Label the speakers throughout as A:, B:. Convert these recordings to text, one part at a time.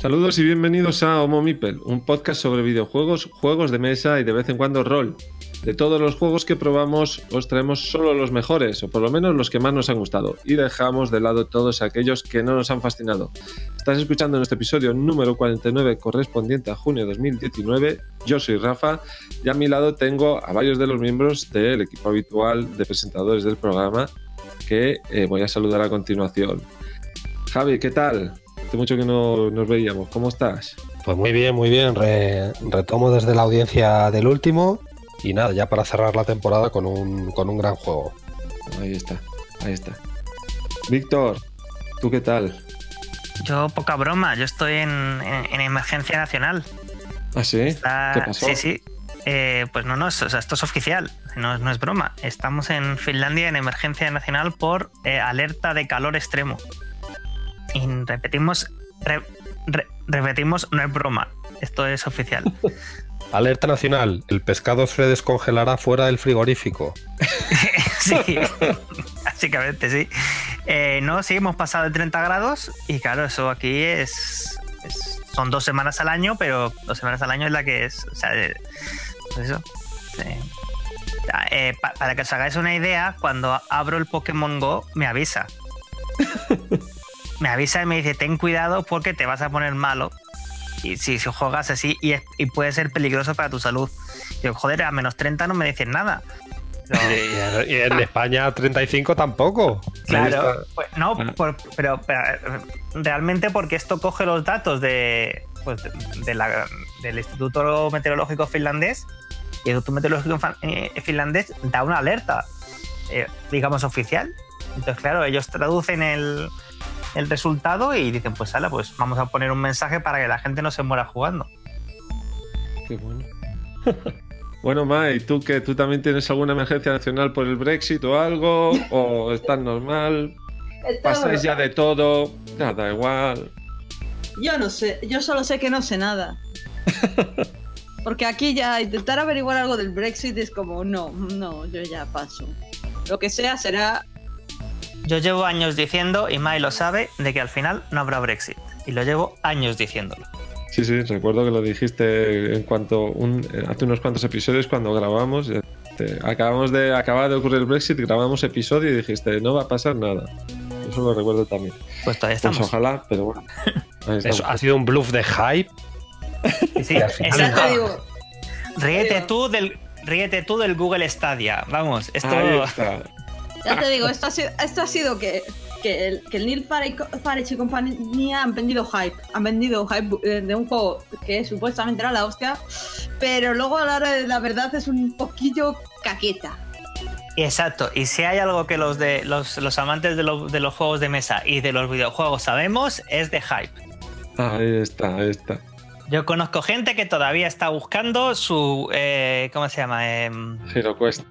A: Saludos y bienvenidos a Homo Mipel, un podcast sobre videojuegos, juegos de mesa y de vez en cuando rol. De todos los juegos que probamos, os traemos solo los mejores, o por lo menos los que más nos han gustado, y dejamos de lado todos aquellos que no nos han fascinado. Estás escuchando nuestro episodio número 49 correspondiente a junio de 2019. Yo soy Rafa y a mi lado tengo a varios de los miembros del equipo habitual de presentadores del programa que eh, voy a saludar a continuación. Javi, ¿qué tal? Hace mucho que no nos veíamos. ¿Cómo estás?
B: Pues muy bien, muy bien. retomo desde la audiencia del último y nada, ya para cerrar la temporada con un, con un gran juego.
A: Ahí está, ahí está. Víctor, ¿tú qué tal?
C: Yo, poca broma, yo estoy en, emergencia nacional.
A: ¿Ah, sí? ¿Qué pasó?
C: Sí, sí. Eh, pues no, no, esto es oficial, no, no, es broma. Estamos en Finlandia en emergencia nacional por eh, alerta de calor extremo. Y repetimos, repetimos, no es broma, esto es oficial.
B: Alerta nacional, el pescado se descongelará fuera del frigorífico.
C: sí, básicamente sí. Eh, no, sí, hemos pasado de 30 grados y claro, eso aquí es, son dos semanas al año, pero dos semanas al año es la que es. O sea, eh, pues eso. Eh, para que os hagáis una idea, cuando abro el Pokémon Go me avisa. me avisa y me dice, ten cuidado porque te vas a poner malo. Y si, si juegas así y, puede ser peligroso para tu salud. Y yo, joder, a menos 30 no me dicen nada.
B: Y, en España 35 tampoco.
C: Claro, pues, no, pero, realmente porque esto coge los datos de, pues, del Instituto Meteorológico Finlandés y el Instituto Meteorológico eh, Finlandés da una alerta, eh, digamos, oficial. Entonces, claro, ellos traducen el, el resultado y dicen, pues ala, pues vamos a poner un mensaje para que la gente no se muera jugando.
A: Qué bueno. bueno, Mai, ¿tú qué? ¿Tú también tienes alguna emergencia nacional por el Brexit o algo? ¿O estás normal? ¿Pasáis ya de todo? Nada, igual.
D: Yo no sé, yo solo sé que no sé nada. Porque aquí ya intentar averiguar algo del Brexit es como, no, no, yo ya paso. Lo que sea será
C: yo llevo años diciendo, y Mai lo sabe, de que al final no habrá Brexit. Y lo llevo años diciéndolo.
A: Sí, sí, recuerdo que lo dijiste en cuanto hace unos cuantos episodios cuando grabamos. Este, acabamos de acabar de ocurrir el Brexit, grabamos episodio y dijiste, no va a pasar nada. Eso lo recuerdo también.
C: Pues todavía pues estamos.
A: ojalá, pero bueno.
B: Eso ha sido un bluff de hype.
C: Sí, digo. Ríete tú del, ríete tú del Google Stadia. Vamos, esto.
D: Ya te digo, esto ha sido, esto ha sido que, que, el, que el Neil Farage y compañía han vendido hype. Han vendido hype eh, de un juego que supuestamente era la hostia, pero luego a la hora de la verdad es un poquillo caqueta.
C: Exacto, y si hay algo que los de los, los amantes de, de, los juegos de mesa y de los videojuegos sabemos, es de hype.
A: Ahí está, ahí está.
C: Yo conozco gente que todavía está buscando su. Eh, ¿Cómo se llama? Eh,
A: HeroQuest.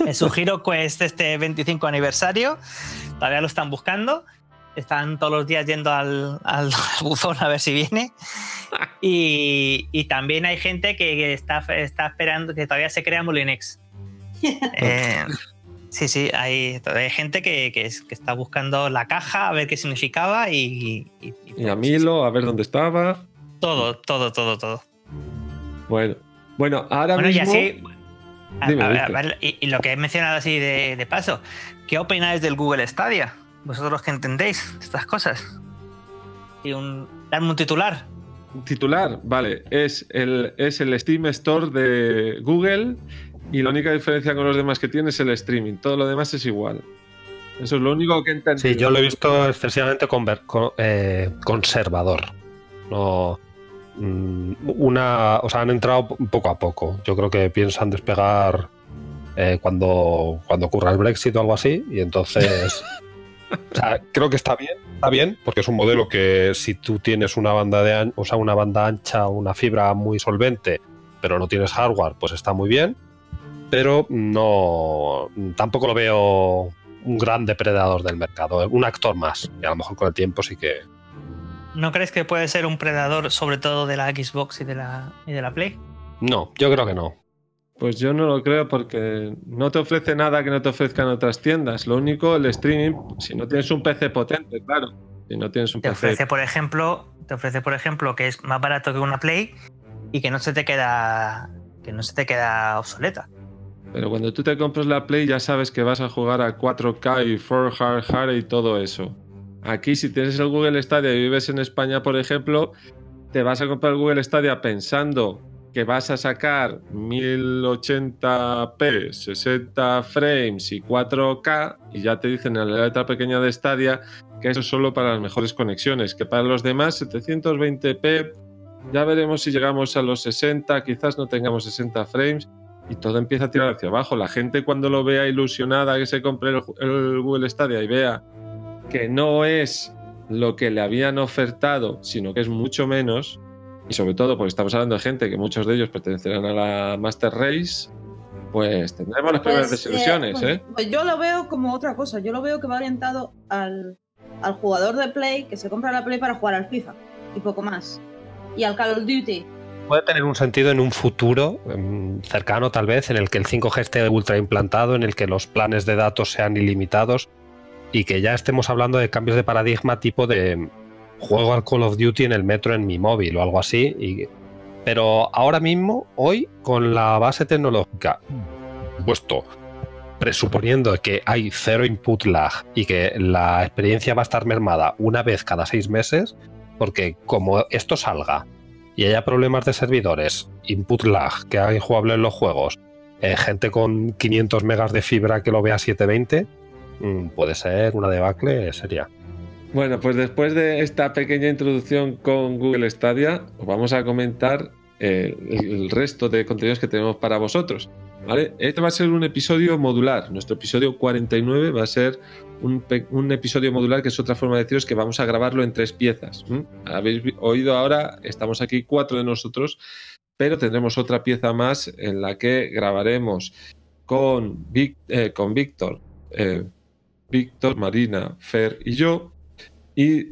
C: En su Giro Quest este 25 aniversario. Todavía lo están buscando. Están todos los días yendo al, buzón a ver si viene. Y, también hay gente que está, está esperando, que todavía se crea Molinex. Eh, sí, sí, hay, hay gente que, que, está buscando la caja a ver qué significaba y.
A: Y, a Milo, a ver dónde estaba.
C: Todo, todo, todo, todo.
A: Bueno, bueno, ahora mismo.
C: y, lo que he mencionado así de, paso, ¿qué opináis del Google Stadia? Vosotros los que entendéis estas cosas. Y un, darme un titular.
A: Titular, vale, es el, es el Steam Store de Google y la única diferencia con los demás que tiene es el streaming. Todo lo demás es igual. Eso es lo único que he
B: Sí, yo lo he visto excesivamente eh, conservador. No, una, o sea, han entrado poco a poco. Yo creo que piensan despegar eh, cuando, cuando ocurra el Brexit o algo así, y entonces. creo que está bien, está bien, porque es un modelo que si tú tienes una banda de o sea, una banda ancha, una fibra muy solvente, pero no tienes hardware, pues está muy bien. Pero no tampoco lo veo un gran depredador del mercado, un actor más. Y a lo mejor con el tiempo sí que,
C: ¿No crees que puede ser un predador sobre todo de la Xbox y de la, y de la Play?
B: No, yo creo que no.
A: Pues yo no lo creo porque no te ofrece nada que no te ofrezcan otras tiendas. Lo único, el streaming, si no tienes un PC potente, claro. Si no tienes un
E: Te
A: PC.
E: ofrece, por ejemplo, te ofrece, por ejemplo, que es más barato que una Play y que no se te queda. que no se te queda obsoleta.
A: Pero cuando tú te compras la Play ya sabes que vas a jugar a 4K y 4 hard y todo eso. Aquí si tienes el Google Stadia y vives en España, por ejemplo, te vas a comprar el Google Stadia pensando que vas a sacar 1080p, 60 frames y 4K y ya te dicen en la letra pequeña de Stadia que eso es solo para las mejores conexiones, que para los demás 720p ya veremos si llegamos a los 60, quizás no tengamos 60 frames y todo empieza a tirar hacia abajo. La gente cuando lo vea ilusionada que se compre el, el Google Stadia y vea que no es lo que le habían ofertado, sino que es mucho menos, y sobre todo porque estamos hablando de gente que muchos de ellos pertenecerán a la Master Race, pues tendremos las primeras
D: Pues,
A: desilusiones,
D: pues-
A: ¿eh?
D: pues yo lo veo como otra cosa. Yo lo veo que va orientado al, al jugador de Play que se compra la Play para jugar al FIFA y poco más. Y al Call of Duty.
B: Puede tener un sentido en un futuro em, cercano, tal vez, en el que el 5G esté ultra implantado, en el que los planes de datos sean ilimitados y que ya estemos hablando de cambios de paradigma tipo de juego al Call of Duty en el metro en mi móvil o algo así. y- pero ahora mismo, hoy, con la base tecnológica puesto, presuponiendo que hay cero input lag y que la experiencia va a estar mermada una vez cada seis meses, porque como esto salga y haya problemas de servidores, input lag, que haga injugable en los juegos, eh, gente con 500 megas de fibra que lo vea a 720, mm, puede ser una debacle seria.
A: Bueno, pues después de esta pequeña introducción con Google Stadia, os vamos a comentar eh, el resto de contenidos que tenemos para vosotros. ¿vale? Este va a ser un episodio modular. Nuestro episodio 49 va a ser un, episodio modular, que es otra forma de deciros que vamos a grabarlo en tres piezas. Habéis oído ahora, estamos aquí cuatro de nosotros, pero tendremos otra pieza más en la que grabaremos con, eh, con Víctor, eh, Víctor, Marina, Fer y yo, y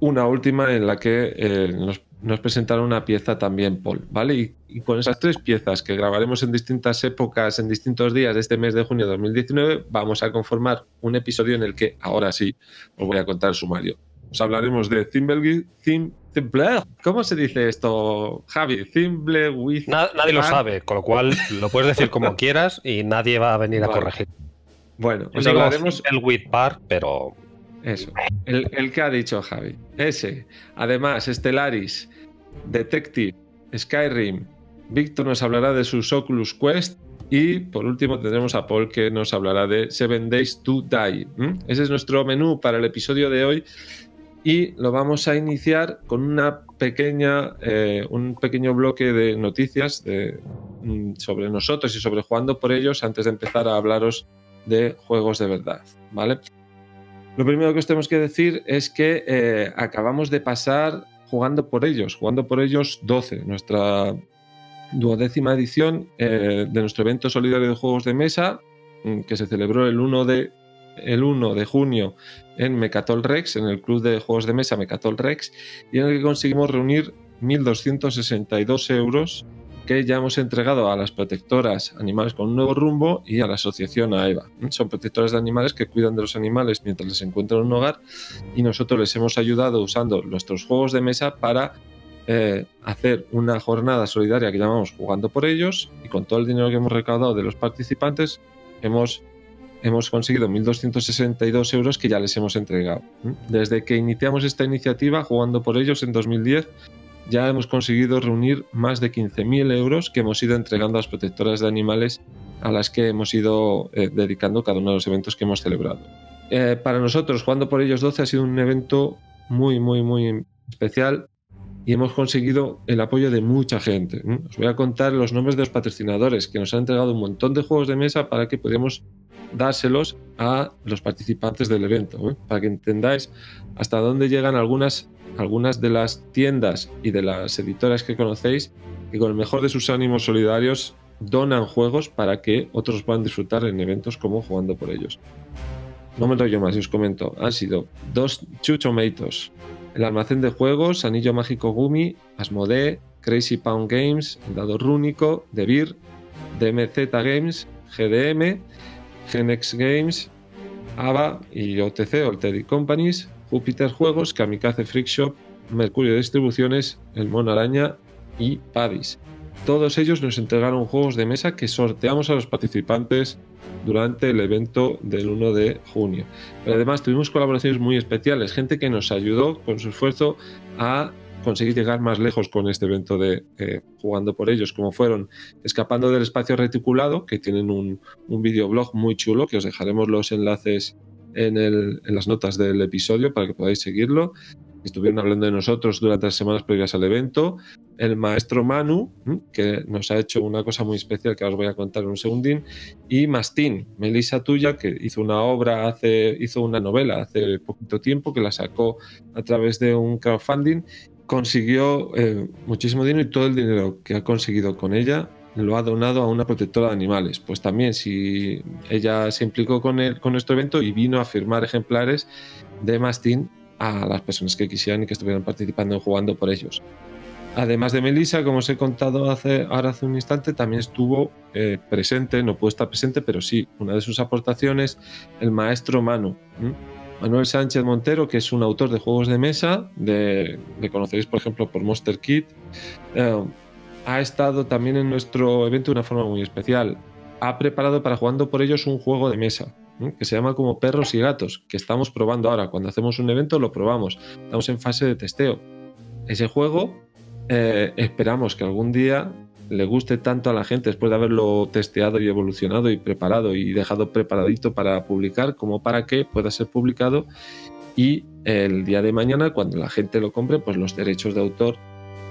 A: una última en la que eh, nos, nos presentará una pieza también Paul, ¿vale? Y, y con esas tres piezas que grabaremos en distintas épocas, en distintos días de este mes de junio de 2019, vamos a conformar un episodio en el que ahora sí os voy a contar el sumario. Os hablaremos de Thimble, Thim, Thimble- ¿Cómo se dice esto, Javi? Thimble with
B: Na- nadie lo
A: Park.
B: sabe, con lo cual lo puedes decir como quieras y nadie va a venir a corregir.
A: Bueno,
B: digo
A: hablaremos
B: el with Park, pero
A: Eso, el, el que ha dicho Javi. Ese. Además, Stellaris, Detective, Skyrim. Víctor nos hablará de sus Oculus Quest. Y por último tendremos a Paul que nos hablará de Seven Days to Die. Ese es nuestro menú para el episodio de hoy. Y lo vamos a iniciar con una pequeña, eh, un pequeño bloque de noticias de, mm, sobre nosotros y sobre jugando por ellos antes de empezar a hablaros de juegos de verdad. ¿Vale? Lo primero que os tenemos que decir es que eh, acabamos de pasar jugando por ellos, jugando por ellos 12, nuestra duodécima edición eh, de nuestro evento solidario de juegos de mesa, mm, que se celebró el 1 de, el 1 de junio en Mecatol Rex, en el club de juegos de mesa Mecatol Rex, y en el que conseguimos reunir 1.262 euros que ya hemos entregado a las protectoras Animales con un nuevo rumbo y a la asociación AEVA. Son protectoras de animales que cuidan de los animales mientras les encuentran un hogar y nosotros les hemos ayudado usando nuestros juegos de mesa para eh, hacer una jornada solidaria que llamamos Jugando por ellos y con todo el dinero que hemos recaudado de los participantes hemos, hemos conseguido 1.262 euros que ya les hemos entregado. Desde que iniciamos esta iniciativa Jugando por ellos en 2010 ya hemos conseguido reunir más de 15.000 euros que hemos ido entregando a las protectoras de animales a las que hemos ido eh, dedicando cada uno de los eventos que hemos celebrado. Eh, para nosotros, Jugando por ellos 12 ha sido un evento muy, muy, muy especial y hemos conseguido el apoyo de mucha gente. Os voy a contar los nombres de los patrocinadores que nos han entregado un montón de juegos de mesa para que podamos dárselos a los participantes del evento, ¿eh? para que entendáis hasta dónde llegan algunas algunas de las tiendas y de las editoras que conocéis que con el mejor de sus ánimos solidarios donan juegos para que otros puedan disfrutar en eventos como jugando por ellos. No me rollo más y os comento. Han sido dos Chuchomatos, el almacén de juegos, Anillo Mágico Gumi, Asmodee, Crazy Pound Games, el Dado Rúnico, Devir, DMZ Games, GDM, Genex Games, ABA y OTC, Altered Companies, Júpiter Juegos, Kamikaze Freak Shop, Mercurio Distribuciones, El Mono Araña y Padis. Todos ellos nos entregaron juegos de mesa que sorteamos a los participantes durante el evento del 1 de junio. Pero además tuvimos colaboraciones muy especiales, gente que nos ayudó con su esfuerzo a conseguir llegar más lejos con este evento de eh, jugando por ellos, como fueron Escapando del Espacio Reticulado, que tienen un, un videoblog muy chulo, que os dejaremos los enlaces en, las notas del episodio para que podáis seguirlo estuvieron hablando de nosotros durante las semanas previas al evento. El maestro Manu, que nos ha hecho una cosa muy especial que os voy a contar en un segundín. Y Mastín, Melissa Tuya, que hizo una obra, hace, hizo una novela hace poquito tiempo, que la sacó a través de un crowdfunding. Consiguió eh, muchísimo dinero y todo el dinero que ha conseguido con ella lo ha donado a una protectora de animales. Pues también, si ella se implicó con, el, con nuestro evento y vino a firmar ejemplares de Mastín a las personas que quisieran y que estuvieran participando y jugando por ellos. Además de Melissa, como os he contado hace, ahora hace un instante, también estuvo eh, presente, no pudo estar presente, pero sí, una de sus aportaciones, el maestro Manu. Manuel Sánchez Montero, que es un autor de juegos de mesa, de, le conoceréis por ejemplo por Monster Kit, eh, ha estado también en nuestro evento de una forma muy especial. Ha preparado para jugando por ellos un juego de mesa que se llama como perros y gatos, que estamos probando ahora. Cuando hacemos un evento lo probamos. Estamos en fase de testeo. Ese juego eh, esperamos que algún día le guste tanto a la gente después de haberlo testeado y evolucionado y preparado y dejado preparadito para publicar como para que pueda ser publicado y el día de mañana cuando la gente lo compre pues los derechos de autor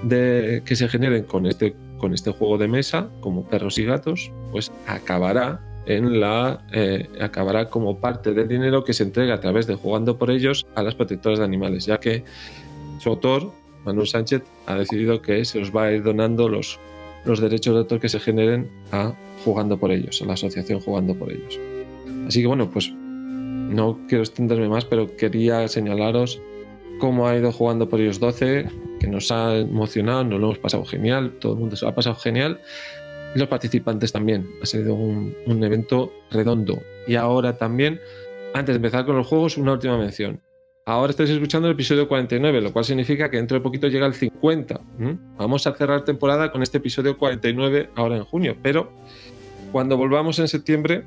A: de, que se generen con este, con este juego de mesa como perros y gatos pues acabará en la eh, acabará como parte del dinero que se entrega a través de jugando por ellos a las protectoras de animales, ya que su autor, Manuel Sánchez, ha decidido que se os va a ir donando los, los derechos de autor que se generen a jugando por ellos, a la asociación jugando por ellos. Así que bueno, pues no quiero extenderme más, pero quería señalaros cómo ha ido jugando por ellos 12, que nos ha emocionado, nos lo hemos pasado genial, todo el mundo se ha pasado genial los participantes también. Ha sido un, evento redondo. Y ahora también, antes de empezar con los juegos, una última mención. Ahora estáis escuchando el episodio 49, lo cual significa que dentro de poquito llega el 50. Vamos a cerrar temporada con este episodio 49 ahora en junio, pero cuando volvamos en septiembre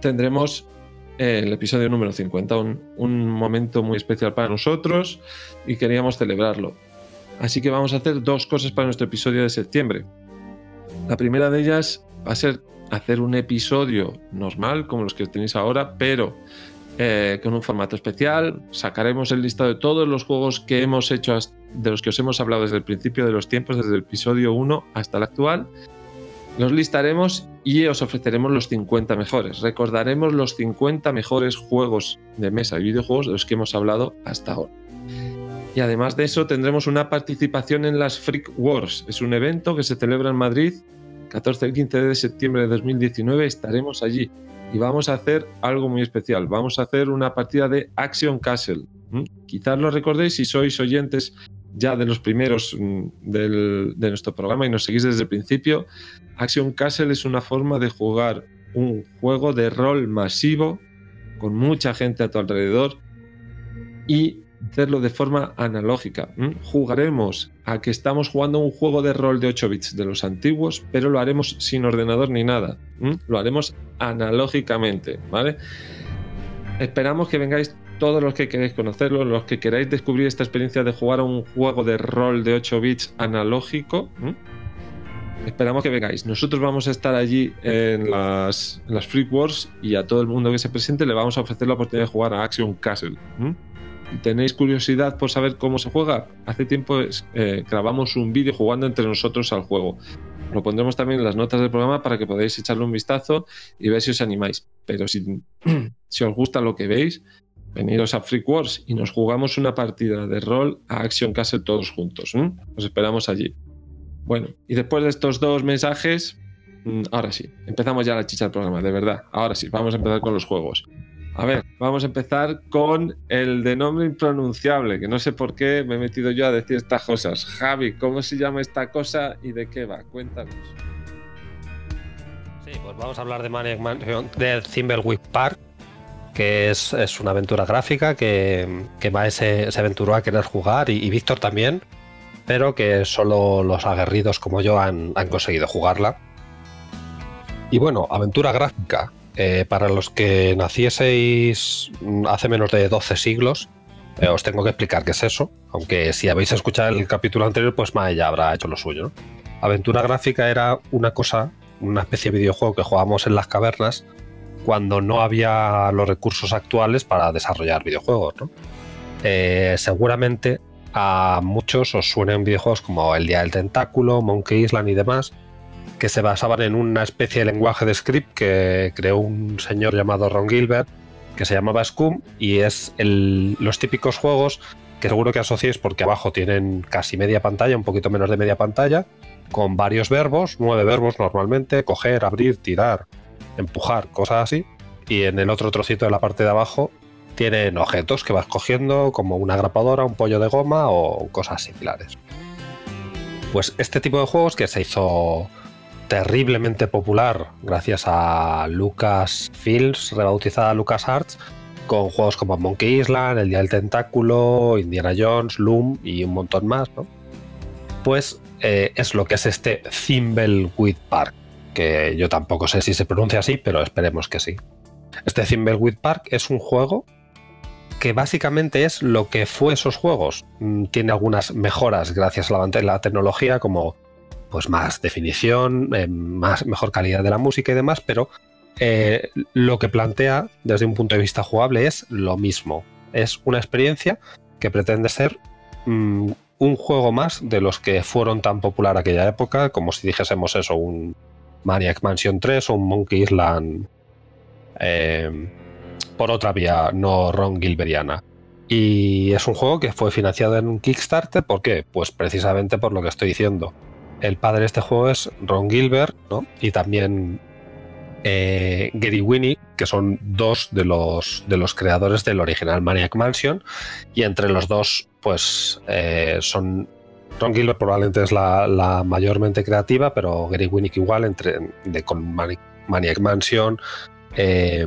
A: tendremos el episodio número 50, un, un momento muy especial para nosotros y queríamos celebrarlo. Así que vamos a hacer dos cosas para nuestro episodio de septiembre. La primera de ellas va a ser hacer un episodio normal, como los que tenéis ahora, pero eh, con un formato especial. Sacaremos el listado de todos los juegos que hemos hecho, de los que os hemos hablado desde el principio de los tiempos, desde el episodio 1 hasta el actual. Los listaremos y os ofreceremos los 50 mejores. Recordaremos los 50 mejores juegos de mesa y videojuegos de los que hemos hablado hasta ahora. Y además de eso tendremos una participación en las Freak Wars. Es un evento que se celebra en Madrid 14 y 15 de septiembre de 2019. Estaremos allí y vamos a hacer algo muy especial. Vamos a hacer una partida de Action Castle. Quizás lo recordéis si sois oyentes ya de los primeros mm, de nuestro programa y nos seguís desde el principio. Action Castle es una forma de jugar un juego de rol masivo con mucha gente a tu alrededor y hacerlo de forma analógica. Jugaremos a que estamos jugando un juego de rol de 8 bits de los antiguos, pero lo haremos sin ordenador ni nada. Lo haremos analógicamente, ¿vale? Esperamos que vengáis todos los que queráis conocerlo, los que queráis descubrir esta experiencia de jugar a un juego de rol de 8 bits analógico. Esperamos que vengáis. Nosotros vamos a estar allí en las, en Freak Wars y a todo el mundo que se presente le vamos a ofrecer la oportunidad de jugar a Action Castle tenéis curiosidad por saber cómo se juega, hace tiempo eh, grabamos un vídeo jugando entre nosotros al juego. Lo pondremos también en las notas del programa para que podáis echarle un vistazo y ver si os animáis. Pero si, os gusta lo que veis, veniros a Freak Wars y nos jugamos una partida de rol a Action Castle todos juntos. Os esperamos allí. Bueno, y después de estos dos mensajes, mm, ahora sí, empezamos ya la chicha del programa, de verdad. Ahora sí, vamos a empezar con los juegos. A ver, vamos a empezar con el de nombre impronunciable, que no sé por qué me he metido yo a decir estas cosas. Javi, ¿cómo se llama esta cosa y de qué va? Cuéntanos.
B: Sí, pues vamos a hablar de Maniac Mansion de Thimbleweed Park, que es, es una aventura gráfica que, que Mae se, aventuró a querer jugar y, y Víctor también, pero que solo los aguerridos como yo han, han conseguido jugarla. Y bueno, aventura gráfica. Eh, para los que nacieseis mm, hace menos de 12 siglos, eh, os tengo que explicar qué es eso. Aunque si habéis escuchado el capítulo anterior, pues Mae ya habrá hecho lo suyo. ¿no? Aventura gráfica era una cosa, una especie de videojuego que jugábamos en las cavernas cuando no había los recursos actuales para desarrollar videojuegos. ¿no? Eh, seguramente a muchos os suenan videojuegos como El Día del Tentáculo, Monkey Island y demás, que se basaban en una especie de lenguaje de script que creó un señor llamado Ron Gilbert, que se llamaba Scum, y es los típicos juegos que seguro que asociéis porque abajo tienen casi media pantalla, un poquito menos de media pantalla, con varios verbos, nueve verbos normalmente, coger, abrir, tirar, empujar, cosas así, y en el otro trocito de la parte de abajo tienen objetos que vas cogiendo, como una grapadora, un pollo de goma o cosas similares. Pues este tipo de juegos que se hizo terriblemente popular gracias a Lucas Films, rebautizada Lucas Arts, con juegos como Monkey Island, El Día del Tentáculo, Indiana Jones, Loom y un montón más, ¿no? Pues eh, es lo que es este Thimbleweed Park, que yo tampoco sé si se pronuncia así, pero esperemos que sí. Este Thimbleweed Park es un juego que básicamente es lo que fue esos juegos. Mm, Tiene algunas mejoras gracias a la tecnología, como pues más definición, eh, más, mejor calidad de la música y demás, pero eh, lo que plantea desde un punto de vista jugable es lo mismo. Es una experiencia que pretende ser mm, un juego más de los que fueron tan popular aquella época, como si dijésemos eso, un Maniac Mansion 3 o un Monkey Island eh, por otra vía, no Ron Gilberiana. Y es un juego que fue financiado en un Kickstarter, ¿por qué? Pues precisamente por lo que estoy diciendo. El padre de este juego es Ron Gilbert, ¿no? Y también eh, Gary Winnie, que son dos de los, de los creadores del original Maniac Mansion. Y entre los dos, pues eh, son. Ron Gilbert probablemente es la, la mayormente creativa, pero Gary Winnick igual, entre, de, con Maniac, Maniac Mansion, eh,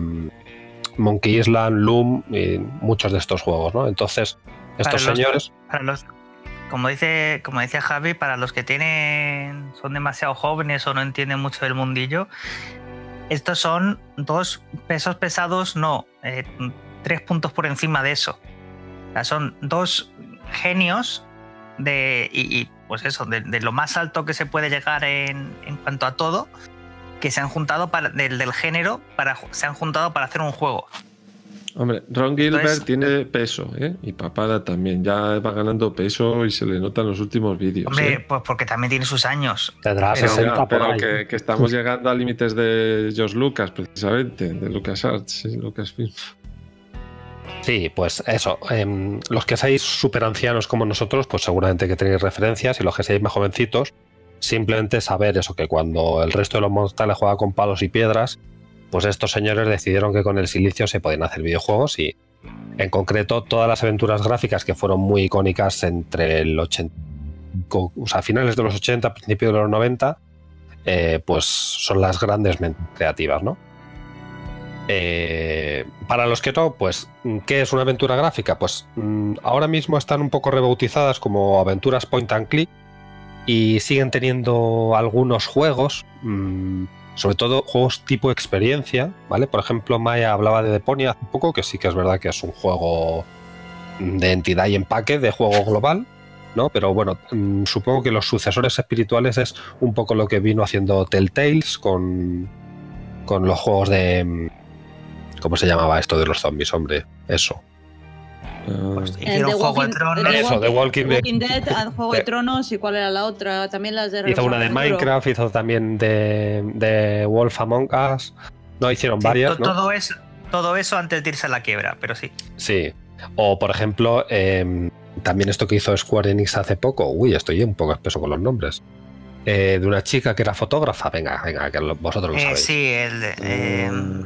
B: Monkey Island, Loom y muchos de estos juegos, ¿no? Entonces, estos
E: Para los-
B: señores.
E: Para los, como dice, como decía Javi, para los que tienen son demasiado jóvenes o no entienden mucho del mundillo, estos son dos pesos pesados, no, eh, tres puntos por encima de eso. O sea, son dos genios de y, pues eso, de, de lo más alto que se puede llegar en, en cuanto a todo, que se han juntado para, del, del género para se han juntado para hacer un juego.
A: Hombre, Ron Gilbert
E: Entonces-
A: tiene peso, ¿eh? Y Papada también. Ya va ganando peso y se le nota en los últimos vídeos.
E: Hombre,
A: ¿eh?
E: pues porque también tiene sus años.
B: Tendrá
A: Pero,
B: 60
A: ya,
B: por
A: pero
B: ahí.
A: que, que estamos llegando a límites de George Lucas, precisamente, de Lucas Arts, Lucasfilm.
B: Sí, pues eso. em, los que seáis súper ancianos como nosotros, pues seguramente que tenéis referencias y los que seáis más jovencitos, simplemente saber eso, que cuando el resto de los mortales juega con palos y piedras, pues estos señores decidieron que con el silicio se podían hacer videojuegos y en concreto todas las aventuras gráficas que fueron muy icónicas entre el 80, co- o sea, finales de los 80, principios de los 90, eh, pues son las grandes creativas, ¿no? Eh, para los que no, pues, ¿qué es una aventura gráfica? Pues mm, ahora mismo están un poco rebautizadas como aventuras point and click y siguen teniendo algunos juegos, mm, sobre todo juegos tipo experiencia, ¿vale? Por ejemplo, Maya hablaba de Deponia hace poco, que sí que es verdad que es un juego de entidad y empaque, de juego global, ¿no? Pero bueno, mm, supongo que los sucesores espirituales es un poco lo que vino haciendo Telltales con, con los juegos de... mm, ¿Cómo se llamaba esto de los zombies, hombre? Eso.
A: Ah,
E: Pues,
D: El
E: hicieron
D: de
E: Juego de
D: Walking-
E: Tronos.
D: el de
B: Eso, de Walking Dead.
D: Walking Dead, al Juego de Tronos y cuál era la otra. También las de
B: Hizo una de. Minecraft, hizo también de, de Wolf Among Us. No, hicieron
E: Sí,
B: varias,
E: to-
B: ¿no?
E: todo, eso, todo eso antes de irse a la quiebra, pero sí.
B: Sí. O, por ejemplo, em, también esto que hizo Square Enix hace poco. Uy, estoy un poco espeso con los nombres. Eh, de una chica que era fotógrafa. Venga, venga, que lo- vosotros lo
E: Eh,
B: sabéis.
E: sí, el de, eh,
A: mm,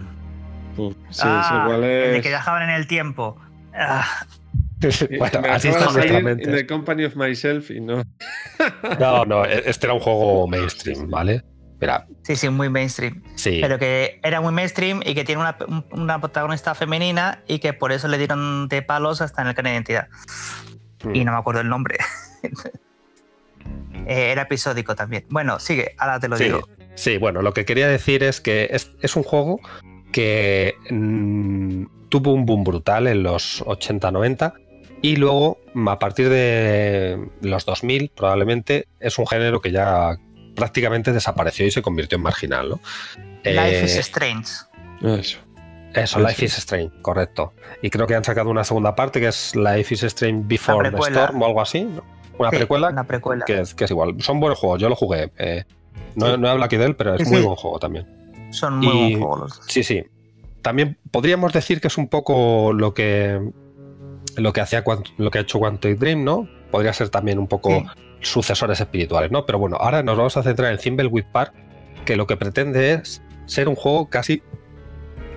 A: uf, sí,
E: ah,
A: sí, igual
E: el de
A: es.
E: que viajaban en el tiempo. Ah,
B: bueno,
A: Me
B: así está nuestra
A: In
B: mente.
A: the Company of Myself y no.
B: No, no, este era un juego mainstream, ¿vale? Mira,
C: Sí, sí, muy mainstream.
B: sí.
C: Pero que era muy mainstream y que tiene una, una protagonista femenina y que por eso le dieron de palos hasta en el carnet de identidad.
B: Mm.
C: Y no me acuerdo el nombre. Eh, era episódico también. Bueno, sigue, ahora te lo
B: Sí,
C: digo.
B: sí, bueno, lo que quería decir es que es, es un juego que mm, tuvo un boom brutal en los 80-90 y luego, a partir de los 2000, probablemente es un género que ya prácticamente desapareció y se convirtió en marginal, ¿no?
C: Life
B: Eh,
C: is Strange.
A: Eso.
B: Eso, Life is Strange, correcto. Y creo que han sacado una segunda parte que es Life is Strange Before the. Storm o algo así. ¿no? Una
C: Sí,
B: precuela
C: Una precuela.
B: que es, que es igual. Son buenos juegos, yo lo jugué. eh, no,
C: Sí.
B: no he hablado aquí de él, pero es
C: Sí,
B: muy
C: sí.
B: buen juego también.
C: Son muy
B: y-
C: buenos juegos los dos.
B: Sí, sí. También podríamos decir que es un poco lo que lo que hacía lo que ha hecho Quantic Dream, ¿no? Podría ser también un poco
C: Sí.
B: sucesores espirituales, ¿no? Pero bueno, ahora nos vamos a centrar en Thimbleweed Park, que lo que pretende es ser un juego casi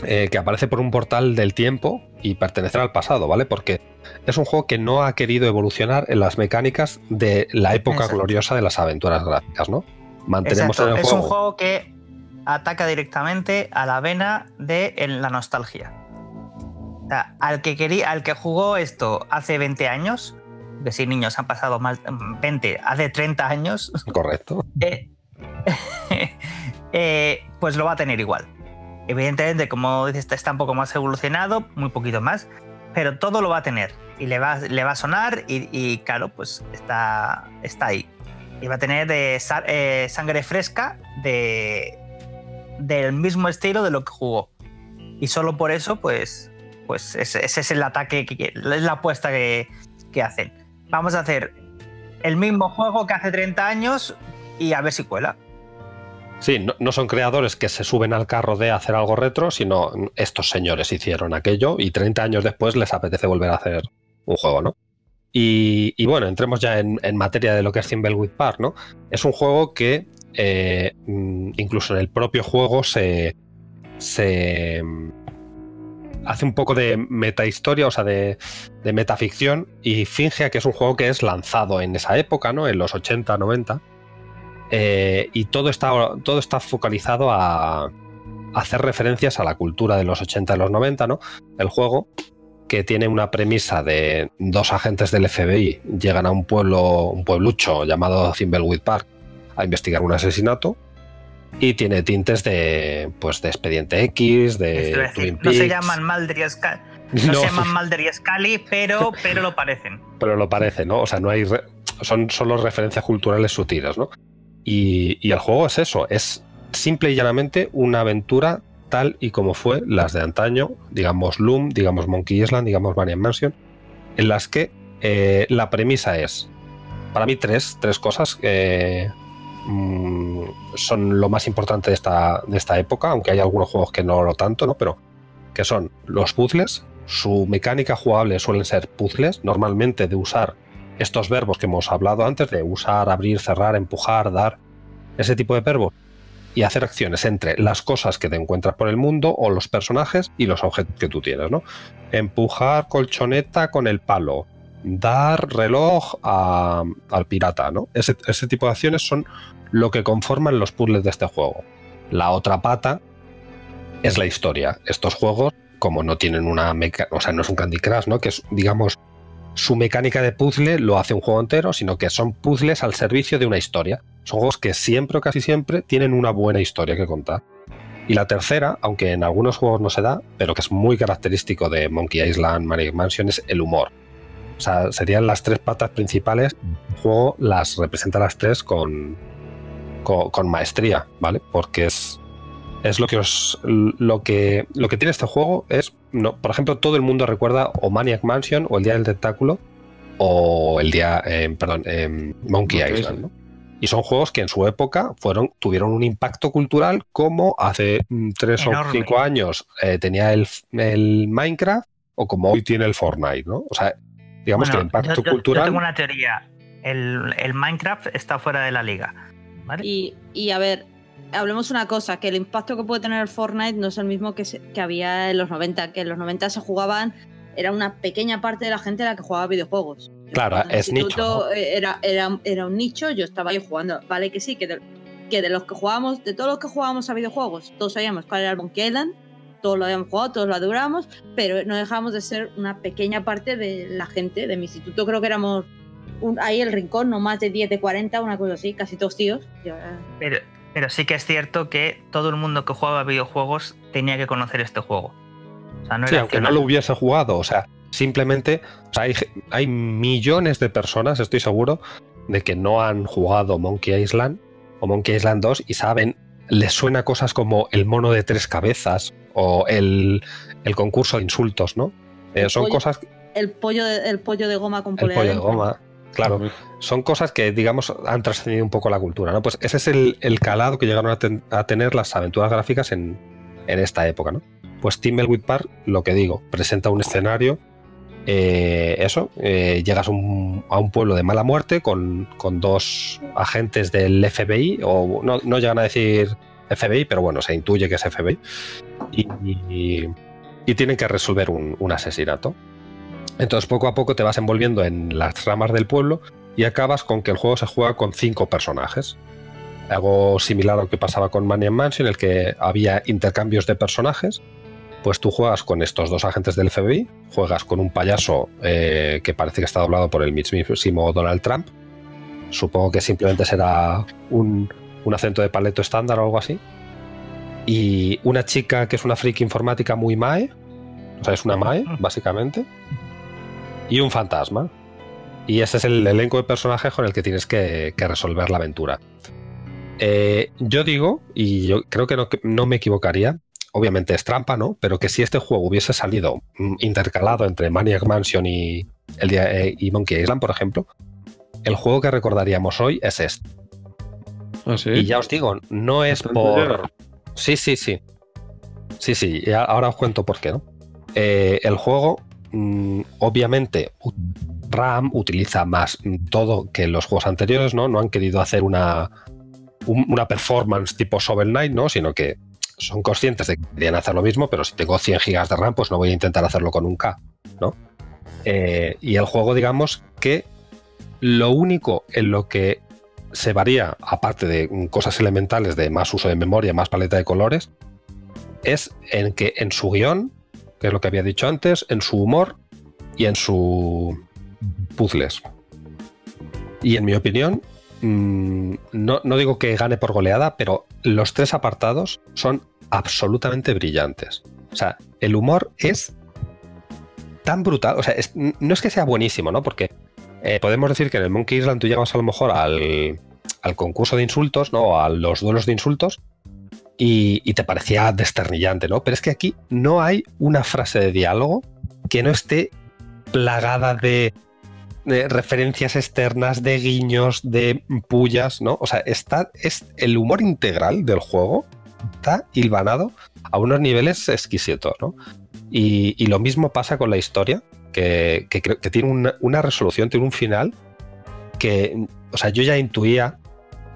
B: eh, que aparece por un portal del tiempo y pertenecer al pasado, ¿vale? Porque es un juego que no ha querido evolucionar en las mecánicas de la época
C: Exacto.
B: gloriosa de las aventuras gráficas, ¿no? Mantenemos
C: Exacto,
B: en el
C: Es
B: juego.
C: un juego que ataca directamente a la vena de la nostalgia. O sea, al que quería, al que jugó esto hace 20 años, que si niños han pasado más 20, hace 30 años,
B: Correcto.
C: eh, eh, pues lo va a tener igual. Evidentemente, como dices, está un poco más evolucionado, muy poquito más, pero todo lo va a tener y le va, le va a sonar y, y, claro, pues está, está ahí. Y va a tener sa- eh, sangre fresca de, del mismo estilo de lo que jugó. Y solo por eso, pues, pues ese, es el ataque, que, que- es la apuesta que, que hacen. Vamos a hacer el mismo juego que hace 30 años y a ver si cuela.
B: Sí, no, no son creadores que se suben al carro de hacer algo retro, sino estos señores hicieron aquello y 30 años después les apetece volver a hacer un juego, ¿no? Y, y bueno, entremos ya en, en materia de lo que es Thimbleweed Park, ¿no? Es un juego que eh, mm, incluso en el propio juego se, mm, hace un poco de metahistoria, o sea, de, metaficción y finge que es un juego que es lanzado en esa época, ¿no? En los 80, 90. Eh, y todo está, todo está focalizado a, a hacer referencias a la cultura de los 80 y los 90, ¿no? El juego, que tiene una premisa de dos agentes del FBI llegan a un pueblo, un pueblucho llamado Thimbleweed Park a investigar un asesinato y tiene tintes de, pues, de Expediente X, de
C: decir,
B: Twin
C: no se llaman Scully, no,
B: No,
C: se llaman y Scully, pero, pero lo parecen.
B: pero lo parece, ¿no? O sea, no hay re- son solo referencias culturales sutiles, ¿no? Y, y el juego es eso, es simple y llanamente una aventura tal y como fue las de antaño, digamos Loom, digamos Monkey Island, digamos Maniac Mansion, en las que eh, la premisa es, para mí, tres, tres cosas que mm, son lo más importante de esta, de esta época, aunque hay algunos juegos que no lo tanto, ¿no? Pero que son los puzzles, su mecánica jugable suelen ser puzzles, normalmente de usar estos verbos que hemos hablado antes, de usar, abrir, cerrar, empujar, dar, ese tipo de verbos, y hacer acciones entre las cosas que te encuentras por el mundo o los personajes y los objetos que tú tienes, ¿no? Empujar colchoneta con el palo, dar reloj al pirata, ¿no? Ese, tipo de acciones son lo que conforman los puzzles de este juego. La otra pata es la historia. Estos juegos, como no tienen una meca o sea, no es un Candy Crush, ¿no? Que es, digamos, su mecánica de puzzle lo hace un juego entero, sino que son puzzles al servicio de una historia. Son juegos que siempre o casi siempre tienen una buena historia que contar. Y la tercera, aunque en algunos juegos no se da, pero que es muy característico de Monkey Island, Maniac Mansion, es el humor. O sea, serían las tres patas principales. El juego las representa las tres con, con, con maestría, ¿vale? Porque es, es lo que os lo que lo que tiene este juego es no por ejemplo todo el mundo recuerda o Maniac Mansion o el día del tentáculo o el día eh, perdón eh, Monkey,
A: Monkey
B: Island
A: Island.
B: ¿no? y son juegos que en su época fueron tuvieron un impacto cultural como hace mm, tres o cinco años eh, tenía el, el Minecraft o como hoy tiene el Fortnite no o sea digamos que el impacto
C: yo- yo- yo
B: cultural
C: tengo una teoría. El, el Minecraft está fuera de la liga. ¿vale?
D: Y, y a ver, hablemos una cosa, que el impacto que puede tener el Fortnite no es el mismo que, se- que había en los 90, que en los 90 se jugaban, era una pequeña parte de la gente la que jugaba videojuegos.
B: Claro,
D: En el
B: es nicho,
D: Era, era, era un nicho, yo estaba ahí jugando. Vale que sí, que, te- que de los que jugábamos, de todos los que jugábamos a videojuegos, todos sabíamos cuál era el Monkey Island, todos lo habíamos jugado, todos lo adorábamos, pero no dejamos de ser una pequeña parte de la gente de mi instituto. Creo que éramos un- ahí el rincón, no más de 10 de 40, una cosa así, casi todos tíos. Eh,
E: Pero, pero sí que es cierto que todo el mundo que jugaba videojuegos tenía que conocer este juego. O sea, no
B: Sí,
E: era
B: aunque no lo hubiese jugado, o sea, simplemente o sea, hay, hay millones de personas, estoy seguro, de que no han jugado Monkey Island o Monkey Island 2 y saben, les suena cosas como el mono de tres cabezas o el, el concurso de insultos, ¿no? Eh,
D: El
B: son
D: pollo-
B: cosas,
D: el, pollo de, el pollo de goma con
B: el
D: polea
B: pollo de goma, claro, son cosas que, digamos, han trascendido un poco la cultura, ¿no? Pues ese es el, el calado que llegaron a, ten- a tener las aventuras gráficas en, en esta época, ¿no? Pues Timbleweed Park, lo que digo, presenta un escenario, eh, eso, eh, llegas a un, a un pueblo de mala muerte con, con dos agentes del FBI, o no, no llegan a decir FBI, pero bueno, se intuye que es FBI, y, tienen que resolver un, asesinato. Entonces poco a poco te vas envolviendo en las ramas del pueblo y acabas con que el juego se juega con cinco personajes. Algo similar a lo que pasaba con Maniac Mansion, en el que había intercambios de personajes. Pues tú juegas con estos dos agentes del FBI, juegas con un payaso eh, que parece que está doblado por el mismísimo Donald Trump. Supongo que simplemente será un, un acento de paleto estándar o algo así. Y una chica que es una friki informática muy mae. O sea, es una mae, básicamente. Y un fantasma. Y ese es el elenco de personajes con el que tienes que, que resolver la aventura. Eh, yo digo, y yo creo que no, no me equivocaría, obviamente es trampa, ¿no? Pero que si este juego hubiese salido mm, intercalado entre Maniac Mansion y, el eh, y Monkey Island, por ejemplo, el juego que recordaríamos hoy es este.
A: Ah, sí.
B: Y ya os digo, no es por. Sí, sí, sí. Sí, sí, y ahora os cuento por qué, ¿no? Eh, el juego, mm, obviamente, RAM utiliza más todo que los juegos anteriores, ¿no? No han querido hacer una, un- una performance tipo Shovel Knight, ¿no? Sino que son conscientes de que querían hacer lo mismo, pero si tengo 100 gigas de RAM, pues no voy a intentar hacerlo con un K, ¿no? Eh, y el juego, digamos que lo único en lo que se varía, aparte de cosas elementales de más uso de memoria, más paleta de colores, es en que en su guion, que es lo que había dicho antes, en su humor y en su puzzles. Y en mi opinión, mm, no, no digo que gane por goleada, pero los tres apartados son absolutamente brillantes. O sea, el humor es tan brutal. O sea, no es que sea buenísimo, ¿no? Porque eh, podemos decir que en el Monkey Island tú llegabas a lo mejor al, concurso de insultos, ¿no? A los duelos de insultos. Y, te parecía desternillante, ¿no? Pero es que aquí no hay una frase de diálogo que no esté plagada de, referencias externas, de guiños, de pullas, ¿no? O sea, está, es el humor integral del juego está hilvanado a unos niveles exquisitos, ¿no? Y lo mismo pasa con la historia, que, tiene una, resolución, tiene un final que, o sea, yo ya intuía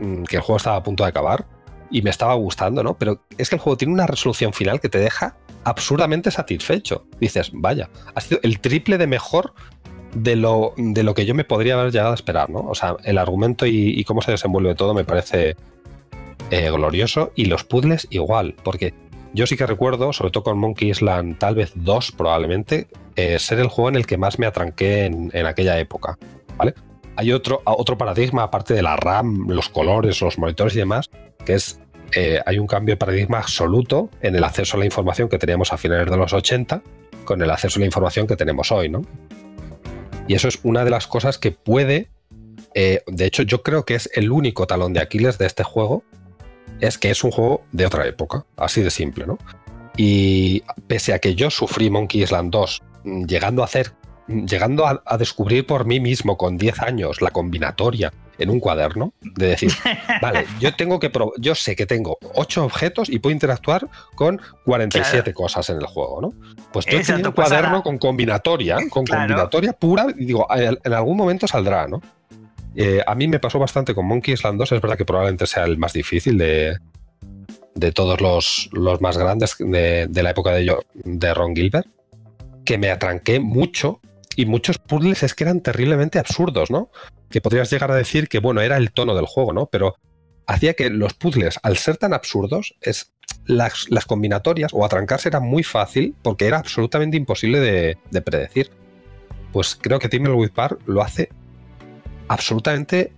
B: mm, que el juego estaba a punto de acabar y me estaba gustando, ¿no? Pero es que el juego tiene una resolución final que te deja absurdamente satisfecho. Dices, vaya, ha sido el triple de mejor de lo, de lo que yo me podría haber llegado a esperar, ¿no? O sea, el argumento y, y cómo se desenvuelve todo me parece eh, glorioso y los puzzles igual, porque yo sí que recuerdo, sobre todo con Monkey Island, tal vez dos probablemente, eh, ser el juego en el que más me atranqué en, en aquella época, ¿vale? Hay otro, otro paradigma, aparte de la RAM, los colores, los monitores y demás, que es, eh, hay un cambio de paradigma absoluto en el acceso a la información que teníamos a finales de los 80 con el acceso a la información que tenemos hoy, ¿no? Y eso es una de las cosas que puede, eh, de hecho yo creo que es el único talón de Aquiles de este juego, es que es un juego de otra época, así de simple, ¿no? Y pese a que yo sufrí Monkey Island 2, mm, llegando a hacer, mm, llegando a, a descubrir por mí mismo con 10 años la combinatoria en un cuaderno, de decir, vale, yo tengo que yo sé que tengo 8 objetos y puedo interactuar con 47 cosas en el juego, ¿no? Pues yo tenía un
E: pues
B: cuaderno con combinatoria, con
E: Claro.
B: combinatoria pura, y digo, en algún momento saldrá, ¿no? Eh, a mí me pasó bastante con Monkey Island 2, es verdad que probablemente sea el más difícil de, de todos los, los más grandes de, de la época de, de Ron Gilbert, que me atranqué mucho y muchos puzzles es que eran terriblemente absurdos, ¿no? Que podrías llegar a decir que, bueno, era el tono del juego, ¿no? Pero hacía que los puzzles, al ser tan absurdos, es, las, las combinatorias o atrancarse era muy fácil porque era absolutamente imposible de, de predecir. Pues creo que Timberwolf Park lo hace absolutamente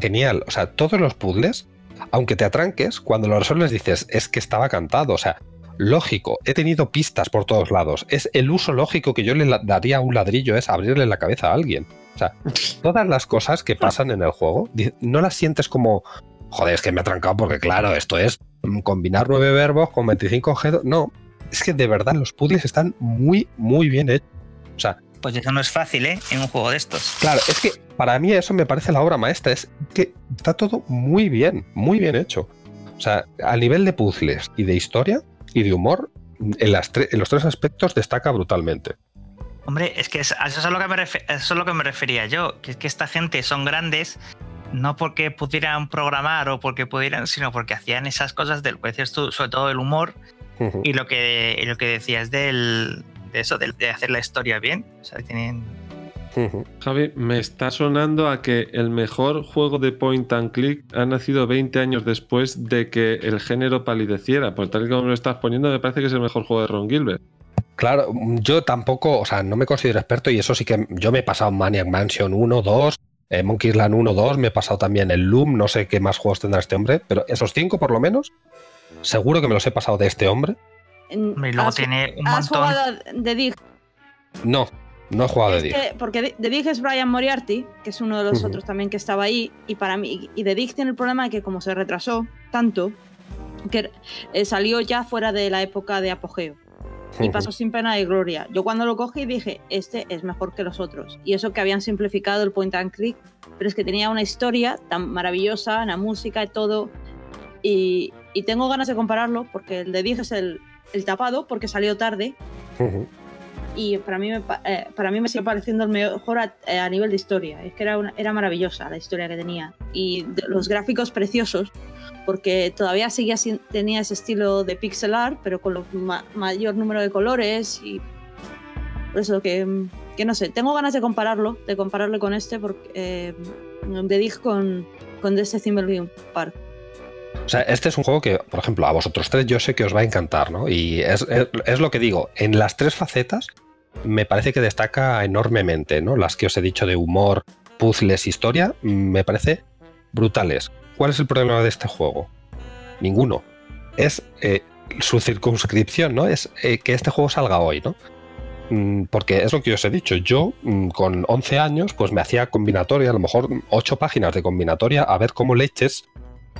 B: genial. O sea, todos los puzzles, aunque te atranques, cuando lo resuelves dices, es que estaba cantado. O sea, lógico, he tenido pistas por todos lados. Es el uso lógico que yo le daría a un ladrillo, es abrirle la cabeza a alguien. O sea, todas las cosas que pasan en el juego, no las sientes como, joder, es que me ha trancado porque claro, esto es mm, combinar nueve verbos con 25 objetos. No, es que de verdad los puzzles están muy, muy bien hechos. O sea,
E: Pues eso no es fácil, ¿eh? En un juego de estos.
B: Claro, es que para mí eso me parece la obra maestra, es que está todo muy bien, muy bien hecho. O sea, a nivel de puzzles y de historia y de humor, en, las tre- en los tres aspectos destaca brutalmente.
E: Hombre, es que es- a eso es a lo que me, a eso es lo que me refería yo, que es que esta gente son grandes no porque pudieran programar o porque pudieran, sino porque hacían esas cosas del, pues sobre todo el humor y lo que, y lo que decías del, de eso, de, hacer la historia bien. O sea, tienen...
A: Javi, me está sonando a que el mejor juego de point and click ha nacido 20 años después de que el género palideciera. Por tal y como lo estás poniendo, me parece que es el mejor juego de Ron Gilbert.
B: Claro, yo tampoco, o sea, no me considero experto y eso sí que yo me he pasado Maniac Mansion 1, 2, eh, Monkey Island 1, 2, me he pasado también el Loom, no sé qué más juegos tendrá este hombre, pero esos cinco por lo menos, seguro que me los he pasado de este hombre.
E: Y luego
D: ¿Has,
E: tiene un
D: has
E: montón...
D: jugado de Dig?
B: No, no he jugado de Dig.
D: que- porque de- The Dig es Brian Moriarty, que es uno de los otros también que estaba ahí, y para mí, y The Dig tiene el problema de que como se retrasó tanto, que eh, salió ya fuera de la época de apogeo y pasó sin pena de gloria. Yo cuando lo cogí dije, este es mejor que los otros. Y eso que habían simplificado el point and click, pero es que tenía una historia tan maravillosa, la música y todo. Y, y tengo ganas de compararlo porque el de Dig es el, el tapado porque salió tarde y para mí me, eh, para mí me sigue pareciendo el mejor a, eh, a nivel de historia. Es que era, una- era maravillosa la historia que tenía. Y de- los gráficos preciosos, porque todavía seguía sin- tenía ese estilo de pixel art, pero con lo ma- mayor número de colores y por eso que, que no sé, tengo ganas de compararlo, de compararlo con este, porque eh, de Dig con, con este Thimbleweed Park.
B: O sea, este es un juego que, por ejemplo, a vosotros tres yo sé que os va a encantar, ¿no? Y es, es- lo que digo, en las tres facetas me parece que destaca enormemente, ¿no? Las que os he dicho de humor, puzzles, historia, me parece brutales. ¿Cuál es el problema de este juego? Ninguno. Es eh, su circunscripción, ¿no? Es eh, que este juego salga hoy, ¿no? Mm, Porque es lo que os he dicho, yo mm, con 11 años pues me hacía combinatoria, a lo mejor 8 páginas de combinatoria, a ver cómo leches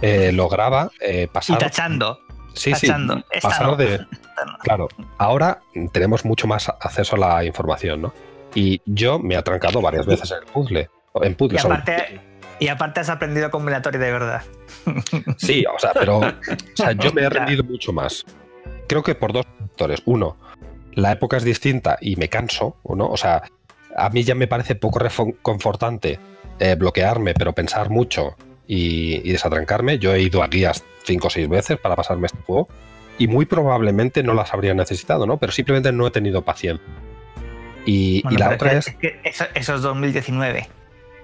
B: eh, lograba eh,
E: Y
B: pasar.
E: tachando.
B: sí, sí,
E: tachando. Esta
B: pasar
E: no.
B: de. Claro, ahora tenemos mucho más acceso a la información, ¿no? Y yo me he atrancado varias veces en el puzzle. En
E: Y
B: puzzle, sobre-
E: aparte, y aparte has aprendido combinatorio de verdad.
B: Sí, o sea, pero o sea, yo me he
E: Claro.
B: rendido mucho más. Creo que por dos factores. Uno, la época es distinta y me canso, ¿no? O sea, a mí ya me parece poco reconfortante eh, bloquearme, pero pensar mucho y, y desatrancarme. Yo he ido a guías cinco o seis veces para pasarme este juego y muy probablemente no las habría necesitado, ¿no? Pero simplemente no he tenido paciencia. Y, la otra
E: es
B: es,
E: que eso, eso es 2019.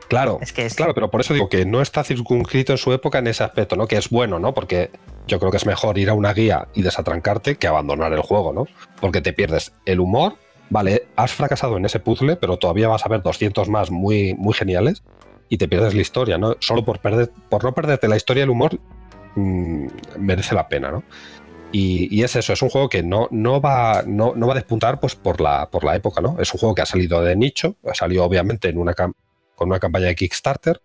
B: claro,
E: Es que es
B: Claro, pero por eso digo que no está circunscrito en su época en ese aspecto, ¿no? Que es bueno, ¿no? Porque yo creo que es mejor ir a una guía y desatrancarte que abandonar el juego, ¿no? Porque te pierdes el humor, vale, has fracasado en ese puzzle, pero todavía vas a ver 200 más muy, muy geniales y te pierdes la historia, ¿no? Solo por, perder, por no perderte la historia el humor mm, merece la pena, ¿no? Y, y es eso, es un juego que no, no, va, no, no va a despuntar pues, por, la, por la época, ¿no? Es un juego que ha salido de nicho, ha salido obviamente en una con una campaña de Kickstarter,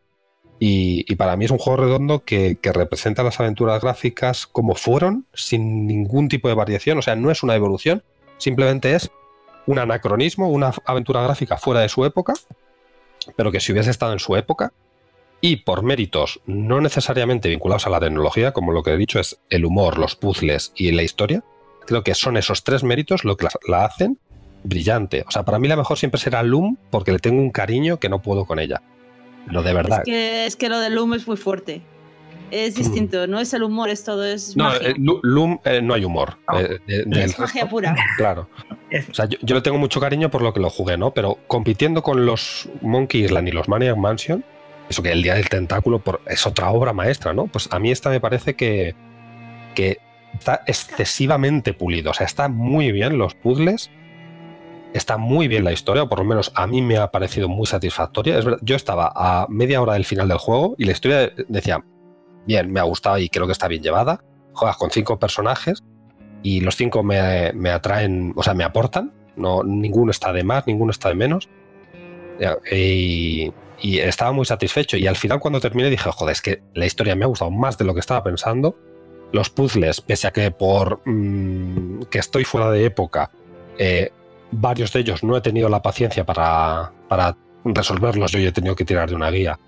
B: y, y para mí es un juego redondo que, que representa las aventuras gráficas como fueron, sin ningún tipo de variación, o sea, no es una evolución, simplemente es un anacronismo, una aventura gráfica fuera de su época, pero que si hubiese estado en su época, y por méritos no necesariamente vinculados a la tecnología, como lo que he dicho es el humor, los puzzles y la historia, creo que son esos tres méritos lo que la, hacen brillante. O sea, para mí la mejor siempre será Loom porque le tengo un cariño que no puedo con ella. Lo de verdad.
D: Es que, es que lo del Loom es muy fuerte. Es distinto, no es el humor, es todo, es
B: No,
D: magia.
B: eh, Loom eh, no hay humor.
E: No.
B: Eh, de-
D: es magia
B: resto,
D: pura.
B: Claro. O sea, yo, yo le tengo mucho cariño por lo que lo jugué, ¿no? Pero compitiendo con los Monkey Island y los Maniac Mansion, eso que el Día del Tentáculo por, es otra obra maestra, ¿no? Pues a mí esta me parece que, que está excesivamente pulido. O sea, está muy bien los puzzles. Está muy bien la historia, o por lo menos a mí me ha parecido muy satisfactoria. Es verdad, yo estaba a media hora del final del juego y la historia decía, bien, me ha gustado y creo que está bien llevada. Juegas con cinco personajes y los cinco me, me atraen, o sea, me aportan. No, ninguno está de más, ninguno está de menos. Y, estaba muy satisfecho. Y al final, cuando terminé, dije, joder, es que la historia me ha gustado más de lo que estaba pensando. Los puzzles, pese a que por mmm, que estoy fuera de época, eh, varios de ellos no he tenido la paciencia para, para resolverlos, yo he tenido que tirar de una guía.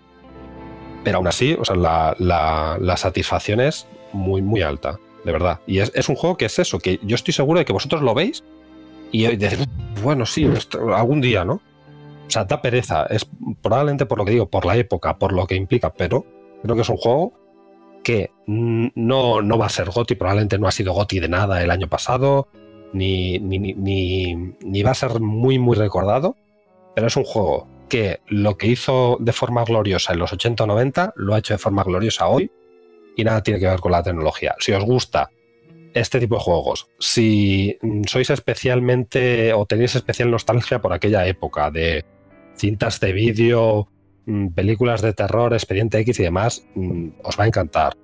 B: Pero aún así, o sea, la, la, satisfacción es muy, muy alta, de verdad. Y es, es, un juego que es eso, que yo estoy seguro de que vosotros lo veis y decís, bueno, sí, algún día, ¿no? O sea, da pereza. Es probablemente por lo que digo, por la época, por lo que implica, pero creo que es un juego que no, no va a ser GOTI, probablemente no ha sido GOTI de nada el año pasado, ni, ni, ni, ni, va a ser muy, muy recordado, pero es un juego que lo que hizo de forma gloriosa en los 80 o 90 lo ha hecho de forma gloriosa hoy y nada tiene que ver con la tecnología. Si os gusta este tipo de juegos, si sois especialmente o tenéis especial nostalgia por aquella época de cintas de vídeo, mm, películas de terror, expediente X y demás, mm, os va a encantar.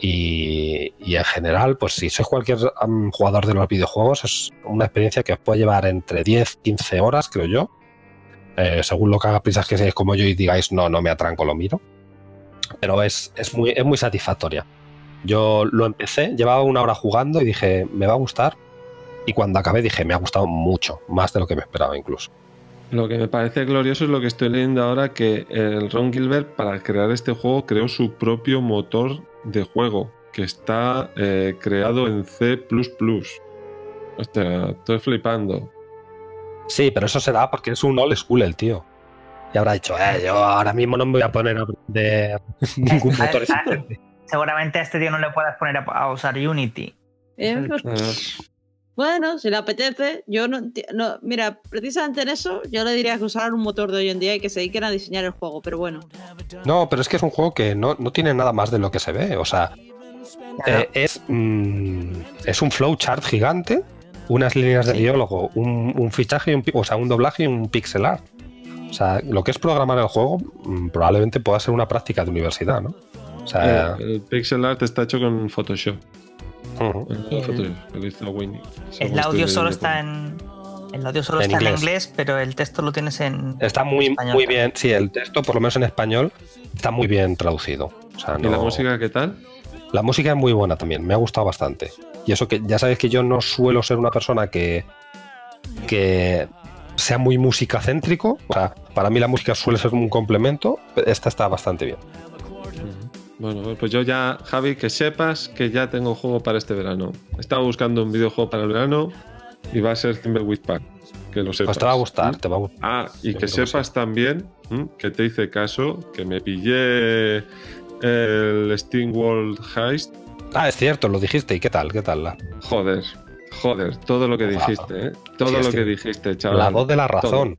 B: Y, y, en general, pues si sois cualquier um, jugador de los videojuegos, es una experiencia que os puede llevar entre 10, 15 horas, creo yo. Eh, según lo que haga prisas que seáis como yo y digáis, no, no me atranco, lo miro. Pero es, es, muy, es muy satisfactoria. Yo lo empecé, llevaba una hora jugando y dije, me va a gustar. Y cuando acabé dije, me ha gustado mucho, más de lo que me esperaba incluso.
A: Lo que me parece glorioso es lo que estoy leyendo ahora, que el Ron Gilbert para crear este juego creó su propio motor de juego, que está eh, creado en C ⁇ estoy flipando.
B: Sí, pero eso será porque es un old school el tío. Y habrá dicho, eh, yo ahora mismo no me voy a poner a aprender ningún motor.
E: Seguramente a este tío no le puedas poner a, a usar Unity.
D: Eh, bueno, si le apetece, yo no, no, Mira, precisamente en eso, yo le diría que usaran un motor de hoy en día y que se dediquen a diseñar el juego, pero bueno.
B: No, pero es que es un juego que no, no tiene nada más de lo que se ve. O sea, eh, es, mm, es un flowchart gigante, unas líneas de sí. diálogo, un, un, fichaje, y un, o sea, un doblaje y un pixel art. O sea, lo que es programar el juego mm, probablemente pueda ser una práctica de universidad, ¿no? O sea,
A: el, el pixel art está hecho con Photoshop.
B: Uh -huh.
A: el,
E: el, el audio solo está en. El audio solo
B: En
E: está
B: inglés.
E: en inglés, pero el texto lo tienes en.
B: está muy,
E: español
B: muy bien. Sí, el texto, por lo menos en español, está muy bien traducido. O sea,
A: ¿Y la música qué tal?
B: La música es muy buena también, me ha gustado bastante. Y eso que ya sabéis que yo no suelo ser una persona que, que sea muy música céntrico. O sea, para mí la música suele ser un complemento. Esta está bastante bien.
A: Bueno, pues yo ya, Javi, que sepas que ya tengo juego para este verano. Estaba buscando un videojuego para el verano y va a ser Thimbleweed Park. Que lo sepas.
B: Pues te va a gustar, te va a gustar.
A: Ah, y que sepas también que te hice caso, que me pillé el Steam World Heist.
B: Ah, es cierto, lo dijiste. ¿Y qué tal? ¿Qué tal? La,
A: Joder, joder, todo lo que dijiste, ¿eh? Todo
B: Sí,
A: lo
B: que
A: dijiste, chaval.
B: la voz de la razón.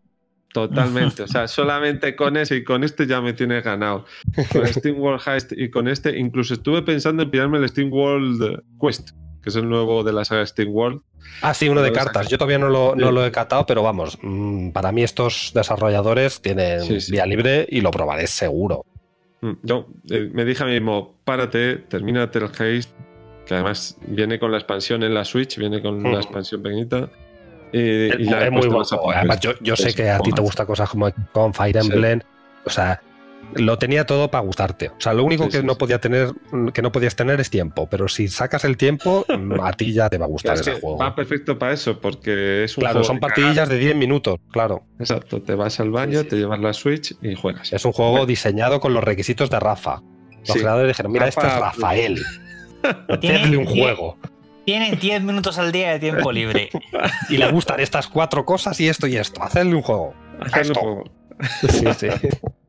A: Totalmente, o sea, solamente con ese y con este ya me tienes ganado. Con Steam World Heist y con este, incluso estuve pensando en pillarme el Steam World Quest, que es el nuevo de la saga Steam World.
B: Ah, sí, uno de cartas. Yo todavía no lo, no
A: Sí.
B: lo he catado, pero vamos, mm, para mí estos desarrolladores tienen
A: Sí, sí.
B: vía libre y lo probaré seguro.
A: Mm, Yo eh, me dije a mí mismo, párate, termínate el Heist, que además viene con la expansión en la Switch, viene con
B: Mm.
A: la expansión pequeñita. Y, ya
B: es muy bueno. Además, yo, yo sé que a ti te gustan cosas como con Fire
A: Sí.
B: Emblem. O sea, lo tenía todo para gustarte. O sea, lo único
A: Sí,
B: que
A: sí,
B: no
A: sí.
B: podía tener, que no podías tener es tiempo. Pero si sacas el tiempo, mm, a ti ya te va a gustar
A: Es
B: ese juego.
A: va perfecto para eso, porque es un
B: Claro,
A: juego
B: son
A: de
B: partidillas de 10 minutos, claro.
A: Exacto, te vas al baño,
B: Sí, sí.
A: te llevas la Switch y juegas.
B: Es un juego diseñado con los requisitos de Rafa. Los
A: Sí.
B: creadores dijeron, mira, este es
A: Rafa-
B: Rafael.
E: Tiene-
B: Hacedle un juego.
E: Tiene 10 minutos al día de tiempo libre.
B: Y le gustan estas cuatro cosas y esto y esto. Hacedle un juego.
A: Hacerlo
B: esto.
A: juego.
B: Sí, sí.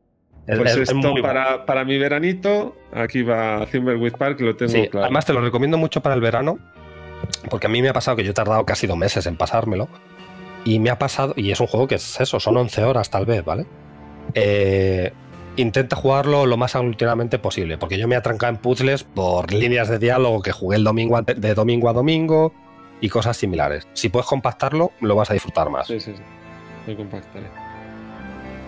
B: Es-
A: Pues
B: es- es
A: esto
B: muy bueno.
A: para, para mi veranito, aquí va Thimbleweed Park, lo tengo
B: Sí,
A: claro.
B: además te lo recomiendo mucho para el verano, porque a mí me ha pasado que yo he tardado casi dos meses en pasármelo, y me ha pasado, y es un juego que es eso, son 11 horas tal vez, ¿vale? Eh, intenta jugarlo lo más aglutinadamente posible, porque yo me he atrancado en puzzles por líneas de diálogo que jugué el domingo de domingo a domingo y cosas similares. Si puedes compactarlo, lo vas a disfrutar más.
A: Sí, sí, sí. Lo compactaré.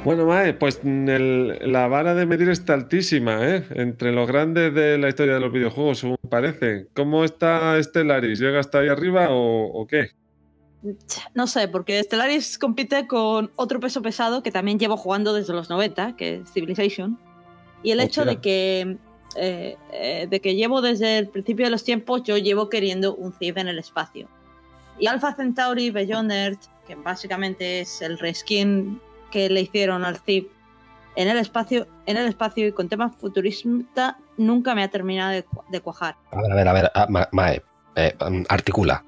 A: Bueno, Mae, pues el- la vara de medir está altísima, ¿eh? Entre los grandes de la historia de los videojuegos, según parece. ¿Cómo está Stellaris? ¿Llega hasta ahí arriba o, o qué?
D: No sé, porque Stellaris compite con otro peso pesado que también llevo jugando desde los 90, que es Civilization. Y el hecho de que, eh, eh, de que llevo desde el principio de los tiempos, yo llevo queriendo un Civ en el espacio. Y Alpha Centauri Beyond Earth, que básicamente es el reskin que le hicieron al Civ en el espacio, en el espacio y con temas futurista, nunca me ha terminado de, cu- de cuajar.
B: A ver, a ver, a ver, ah, Ma- Mae, eh, mm, articula.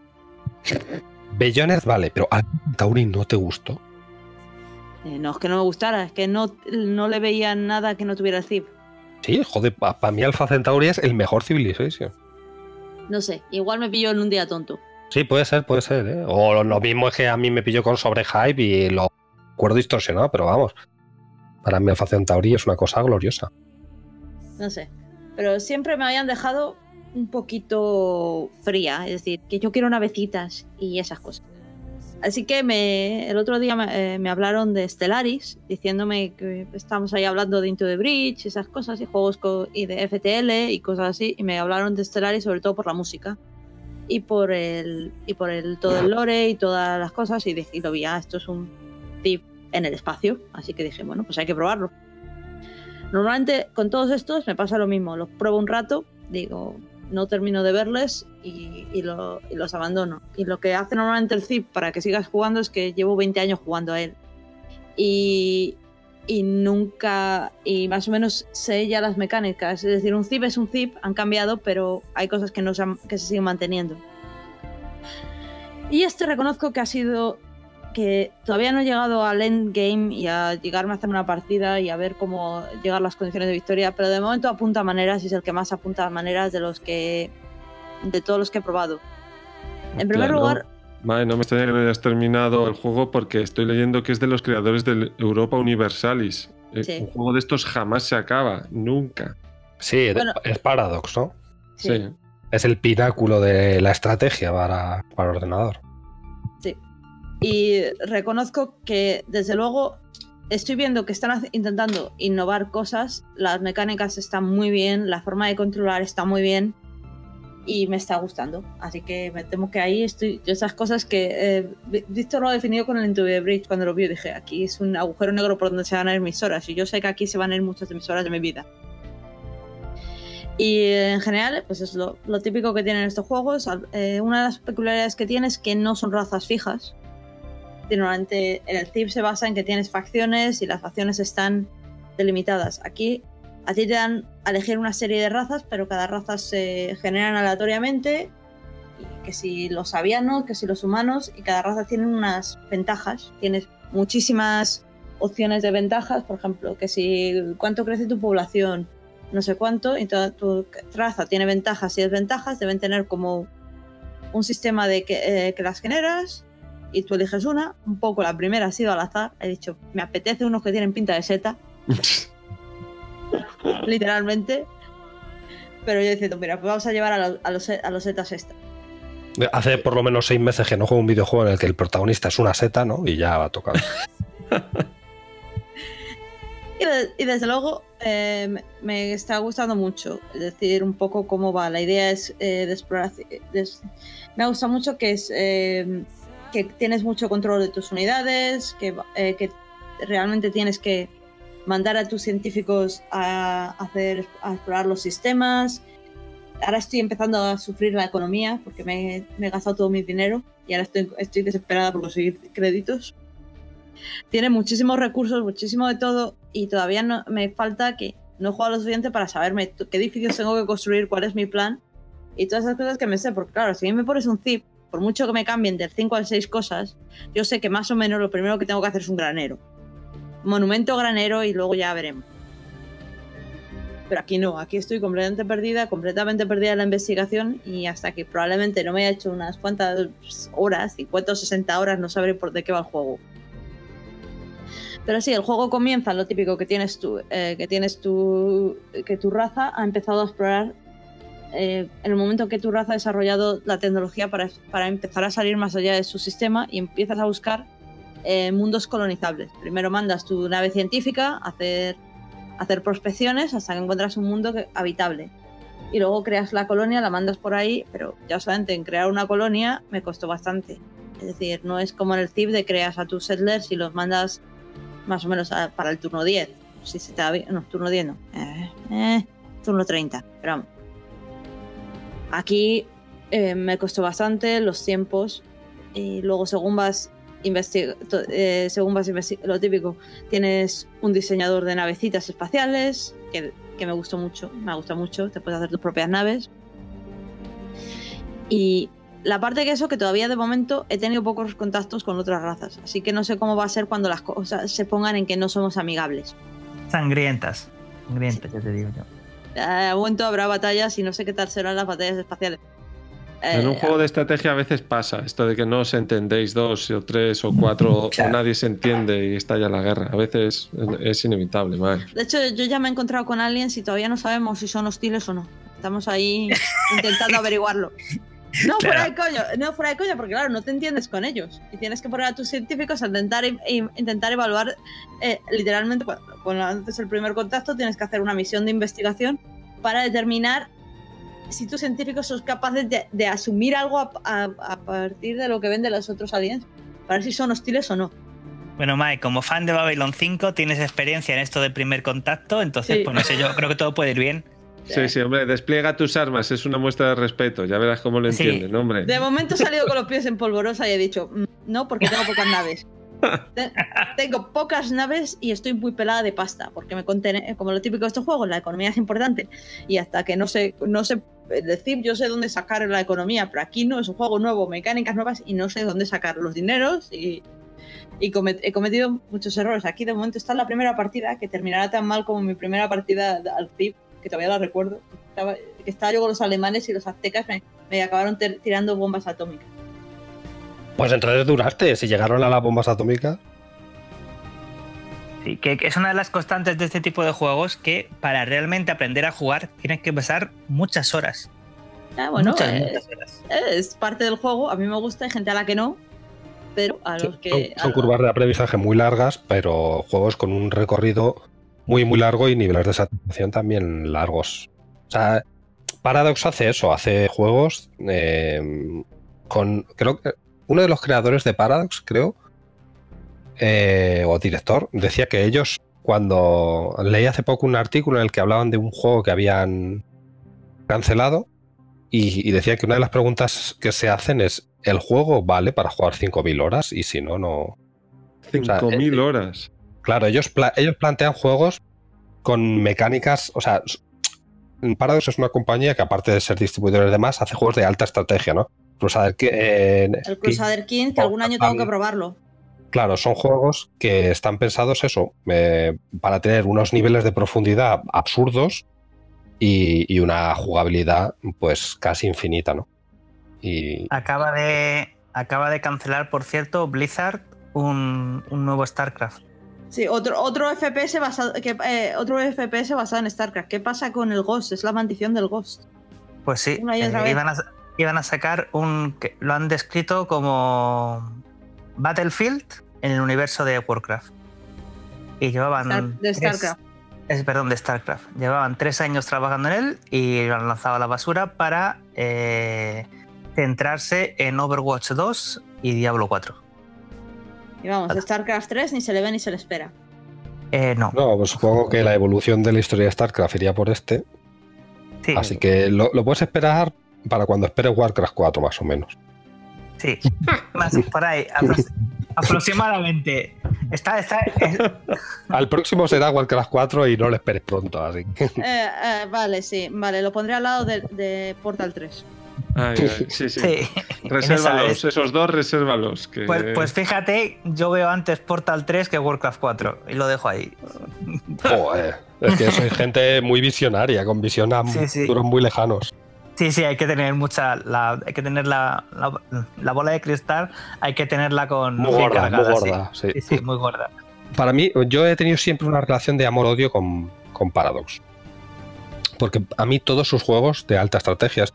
B: Bellones vale, pero al Tauri no te gustó.
D: Eh, no es que no me gustara, es que no, no le veía nada que no tuviera el Civ.
B: Sí, joder, para mí Alpha Centauri es el mejor Civilization.
D: No sé, igual me pilló en un día tonto.
B: Sí, puede ser, puede ser. ¿eh? O lo mismo es que a mí me pilló con sobrehype y lo recuerdo distorsionado, pero vamos. Para mí Alpha Centauri es una cosa gloriosa.
D: No sé. Pero siempre me habían dejado un poquito fría. Es decir, que yo quiero navecitas y esas cosas. Así que me, el otro día me, eh, hablaron de Stellaris, diciéndome que estamos ahí hablando de Into the Bridge, esas cosas, y juegos y de FTL y cosas así. Y me hablaron de Stellaris sobre todo por la música. Y por el, y por el todo el lore y todas las cosas. Y, dije, y lo vi, ah, esto es un tip en el espacio. Así que dije, bueno, pues hay que probarlo. Normalmente con todos estos me pasa lo mismo, los pruebo un rato, digo, no termino de verles y, y lo- y los abandono. Y lo que hace normalmente el zip para que sigas jugando es que llevo 20 años jugando a él. Y, y nunca, y más o menos sé ya las mecánicas. Es decir, un zip es un zip, han cambiado, pero hay cosas que, no se, que se siguen manteniendo. Y este reconozco que ha sido que todavía no he llegado al endgame y a llegarme a hacer una partida y a ver cómo llegar las condiciones de victoria, pero de momento apunta a maneras y es el que más apunta a maneras de los que de todos los que he probado. En primer
A: Claro.
D: lugar,
A: Mae, no me extraña que no hayas terminado el juego porque estoy leyendo que es de los creadores del Europa Universalis. Eh,
D: Sí.
A: Un juego de estos jamás se acaba, nunca.
B: Sí,
D: Bueno.
B: es Paradox, ¿no?
D: sí,
A: Sí.
B: Es el pináculo de la estrategia para, para ordenador.
D: Y reconozco que, desde luego, estoy viendo que están intentando innovar cosas. Las mecánicas están muy bien, la forma de controlar está muy bien y me está gustando. Así que me temo que ahí estoy. Yo esas cosas que eh, Víctor lo ha definido con el Into the Bridge cuando lo vio. Dije, aquí es un agujero negro por donde se van a ir mis horas. Y yo sé que aquí se van a ir muchas de mis horas de mi vida. Y eh, en general, pues es lo, lo típico que tienen estos juegos. Eh, una de las peculiaridades que tiene es que no son razas fijas. Normalmente en el Civ se basa en que tienes facciones y las facciones están delimitadas. Aquí a ti te dan a elegir una serie de razas, pero cada raza se generan aleatoriamente. Y que si los avianos, que si los humanos, y cada raza tiene unas ventajas. Tienes muchísimas opciones de ventajas, por ejemplo, que si cuánto crece tu población, no sé cuánto, y toda tu raza tiene ventajas y desventajas, deben tener como un sistema de que, eh, que las generas y tú eliges una. Un poco la primera ha sido al azar. He dicho, me apetece unos que tienen pinta de seta, literalmente. Pero yo diciendo, mira, pues vamos a llevar a los, a los, a los setas esta.
B: Hace por lo menos seis meses que no juego un videojuego en el que el protagonista es una seta, ¿no? Y ya va a tocar.
D: Y, de- y desde luego eh, me- me está gustando mucho, es decir, un poco cómo va. La idea es eh, de exploración. me gusta mucho que es eh, que tienes mucho control de tus unidades, que, eh, realmente tienes que mandar a tus científicos a hacer explorar los sistemas. Ahora estoy empezando a sufrir la economía porque me, he gastado todo mi dinero y ahora estoy, desesperada por conseguir créditos tiene muchísimos recursos, muchísimo de todo, y todavía no, me falta que no he jugado lo suficiente para saberme qué edificios tengo que construir, cuál es mi plan, y todas esas cosas que me sé, porque claro, si me pones un zip, por mucho que me cambien del 5 al 6 cosas, yo sé que más o menos lo primero que tengo que hacer es un granero. Monumento granero y luego ya veremos. Pero aquí no, aquí estoy completamente perdida, completamente perdida en la investigación y hasta que probablemente no me haya hecho unas cuantas horas, 50 o 60 horas, no sabré por de qué va el juego. Pero sí, el juego comienza lo típico que tienes tú, eh, que tienes tu, que tu raza ha empezado a explorar eh, en el momento que tu raza ha desarrollado la tecnología para, para empezar a salir más allá de su sistema y empiezas a buscar eh, mundos colonizables. Primero mandas tu nave científica a hacer, a hacer prospecciones hasta que encuentras un mundo que- habitable. Y luego creas la colonia, la mandas por ahí, pero ya solamente en crear una colonia me costó bastante. Es decir, no es como en el CIP de creas a tus settlers y los mandas más o menos a- para el turno 10. Si se te da bien- no, turno 10 no. Eh, eh, turno 30, pero vamos. Aquí eh, me costó bastante los tiempos y luego según vas investi- to- eh, según vas investi- lo típico, tienes un diseñador de navecitas espaciales que, que me gustó mucho, me gusta mucho, te puedes hacer tus propias naves. Y la parte que eso, que todavía de momento he tenido pocos contactos con otras razas, así que no sé cómo va a ser cuando las cosas se pongan en que no somos amigables.
C: Sangrientas. Sangrientas, ya te digo yo.
D: Eh, A momento habrá batallas y no sé qué tal serán las batallas espaciales.
A: En un
D: Eh,
A: juego de estrategia a veces pasa esto de que no os entendéis dos o tres o cuatro
C: Claro.
A: o nadie se entiende y estalla la guerra. A veces es inevitable, vale.
D: De hecho, yo ya me he encontrado con aliens y todavía no sabemos si son hostiles o no. Estamos ahí intentando averiguarlo. No, fuera de coño, no, fuera de coño, porque claro, no te entiendes con ellos. Y tienes que poner a tus científicos a intentar, e- e- intentar evaluar, eh, literalmente, cuando, cuando antes el primer contacto, tienes que hacer una misión de investigación para determinar si tus científicos son capaces de, de asumir algo a, a- a partir de lo que ven de los otros aliens, para ver si son hostiles o no.
C: Bueno, Mike, como fan de Babylon 5, tienes experiencia en esto de primer contacto, entonces,
D: Sí.
C: pues no sé, yo creo que todo puede ir bien.
A: Sí, sí, hombre, despliega tus armas, es una muestra de respeto, ya verás cómo lo
C: Sí.
A: entienden, hombre.
D: De momento he salido con los pies en polvorosa y he dicho, "Mm, no, porque tengo pocas naves. Te- tengo pocas naves y estoy muy pelada de pasta, porque me contiene, como lo típico de estos juegos, la economía es importante. Y hasta que no sé, no sé decir, yo sé dónde sacar la economía, pero aquí no, es un juego nuevo, mecánicas nuevas y no sé dónde sacar los dineros y, y comet- he cometido muchos errores. Aquí de momento está la primera partida, que terminará tan mal como mi primera partida al CIP, que todavía la recuerdo. Estaba, que estaba yo con los alemanes y los aztecas me, me acabaron tirando bombas atómicas.
B: Pues entonces duraste, si llegaron a las bombas atómicas.
C: Sí, que es una de las constantes de este tipo de juegos que para realmente aprender a jugar tienes que pasar muchas horas.
D: Ah, bueno,
C: muchas,
D: eh,
C: muchas horas.
D: es parte del juego. A mí me gusta, hay gente a la que no. Pero a los que.
B: son, son curvas de aprendizaje muy largas, pero juegos con un recorrido muy, muy largo y niveles de satisfacción también largos. O sea, Paradox hace eso, hace juegos eh, con. Creo que uno de los creadores de Paradox, creo, eh, o director, decía que ellos, cuando leí hace poco un artículo en el que hablaban de un juego que habían cancelado, y, y decía que una de las preguntas que se hacen es: ¿el juego vale para jugar 5.000 horas? Y si no, no. sea,
A: 5.000
B: eh,
A: horas.
B: Claro, ellos, pla- ellos plantean juegos con mecánicas. O sea, Paradox es una compañía que, aparte de ser distribuidores de demás, hace juegos de alta estrategia, ¿no? Crusader, eh,
D: El Crusader King, que algún año tengo que probarlo.
B: Claro, son juegos que están pensados eso, eh, para tener unos niveles de profundidad absurdos y, y una jugabilidad pues casi infinita, ¿no? Y
C: Acaba de, acaba de cancelar, por cierto, Blizzard un, un nuevo StarCraft.
D: Sí, otro, otro FPS basado, que, eh, otro FPS basado en StarCraft. ¿Qué pasa con el Ghost? Es la maldición del Ghost.
C: Pues sí, eh, iban, a, iban a sacar un. que lo han descrito como Battlefield en el universo de Warcraft. Y llevaban.
D: Star- de
C: tres-
D: StarCraft.
C: es, perdón, de StarCraft. Llevaban tres años trabajando en él y lo han lanzado a la basura para eh, centrarse en Overwatch 2 y Diablo 4.
D: Y vamos, de StarCraft 3 ni se le ve ni se le espera.
C: Eh, no,
B: no, pues supongo que la evolución de la historia de StarCraft iría por este.
C: sí,
B: Así que lo, lo puedes esperar para cuando esperes Warcraft 4, más o menos.
C: sí. Más por ahí, apro- aproximadamente. Está, está, es-
B: Al próximo será Warcraft 4 y no lo esperes pronto, así que.
D: Eh, eh, vale, sí, vale, lo pondré al lado de, de Portal 3.
A: Ay, ay, sí, sí.
C: sí.
A: Resérvalos,
C: En esa-
A: esos dos resérvalos. Que...
C: Pues, pues fíjate, yo veo antes Portal 3 que Warcraft 4 y lo dejo ahí.
B: Joder, es que soy gente muy visionaria, con visión a
C: Sí, sí.
B: futuros muy lejanos.
C: Sí, sí, hay que tener mucha. La, hay que tener la, la, la bola de cristal, hay que tenerla con.
B: Muy gorda, muy
C: cargada,
B: gorda, sí.
C: Sí, sí, muy gorda.
B: para mí, yo he tenido siempre una relación de amor-odio con, con Paradox. Porque a mí todos sus juegos de alta estrategia,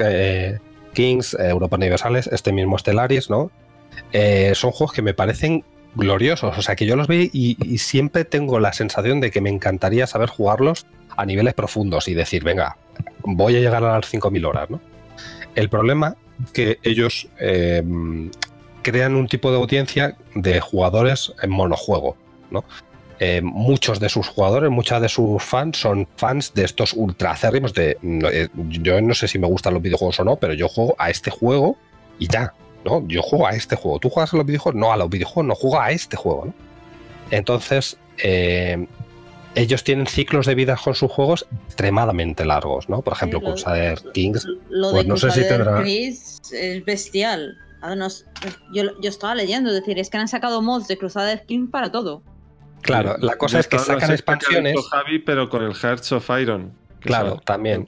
B: eh, Kings, eh, Europa Universales, este mismo Stellaris, ¿no? Eh, son juegos que me parecen gloriosos. O sea, que yo los veo y, siempre tengo la sensación de que me encantaría saber jugarlos a niveles profundos y decir, venga, voy a llegar a las 5.000 horas, ¿no? El problema que ellos crean un tipo de audiencia de jugadores en monojuego, ¿no? Eh, muchos de sus jugadores, muchas de sus fans son fans de estos ultra acérrimos de no, eh, yo no sé si me gustan los videojuegos o no, pero yo juego a este juego y ya, ¿no? Yo juego a este juego. ¿Tú juegas a los videojuegos? No, a los videojuegos no juego a este juego, ¿no? Entonces, eh, ellos tienen ciclos de vida con sus juegos extremadamente largos, ¿no? Por ejemplo,
D: Sí, lo-
B: Crusader Kings.
D: Lo
B: Pues
D: de
B: no sé si tendrá-
D: Kings es bestial. Yo, yo estaba leyendo, es decir, es que han sacado mods de Crusader King para todo.
B: Claro, la cosa es que sacan expansiones.
A: Javi, pero con el Hearts of Iron.
B: Claro, también.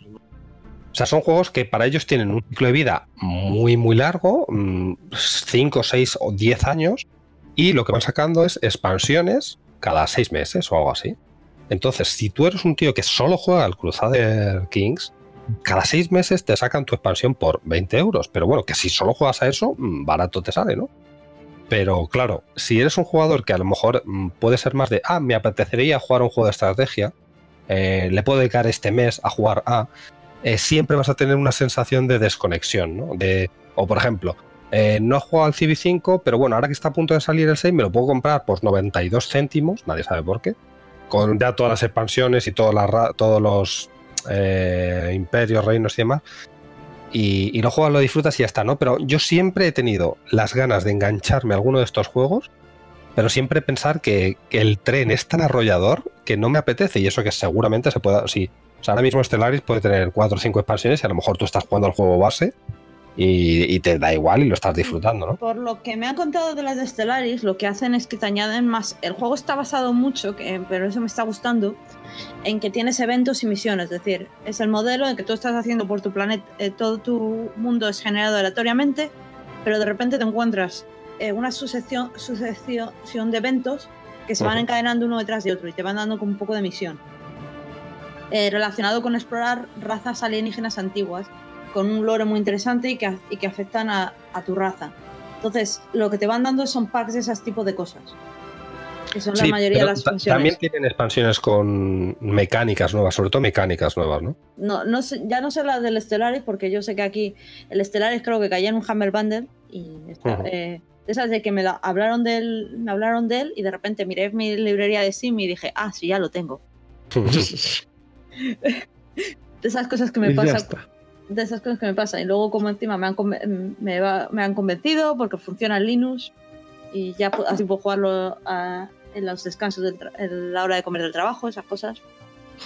B: O sea, son juegos que para ellos tienen un ciclo de vida muy, muy largo, 5, 6 o 10 años, y lo que van sacando es expansiones cada 6 meses o algo así. Entonces, si tú eres un tío que solo juega al Crusader Kings, cada 6 meses te sacan tu expansión por 20 euros. Pero bueno, que si solo juegas a eso, mm, barato te sale, ¿no? Pero claro, si eres un jugador que a lo mejor mm, puede ser más de, ah, me apetecería jugar un juego de estrategia, eh, le puedo dedicar este mes a jugar a, eh, siempre vas a tener una sensación de desconexión, ¿no? De, o por ejemplo, eh, no he jugado al CB5, pero bueno, ahora que está a punto de salir el 6, me lo puedo comprar por 92 céntimos, nadie sabe por qué, con ya todas las expansiones y todas las todos los imperios, reinos y demás. Y, y lo juegas, lo disfrutas y ya está, ¿no? Pero yo siempre he tenido las ganas de engancharme a alguno de estos juegos, pero siempre pensar que, que el tren es tan arrollador que no me apetece y eso que seguramente se pueda... Sí, ahora mismo Stellaris puede tener 4 o 5 expansiones y a lo mejor tú estás jugando al juego base y, y te da igual y lo estás disfrutando, ¿no?
D: Por lo que me han contado de las de Stellaris, lo que hacen es que te añaden más. El juego está basado mucho, que, pero eso me está gustando, en que tienes eventos y misiones. Es decir, es el modelo en que tú estás haciendo por tu planeta, eh, todo tu mundo es generado aleatoriamente, pero de repente te encuentras eh, una sucesión, sucesión de eventos que se van
B: Ujú.
D: encadenando uno detrás de otro y te van dando como un poco de misión. Eh, relacionado con explorar razas alienígenas antiguas con un lore muy interesante y que, y que afectan a, a tu raza. Entonces, lo que te van dando son packs de esos tipos de cosas. Que son
B: Sí,
D: la mayoría de las funciones.
B: También tienen expansiones con mecánicas nuevas, sobre todo mecánicas nuevas, ¿no?
D: No, no sé, ya no sé las del Stellaris, porque yo sé que aquí el Stellaris creo que caía en un Hammer Bundle y está, eh, de esas de que me, la- hablaron de él, me hablaron de él y de repente miré mi librería de Sim y dije, ah, sí, ya lo tengo. De esas cosas que me pasan. De esas cosas que me pasan. Y luego como encima me han, me, va- me han convencido porque funciona en Linux y ya así puedo jugarlo a- en los descansos, del tra- en la hora de comer del trabajo, esas cosas.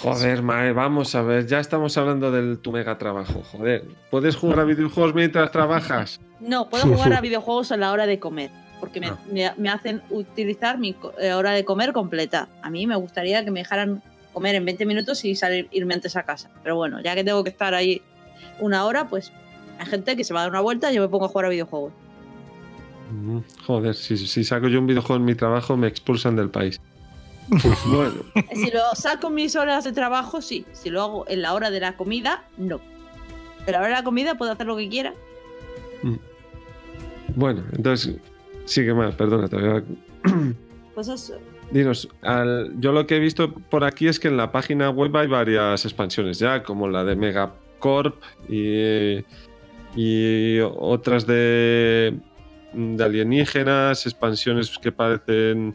A: Joder, Mae, vamos a ver, ya estamos hablando del tu mega trabajo, joder. ¿Puedes jugar a videojuegos mientras trabajas?
D: No, puedo jugar a videojuegos a la hora de comer porque me,
A: Ah.
D: me- me hacen utilizar mi eh, hora de comer completa. A mí me gustaría que me dejaran comer en 20 minutos y salir, irme antes a casa. Pero bueno, ya que tengo que estar ahí una hora, pues hay gente que se va a dar una vuelta y yo me pongo a jugar a videojuegos.
A: Mm, Joder, si, si saco yo un videojuego en mi trabajo me expulsan del país. bueno,
D: Si lo saco en mis horas de trabajo, sí. Si lo hago en la hora de la comida, no. En la hora de la comida puedo hacer lo que quiera.
A: bueno, entonces sigue más, perdona, te voy a-
D: Pues eso.
A: Dinos, al- yo lo que he visto por aquí es que en la página web hay varias expansiones ya, como la de Megacorp y, y otras de, de alienígenas, expansiones que parecen,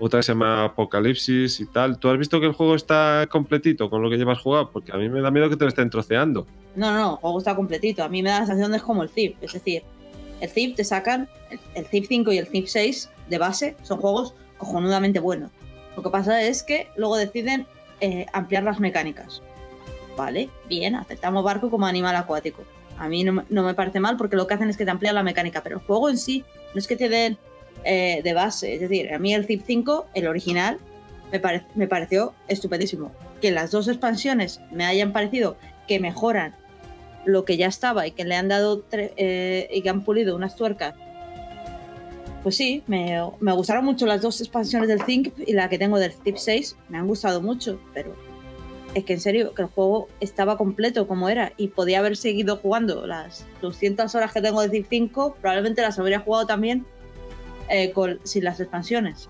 A: otra que se llama Apocalipsis y tal. ¿Tú has visto que el juego está completito con lo que llevas jugado? Porque a mí me da miedo que te lo estén troceando.
D: No, no, el juego está completito. A mí me da la sensación de es como el Thief. Es decir, el Thief te sacan, el, Thief 5 y el Thief 6 de base son juegos cojonudamente buenos. Lo que pasa es que luego deciden eh, ampliar las mecánicas. Vale, bien, aceptamos barco como animal acuático. A mí no, no me parece mal porque lo que hacen es que te amplían la mecánica, pero el juego en sí no es que te den eh, de base. Es decir, a mí el Thief 5, el original, me, pare- me pareció estupendísimo. Que las dos expansiones me hayan parecido que mejoran lo que ya estaba y que le han dado eh, y que han pulido unas tuercas pues sí, me, gustaron mucho las dos expansiones del Think y la que tengo del Tip 6. Me han gustado mucho, pero es que en serio, que el juego estaba completo como era y podía haber seguido jugando las 200 horas que tengo de Tip 5, probablemente las habría jugado también eh, con, sin las expansiones.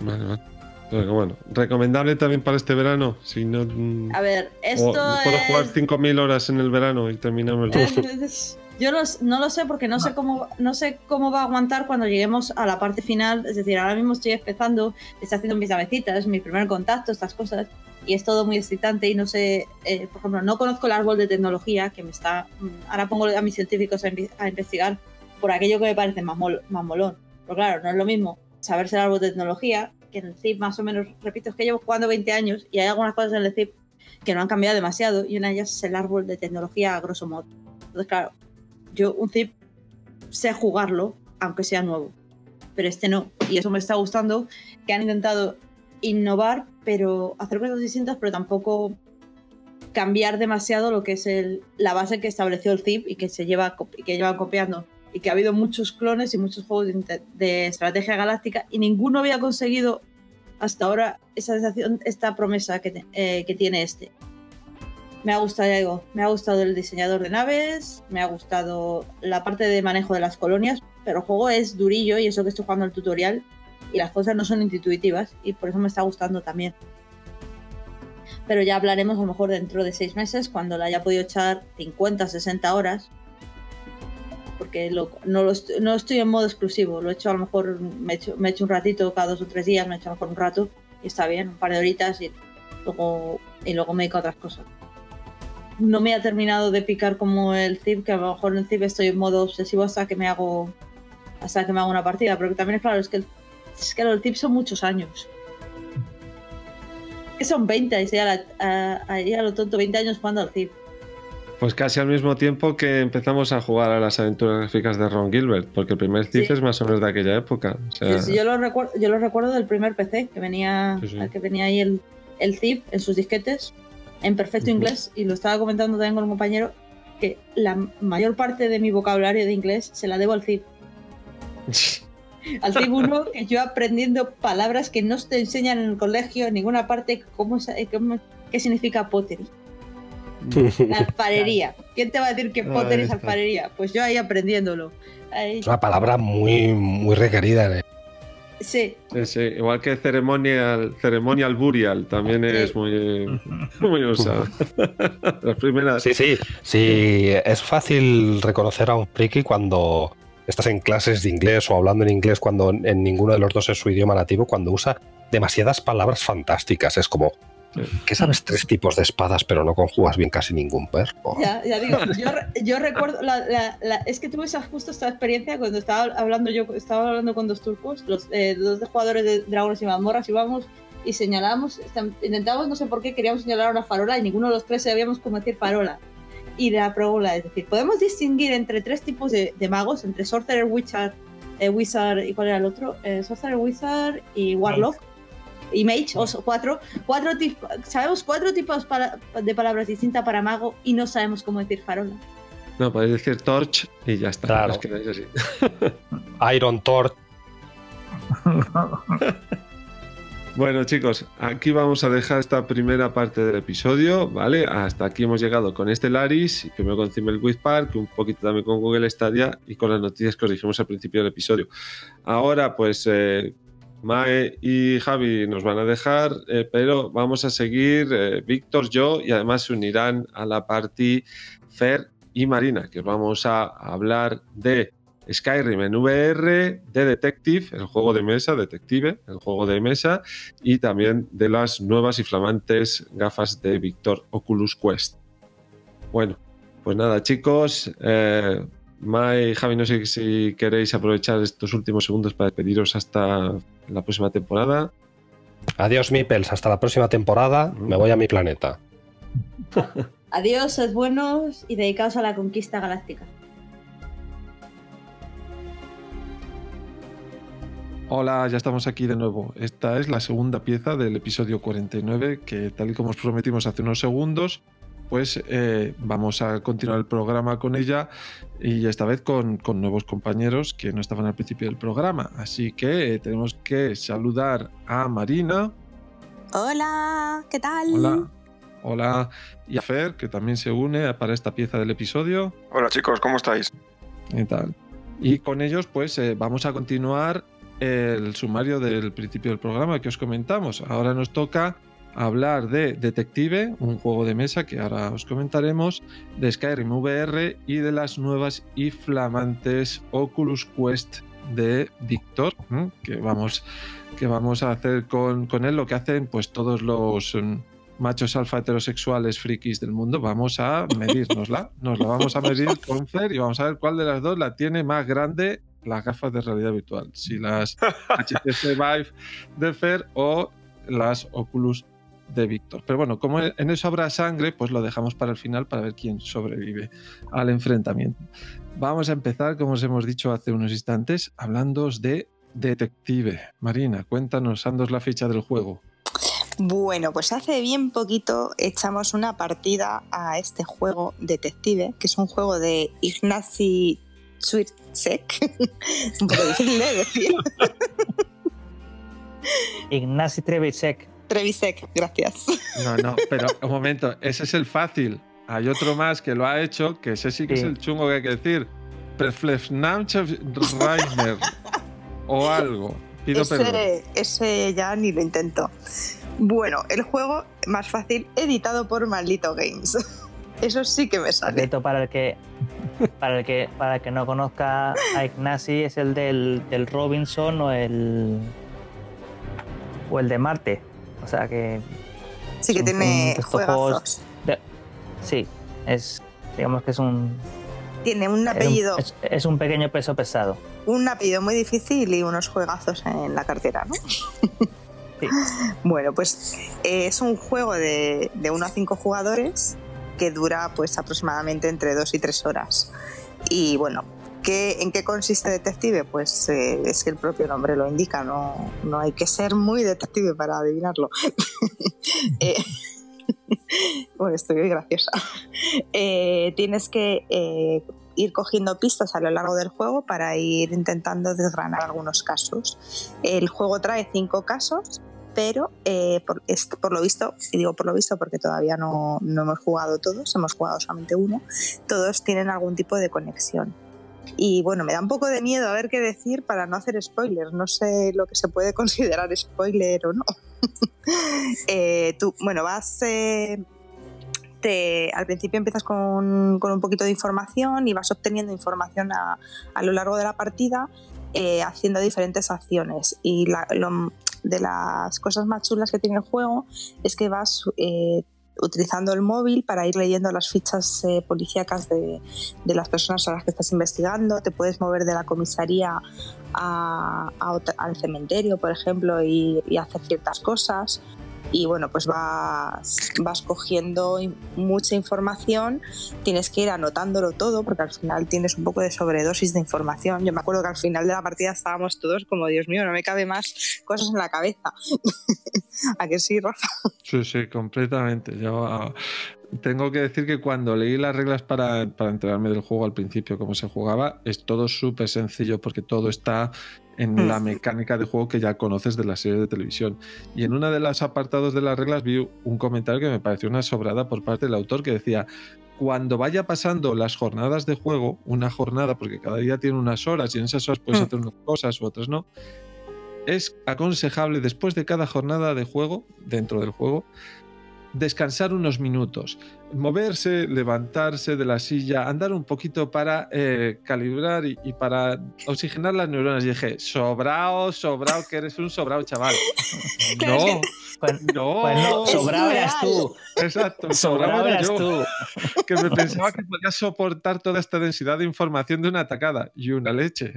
A: Vale, vale. Pero bueno, recomendable también para este verano. Si no, mm,
D: A ver,
A: o-
D: esto
A: puedo
D: es...
A: jugar 5.000 horas en el verano y terminamos el.
D: Yo no, no lo sé porque no sé cómo no sé cómo va a aguantar cuando lleguemos a la parte final. Es decir, ahora mismo estoy empezando, estoy haciendo mis navecitas, mi primer contacto, estas cosas, y es todo muy excitante y no sé, eh, por ejemplo, no conozco el árbol de tecnología que me está. mm, Ahora pongo a mis científicos a, a investigar por aquello que me parece más, mol- más molón. Pero claro, no es lo mismo saberse el árbol de tecnología que en el CIP más o menos, repito, es que llevo jugando 20 años y hay algunas cosas en el CIP que no han cambiado demasiado y una de ellas es el árbol de tecnología a grosso modo. Entonces, claro, yo un zip sé jugarlo, aunque sea nuevo. Pero este no. Y eso me está gustando, que han intentado innovar, pero hacer cosas distintas, pero tampoco cambiar demasiado lo que es la base que estableció el zip y que se lleva que llevan copiando. Y que ha habido muchos clones y muchos juegos de, estrategia galáctica y ninguno había conseguido hasta ahora esa sensación, esta promesa que, eh, que tiene este. Me ha gustado, me ha gustado el diseñador de naves, me ha gustado la parte de manejo de las colonias, pero el juego es durillo y eso que estoy jugando el tutorial y las cosas no son intuitivas y por eso me está gustando también. Pero ya hablaremos a lo mejor dentro de seis meses cuando le haya podido echar 50, 60 horas. Porque lo- no, estoy en modo exclusivo, lo he hecho a lo mejor, me he hecho, me he hecho un ratito cada dos o tres días, me he hecho a lo mejor un rato y está bien, un par de horitas y luego, y luego me dedico a otras cosas no me ha terminado de picar como el Zip, que a lo mejor en el Zip estoy en modo obsesivo hasta que me hago hasta que me hago una partida, pero que también es claro, es que el, es que el Zip son muchos años. Que son 20, ahí a, la- a- lo tonto, 20 años jugando al Zip.
A: Pues casi al mismo tiempo que empezamos a jugar a las aventuras gráficas de Ron Gilbert, porque el primer Thief
D: Sí.
A: es más o menos de aquella época. O sea,
D: Yo, yo lo recuerdo, yo lo recuerdo del primer PC, que venía, que venía ahí el, el Zip en sus disquetes, en perfecto inglés, y lo estaba comentando también con un compañero, que la mayor parte de mi vocabulario de inglés se la debo al Zip. Al Zip 1, que yo aprendiendo palabras que no te enseñan en el colegio, en ninguna parte, cómo, cómo- qué significa pottery. La alfarería. ¿Quién te va a decir que
A: Ahí
D: pottery es alfarería? Pues yo ahí aprendiéndolo. Ahí-
B: Es una palabra muy, muy requerida. en el-
D: sí,
A: Sí, sí, igual que ceremonial, ceremonial burial, también
D: Sí.
A: es muy, muy usado. Las primeras.
B: Sí, sí, sí. Es fácil reconocer a un friki cuando estás en clases de inglés o hablando en inglés cuando en ninguno de los dos es su idioma nativo, cuando usa demasiadas palabras fantásticas. Es como, Que sabes tres tipos de espadas, pero no conjugas bien casi ningún verbo.
D: Ya, ya digo, yo, yo recuerdo, la, la- la- es que tuve esa, justo esta experiencia cuando estaba hablando yo, estaba hablando con dos turcos, los eh, dos de jugadores de dragones y mazmorras, íbamos y señalábamos, estam- intentábamos, no sé por qué, queríamos señalar una farola y ninguno de los tres sabíamos cómo decir farola. Y la pregunta es decir, ¿podemos distinguir entre tres tipos de, de magos, entre Sorcerer, Wizard, eh, Wizard y cuál era el otro? Eh, Sorcerer, Wizard y Warlock. Mage, o so- cuatro, cuatro tipos, sabemos cuatro tipos para- de palabras distintas para mago y no sabemos cómo decir farola.
A: No, podéis decir torch y ya está.
B: Claro.
A: os quedáis así.
B: Iron Torch.
A: Bueno, chicos, aquí vamos a dejar esta primera parte del episodio, ¿vale? Hasta aquí hemos llegado con este Laris, primero con Thimbleweed Park, un poquito también con Google Stadia y con las noticias que os dijimos al principio del episodio. Ahora, pues, eh, Mae y Javi nos van a dejar, eh, pero vamos a seguir eh, Víctor, yo y además se unirán a la party Fer y Marina, que vamos a hablar de Skyrim en VR, de Detective, el juego de mesa, Detective, el juego de mesa, y también de las nuevas y flamantes gafas de Victor Oculus Quest. Bueno, pues nada, chicos. Eh, Mai Javi, no sé si queréis aprovechar estos últimos segundos para despediros hasta la próxima temporada.
B: Adiós, Mipels. Hasta la próxima temporada. Me voy a mi planeta.
D: Adiós, sed buenos y dedicados a la conquista galáctica.
A: Hola, ya estamos aquí de nuevo. Esta es la segunda pieza del episodio 49 que tal y como os prometimos hace unos segundos, pues eh, vamos a continuar el programa con ella y esta vez con, con nuevos compañeros que no estaban al principio del programa. Así que eh, tenemos que saludar a Marina.
F: Hola, ¿qué tal?
A: Hola. Hola. Y a Fer, que también se une para esta pieza del episodio.
G: Hola chicos, ¿cómo estáis?
A: ¿Qué tal? Y con ellos, pues eh, vamos a continuar el sumario del principio del programa que os comentamos. Ahora nos toca hablar de Detective, un juego de mesa que ahora os comentaremos, de Skyrim VR y de las nuevas y flamantes Oculus Quest de Víctor, que vamos, que vamos a hacer con, con, él lo que hacen pues todos los um, machos alfa heterosexuales frikis del mundo, vamos a medirnosla, nos la vamos a medir con Fer y vamos a ver cuál de las dos la tiene más grande las gafas de realidad virtual, si las HTC Vive de Fer o las Oculus de Víctor. Pero bueno, como en eso habrá sangre, pues lo dejamos para el final para ver quién sobrevive al enfrentamiento. Vamos a empezar, como os hemos dicho hace unos instantes, hablando de Detective. Marina, cuéntanos, andos la ficha del juego.
F: Bueno, pues hace bien poquito echamos una partida a este juego Detective, que es un juego de Ignacy Swirsek. un poco difícil de decir.
E: Ignacy Trevisek.
F: Trevisek, gracias.
A: No, no, pero un momento, ese es el fácil. Hay otro más que lo ha hecho, que ese sí que sí. es el chungo que hay que decir. Reimer o algo. Pido
F: ese,
A: perdón.
F: ese ya ni lo intento. Bueno, el juego más fácil, editado por Maldito Games. Eso sí que me sale.
E: Maldito para el que para el que para el que no conozca a Ignacy es el del, del Robinson o el o el de Marte. O sea que
F: sí que tiene juegos.
E: De, sí, es digamos que es un
F: tiene un apellido.
E: Es, es, un pequeño peso pesado.
F: Un apellido muy difícil y unos juegazos en la cartera, ¿no?
E: Sí.
F: Bueno, pues eh, es un juego de, de 1 a 5 jugadores que dura pues aproximadamente entre 2 y 3 horas. Y bueno, ¿qué, ¿en qué consiste Detective? Pues eh, es que el propio nombre lo indica, no, no hay que ser muy detective para adivinarlo. eh, bueno, estoy graciosa. Eh, tienes que eh, ir cogiendo pistas a lo largo del juego para ir intentando desgranar algunos casos. El juego trae cinco casos, pero por, por, lo visto, y digo por lo visto porque todavía no, no hemos jugado todos, hemos jugado solamente uno, todos tienen algún tipo de conexión. Y bueno, me da un poco de miedo a ver qué decir para no hacer spoilers. No sé lo que se puede considerar spoiler o no. eh, tú, bueno, vas. Eh, te, al principio empiezas con, con, un poquito de información y vas obteniendo información a, a lo largo de la partida eh, haciendo diferentes acciones. Y la, de las cosas más chulas que tiene el juego es que vas eh, utilizando el móvil para ir leyendo las fichas eh, policíacas de, de, las personas a las que estás investigando. Te puedes mover de la comisaría a, al cementerio, por ejemplo, y, y hacer ciertas cosas y bueno, pues vas, vas cogiendo mucha información, tienes que ir anotándolo todo porque al final tienes un poco de sobredosis de información. Yo me acuerdo que al final de la partida estábamos todos como, Dios mío, no me cabe más cosas en la cabeza. ¿A que sí, Rafa?
A: Sí, sí, completamente. Yo uh, tengo que decir que cuando leí las reglas para, para enterarme del juego al principio, cómo se jugaba, es todo súper sencillo porque todo está en la mecánica de juego que ya conoces de la serie de televisión. Y en uno de los apartados de las reglas vi un comentario que me pareció una sobrada por parte del autor que decía, cuando vaya pasando las jornadas de juego, una jornada, porque cada día tiene unas horas y en esas horas puedes hacer unas cosas u otras no, es aconsejable después de cada jornada de juego, dentro del juego, descansar unos minutos, moverse, levantarse de la silla, andar un poquito para eh, calibrar y, y, para oxigenar las neuronas. Y dije, sobrao, sobrao, que eres un sobrao, chaval. No,
E: pues, no, pues no, sobrao eras tú.
A: Exacto, sobrao eras yo, tú. Que me pensaba que podía soportar toda esta densidad de información de una atacada y una leche.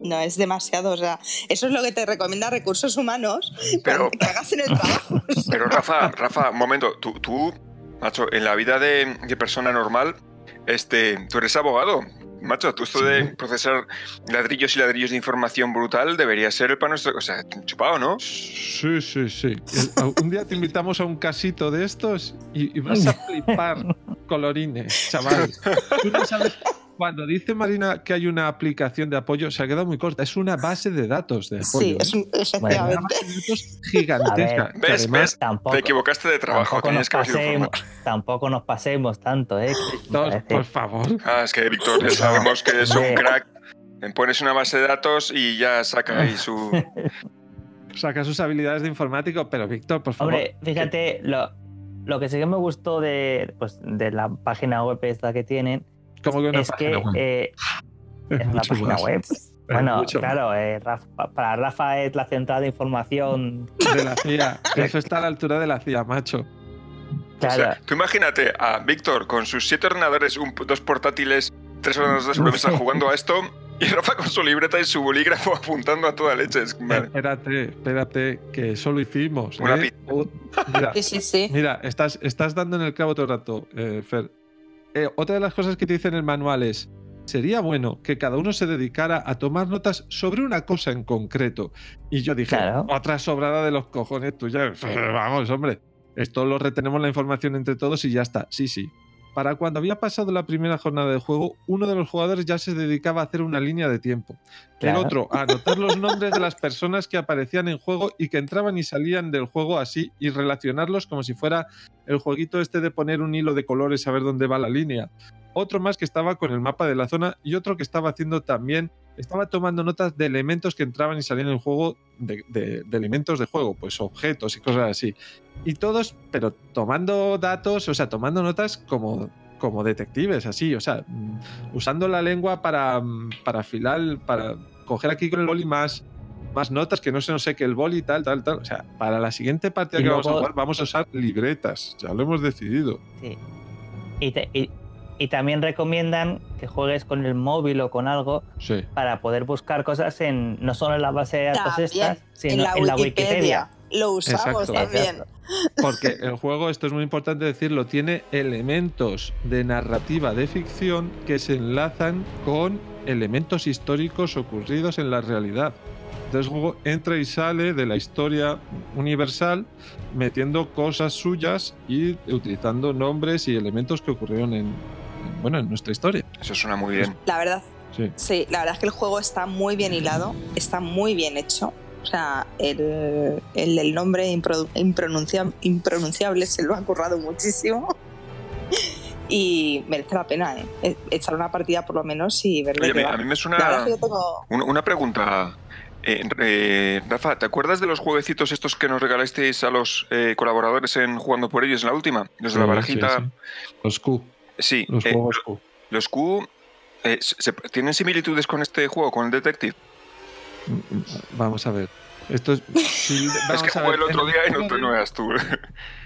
F: No, es demasiado. O sea, eso es lo que te recomienda recursos humanos pero, que hagas en el trabajo.
G: Pero Rafa, Rafa, un momento, tú, tú macho, en la vida de, de, persona normal, este, tú eres abogado. Macho, tú esto sí. de procesar ladrillos y ladrillos de información brutal debería ser el para nuestro. O sea, chupado, ¿no?
A: Sí, sí, sí. El, un día te invitamos a un casito de estos y, y vas a flipar. colorines, chaval. Tú no sabes. Cuando dice Marina que hay una aplicación de apoyo, se ha quedado muy corta. Es una base de datos de apoyo.
F: Sí, es un-
A: Una
F: efectivamente.
A: base de datos gigantesca.
E: Ver.
G: ¿Ves?
A: además,
G: ¿Ves?
E: Tampoco,
G: Te equivocaste de trabajo,
E: tampoco, nos pasemos, tampoco nos pasemos tanto, ¿eh?
A: Dos, por favor.
G: Ah, es que Víctor, ya sabemos que es un crack. Pones una base de datos y ya saca ahí su.
A: Saca sus habilidades de informático, pero Víctor, por favor.
E: Hombre, fíjate, lo, lo que sí que me gustó de, pues, de la página web esta que tienen
A: como que una
E: es que
A: web.
E: eh,
A: Es
E: una página
A: más.
E: web. Bueno, claro, eh, Rafa- para Rafa es la central de información.
A: De la CIA. Eso está a la altura de la CIA, macho.
G: O
E: Claro,
G: sea, tú imagínate a Víctor con sus siete ordenadores, un- dos portátiles, tres ordenadores de sobremesa jugando a esto, y Rafa con su libreta y su bolígrafo apuntando a toda leche. Es- madre.
A: Espérate, espérate, que eso lo hicimos.
G: Una
A: ¿eh? Oh, Mira,
F: Sí, sí, sí.
A: mira estás, estás dando en el clavo todo el rato, eh, Fer. Eh, otra de las cosas que te dice en el manual es, sería bueno que cada uno se dedicara a tomar notas sobre una cosa en concreto. Y yo dije,
E: Claro.
A: otra sobrada de los cojones tuyos. Vamos, hombre. Esto lo retenemos la información entre todos y ya está. Sí, sí. Para cuando había pasado la primera jornada de juego, uno de los jugadores ya se dedicaba a hacer una línea de tiempo.
E: Claro.
A: El otro a anotar los nombres de las personas que aparecían en juego y que entraban y salían del juego así y relacionarlos como si fuera el jueguito este de poner un hilo de colores a ver dónde va la línea. Otro más que estaba con el mapa de la zona y otro que estaba haciendo también, estaba tomando notas de elementos que entraban y salían en el juego, de, de- de elementos de juego, pues objetos y cosas así. Y todos, pero tomando datos, o sea, tomando notas como, como detectives, así, o sea, mm, usando la lengua para, mm, para afilar, para coger aquí con el boli más, más notas, que no sé, no sé, que el boli tal, tal, tal. O sea, para la siguiente partida
E: Y
A: que vamos a
E: luego-
A: jugar, vamos a usar libretas, ya lo hemos decidido.
E: sí. Y, te- y- y también recomiendan que juegues con el móvil o con algo
A: Sí.
E: para poder buscar cosas en no solo en la base de datos
F: También,
E: estas, sino
F: en la, Wikipedia. Lo usamos
A: Exacto.
F: también.
A: Porque el juego, esto es muy importante decirlo, tiene elementos de narrativa de ficción que se enlazan con elementos históricos ocurridos en la realidad. Entonces el juego entra y sale de la historia universal metiendo cosas suyas y utilizando nombres y elementos que ocurrieron en, bueno, en nuestra historia.
G: Eso suena muy bien.
F: La verdad,
A: Sí.
F: sí, la verdad es que el juego está muy bien hilado, está muy bien hecho. O sea, el, el, el nombre impronuncia- impronunciable se lo ha currado muchísimo. Y merece la pena, ¿eh? E- Echar una partida por lo menos y ver de
G: Oye, a mí, me suena
F: es que yo tengo.
G: una, pregunta. Eh, eh, Rafa, ¿te acuerdas de los jueguecitos estos que nos regalasteis a los eh, colaboradores en Jugando por ellos en la última? Los de la barajita.
A: sí, sí. Los Q,
G: Sí,
A: los
G: eh,
A: juegos Q.
G: los Q. eh, ¿Tienen similitudes con este juego, con el Detective?
A: Vamos a ver. Esto es, sí,
G: es
A: vamos
G: que
A: ver,
G: el otro
A: en
G: día y no te no veas tú.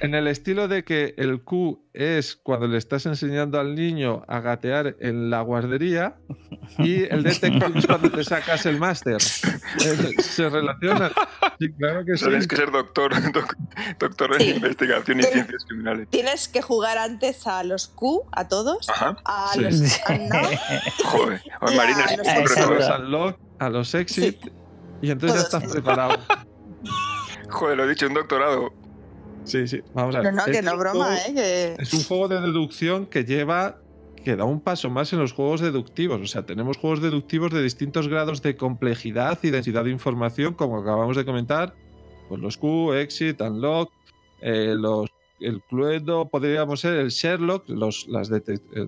A: En el estilo de que el Q es cuando le estás enseñando al niño a gatear en la guardería y el detective es cuando te sacas el máster. Eh, Se relaciona. Sí, claro que sí.
G: Tienes que ser doctor, doc- doctor en
F: Sí.
G: investigación y ciencias criminales.
F: Tienes que jugar antes a los Q, a todos,
G: Ajá.
F: a
A: Sí.
F: los
G: Joder. A
F: Y a
G: Marina, es
F: los
G: un
A: A los a los exit y entonces ya estás preparado.
G: Joder, lo he dicho, un doctorado.
A: Sí, sí. Vamos a ver.
F: no, que
A: Este
F: no broma,
A: juego
F: ¿eh? Que...
A: Es un juego de deducción que lleva que da un paso más en los juegos deductivos. O sea, tenemos juegos deductivos de distintos grados de complejidad y densidad de información, como acabamos de comentar. Pues los Q, Exit, Unlock, eh, los, el Cluedo, podríamos ser el Sherlock, los, las dete- eh,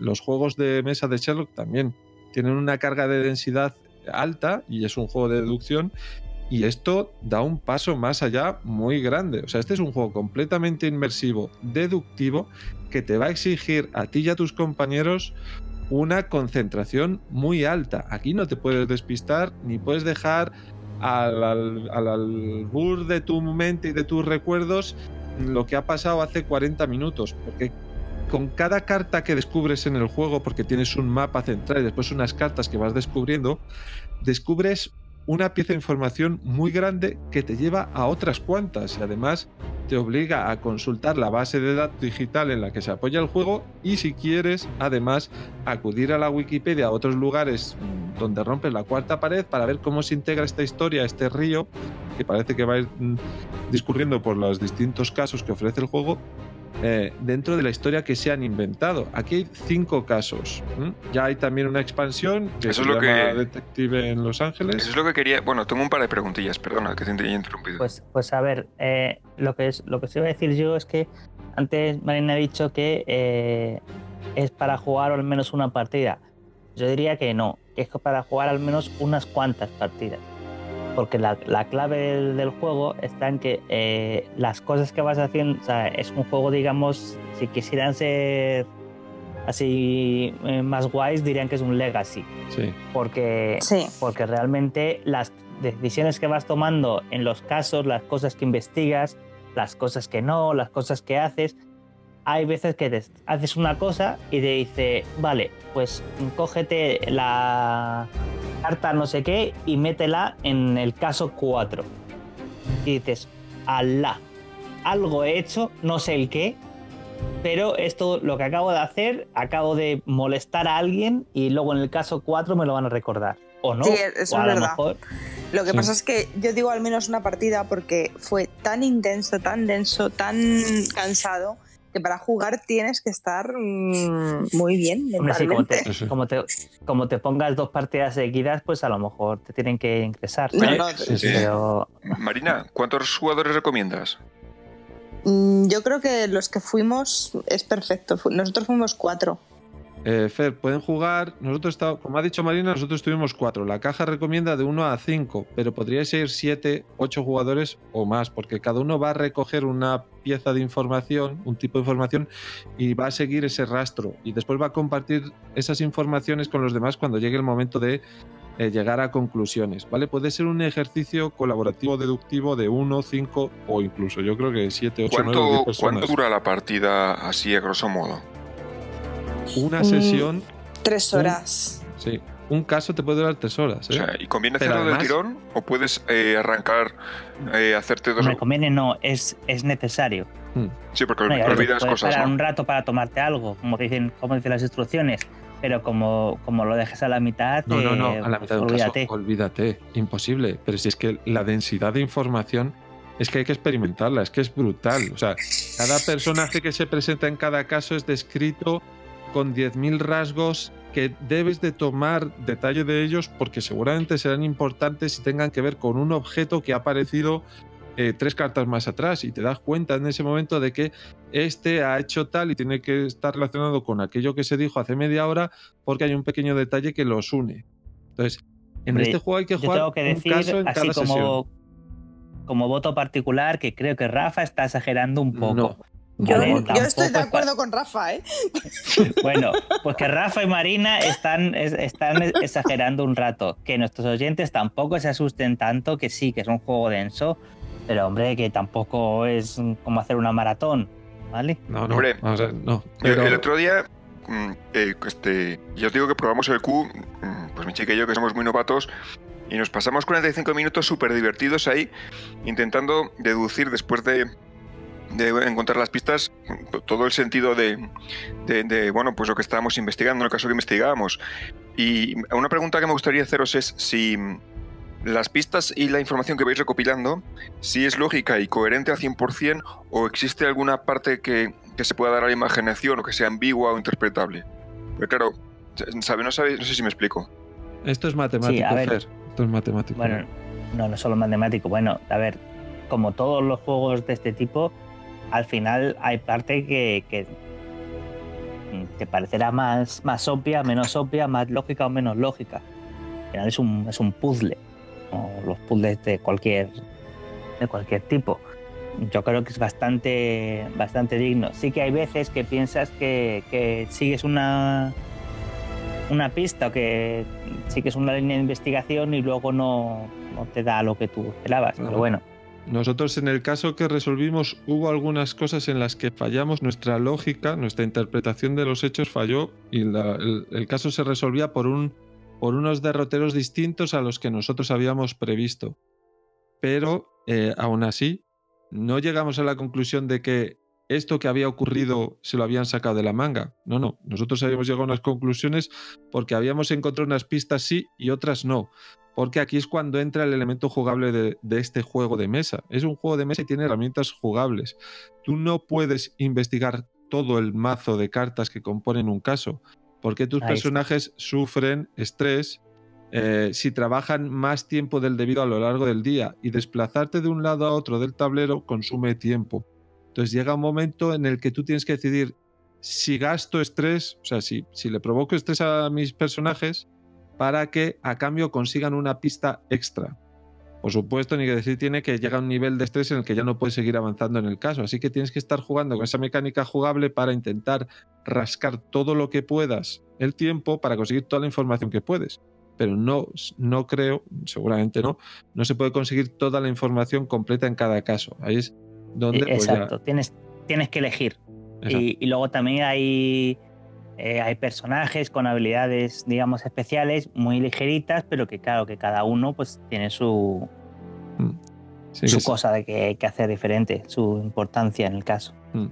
A: los juegos de mesa de Sherlock también tienen una carga de densidad alta y es un juego de deducción. Y esto da un paso más allá muy grande. O sea, este es un juego completamente inmersivo, deductivo, que te va a exigir a ti y a tus compañeros una concentración muy alta. Aquí no te puedes despistar ni puedes dejar al, al, al albur de tu mente y de tus recuerdos lo que ha pasado hace 40 minutos, porque con cada carta que descubres en el juego, porque tienes un mapa central y después unas cartas que vas descubriendo, descubres una pieza de información muy grande que te lleva a otras cuantas y además te obliga a consultar la base de datos digital en la que se apoya el juego y si quieres además acudir a la Wikipedia a otros lugares donde rompes la cuarta pared para ver cómo se integra esta historia, este río que parece que va a ir mm, discurriendo por los distintos casos que ofrece el juego eh, dentro de la historia que se han inventado. Aquí hay cinco casos. Ya hay también una expansión que
G: Eso
A: se
G: es lo
A: llama
G: que-
A: Detective en Los Ángeles.
G: Eso es lo que quería. Bueno, tengo un par de preguntillas, perdona que te haya interrumpido.
C: Pues, pues a ver, eh, lo que es, lo que os iba a decir yo es que antes Marina ha dicho que eh, es para jugar al menos una partida. Yo diría que no, que es para jugar al menos unas cuantas partidas. Porque la, la clave del, juego está en que eh, las cosas que vas haciendo, o sea, es un juego, digamos, si quisieran ser así eh, más guays, dirían que es un legacy.
A: Sí.
C: Porque
F: Sí.
C: porque realmente las decisiones que vas tomando en los casos, las cosas que investigas, las cosas que no, las cosas que haces, hay veces que te haces una cosa y te dice, vale, pues cógete la carta no sé qué y métela en el caso 4. Y dices, alá, algo he hecho, no sé el qué, pero esto lo que acabo de hacer, acabo de molestar a alguien y luego en el caso 4 me lo van a recordar. O no,
F: Sí, eso
C: o a
F: es
C: lo
F: verdad.
C: mejor
F: Lo que
A: Sí.
F: pasa es que yo digo al menos una partida porque fue tan intenso, tan denso, tan cansado, que para jugar tienes que estar mm, muy bien
C: Hombre, sí, como
F: mentalmente.
C: te, como, te, como te pongas dos partidas seguidas, pues a lo mejor te tienen que ingresar.
F: No, no,
A: Sí, sí.
C: Pero
G: Marina, ¿cuántos jugadores recomiendas?
F: Mm, Yo creo que los que fuimos es perfecto. Nosotros fuimos cuatro.
A: Eh, Fer, pueden jugar. Nosotros, está- como ha dicho Marina, nosotros tuvimos cuatro. La caja recomienda de 1 a 5, pero podría ser 7, 8 jugadores o más, porque cada uno va a recoger una pieza de información, un tipo de información, y va a seguir ese rastro. Y después va a compartir esas informaciones con los demás cuando llegue el momento de eh, llegar a conclusiones. ¿Vale? Puede ser un ejercicio colaborativo deductivo de 1, 5 o incluso yo creo que 7, 8, 9 o 10
G: ¿Cuánto,
A: personas.
G: ¿Cuánto dura la partida así a grosso modo?
A: Una
F: Mm.
A: sesión,
F: Tres
A: Un-
F: horas.
A: sí. Un caso te puede durar 3 horas.
G: O
A: ¿eh?
G: sea, ¿y conviene
A: Pero
G: hacerlo del
A: además-
G: tirón? ¿O puedes eh, arrancar, eh, hacerte dos...
C: me conviene no, es, es necesario.
G: Sí, porque
C: No,
G: olvidas
C: puedes
G: cosas,
C: parar
G: ¿no?
C: un rato para tomarte algo, como dicen, como dicen las instrucciones, pero como, como lo dejes a la mitad,
A: No, no, no,
C: eh,
A: a la mitad de un
C: olvídate.
A: caso, olvídate, imposible. Pero si es que la densidad de información es que hay que experimentarla, es que es brutal. O sea, cada personaje que se presenta en cada caso es descrito con 10.000 rasgos que debes de tomar detalle de ellos porque seguramente serán importantes y tengan que ver con un objeto que ha aparecido eh, tres cartas más atrás y te das cuenta en ese momento de que este ha hecho tal y tiene que estar relacionado con aquello que se dijo hace media hora porque hay un pequeño detalle que los une. Entonces, en
C: Hombre,
A: este juego hay que jugar
C: tengo que
A: un
C: decir,
A: caso en
C: así
A: cada sesión.
C: como, como voto particular, que creo que Rafa está exagerando un poco.
A: No.
F: Yo,
C: Vale,
F: yo estoy de acuerdo con Rafa, ¿eh?
C: Bueno, pues que Rafa y Marina están, es- están exagerando un rato. Que nuestros oyentes tampoco se asusten tanto, que sí, que es un juego denso, pero hombre, que tampoco es como hacer una maratón, ¿vale?
A: No, no,
G: Hombre,
A: vamos a ver, no.
G: El-
A: Pero-
G: El otro día, mm, eh, este, ya os digo que probamos el Q, mm, pues mi chica y yo que somos muy novatos, y nos pasamos 45 minutos súper divertidos ahí, intentando deducir después de, de encontrar las pistas todo el sentido de, de- de, bueno, pues lo que estábamos investigando, en el caso que investigábamos. Y una pregunta que me gustaría haceros es si las pistas y la información que vais recopilando, si es lógica y coherente al 100% o existe alguna parte que, que se pueda dar a la imaginación o que sea ambigua o interpretable. Pero claro, ¿sabe? No, sabe, no sé si me explico.
A: Esto es matemático,
C: Sí, a ver.
A: Fer. Esto es matemático.
C: Bueno, no, no solo matemático. Bueno, a ver, como todos los juegos de este tipo, al final hay parte que, que te parecerá más, más obvia, menos obvia, más lógica o menos lógica. Al final es un, es un puzzle, como los puzzles de cualquier, de cualquier tipo. Yo creo que es bastante, bastante digno. Sí que hay veces que piensas que, que sigues una, una pista o que sigues una línea de investigación y luego no, no te da lo que tú esperabas. Pero bueno,
A: Nosotros en el caso que resolvimos hubo algunas cosas en las que fallamos, nuestra lógica, nuestra interpretación de los hechos falló y el caso se resolvía por, un, por unos derroteros distintos a los que nosotros habíamos previsto. Pero eh, aún así, no llegamos a la conclusión de que esto que había ocurrido se lo habían sacado de la manga. No, no, nosotros habíamos llegado a unas conclusiones porque habíamos encontrado unas pistas sí y otras no. Porque aquí es cuando entra el elemento jugable de, de, este juego de mesa. Es un juego de mesa y tiene herramientas jugables. Tú no puedes investigar todo el mazo de cartas que componen un caso, porque tus
E: Ahí
A: personajes sufren estrés eh, si trabajan más tiempo del debido a lo largo del día y desplazarte de un lado a otro del tablero consume tiempo. Entonces llega un momento en el que tú tienes que decidir si gasto estrés, o sea, si, si le provoco estrés a mis personajes para que a cambio consigan una pista extra. Por supuesto, ni que decir tiene que llega a un nivel de estrés en el que ya no puedes seguir avanzando en el caso. Así que tienes que estar jugando con esa mecánica jugable para intentar rascar todo lo que puedas el tiempo para conseguir toda la información que puedes. Pero no, no creo, seguramente no, no se puede conseguir toda la información completa en cada caso. Ahí es donde... pues, ya-
C: Exacto, tienes, tienes que elegir. Y luego también hay, eh, hay personajes con habilidades, digamos, especiales, muy ligeritas, pero que claro, que cada uno pues tiene su,
A: Sí,
C: su
A: sí.
C: cosa de que, que hacer diferente, su importancia en el caso.
A: Mm.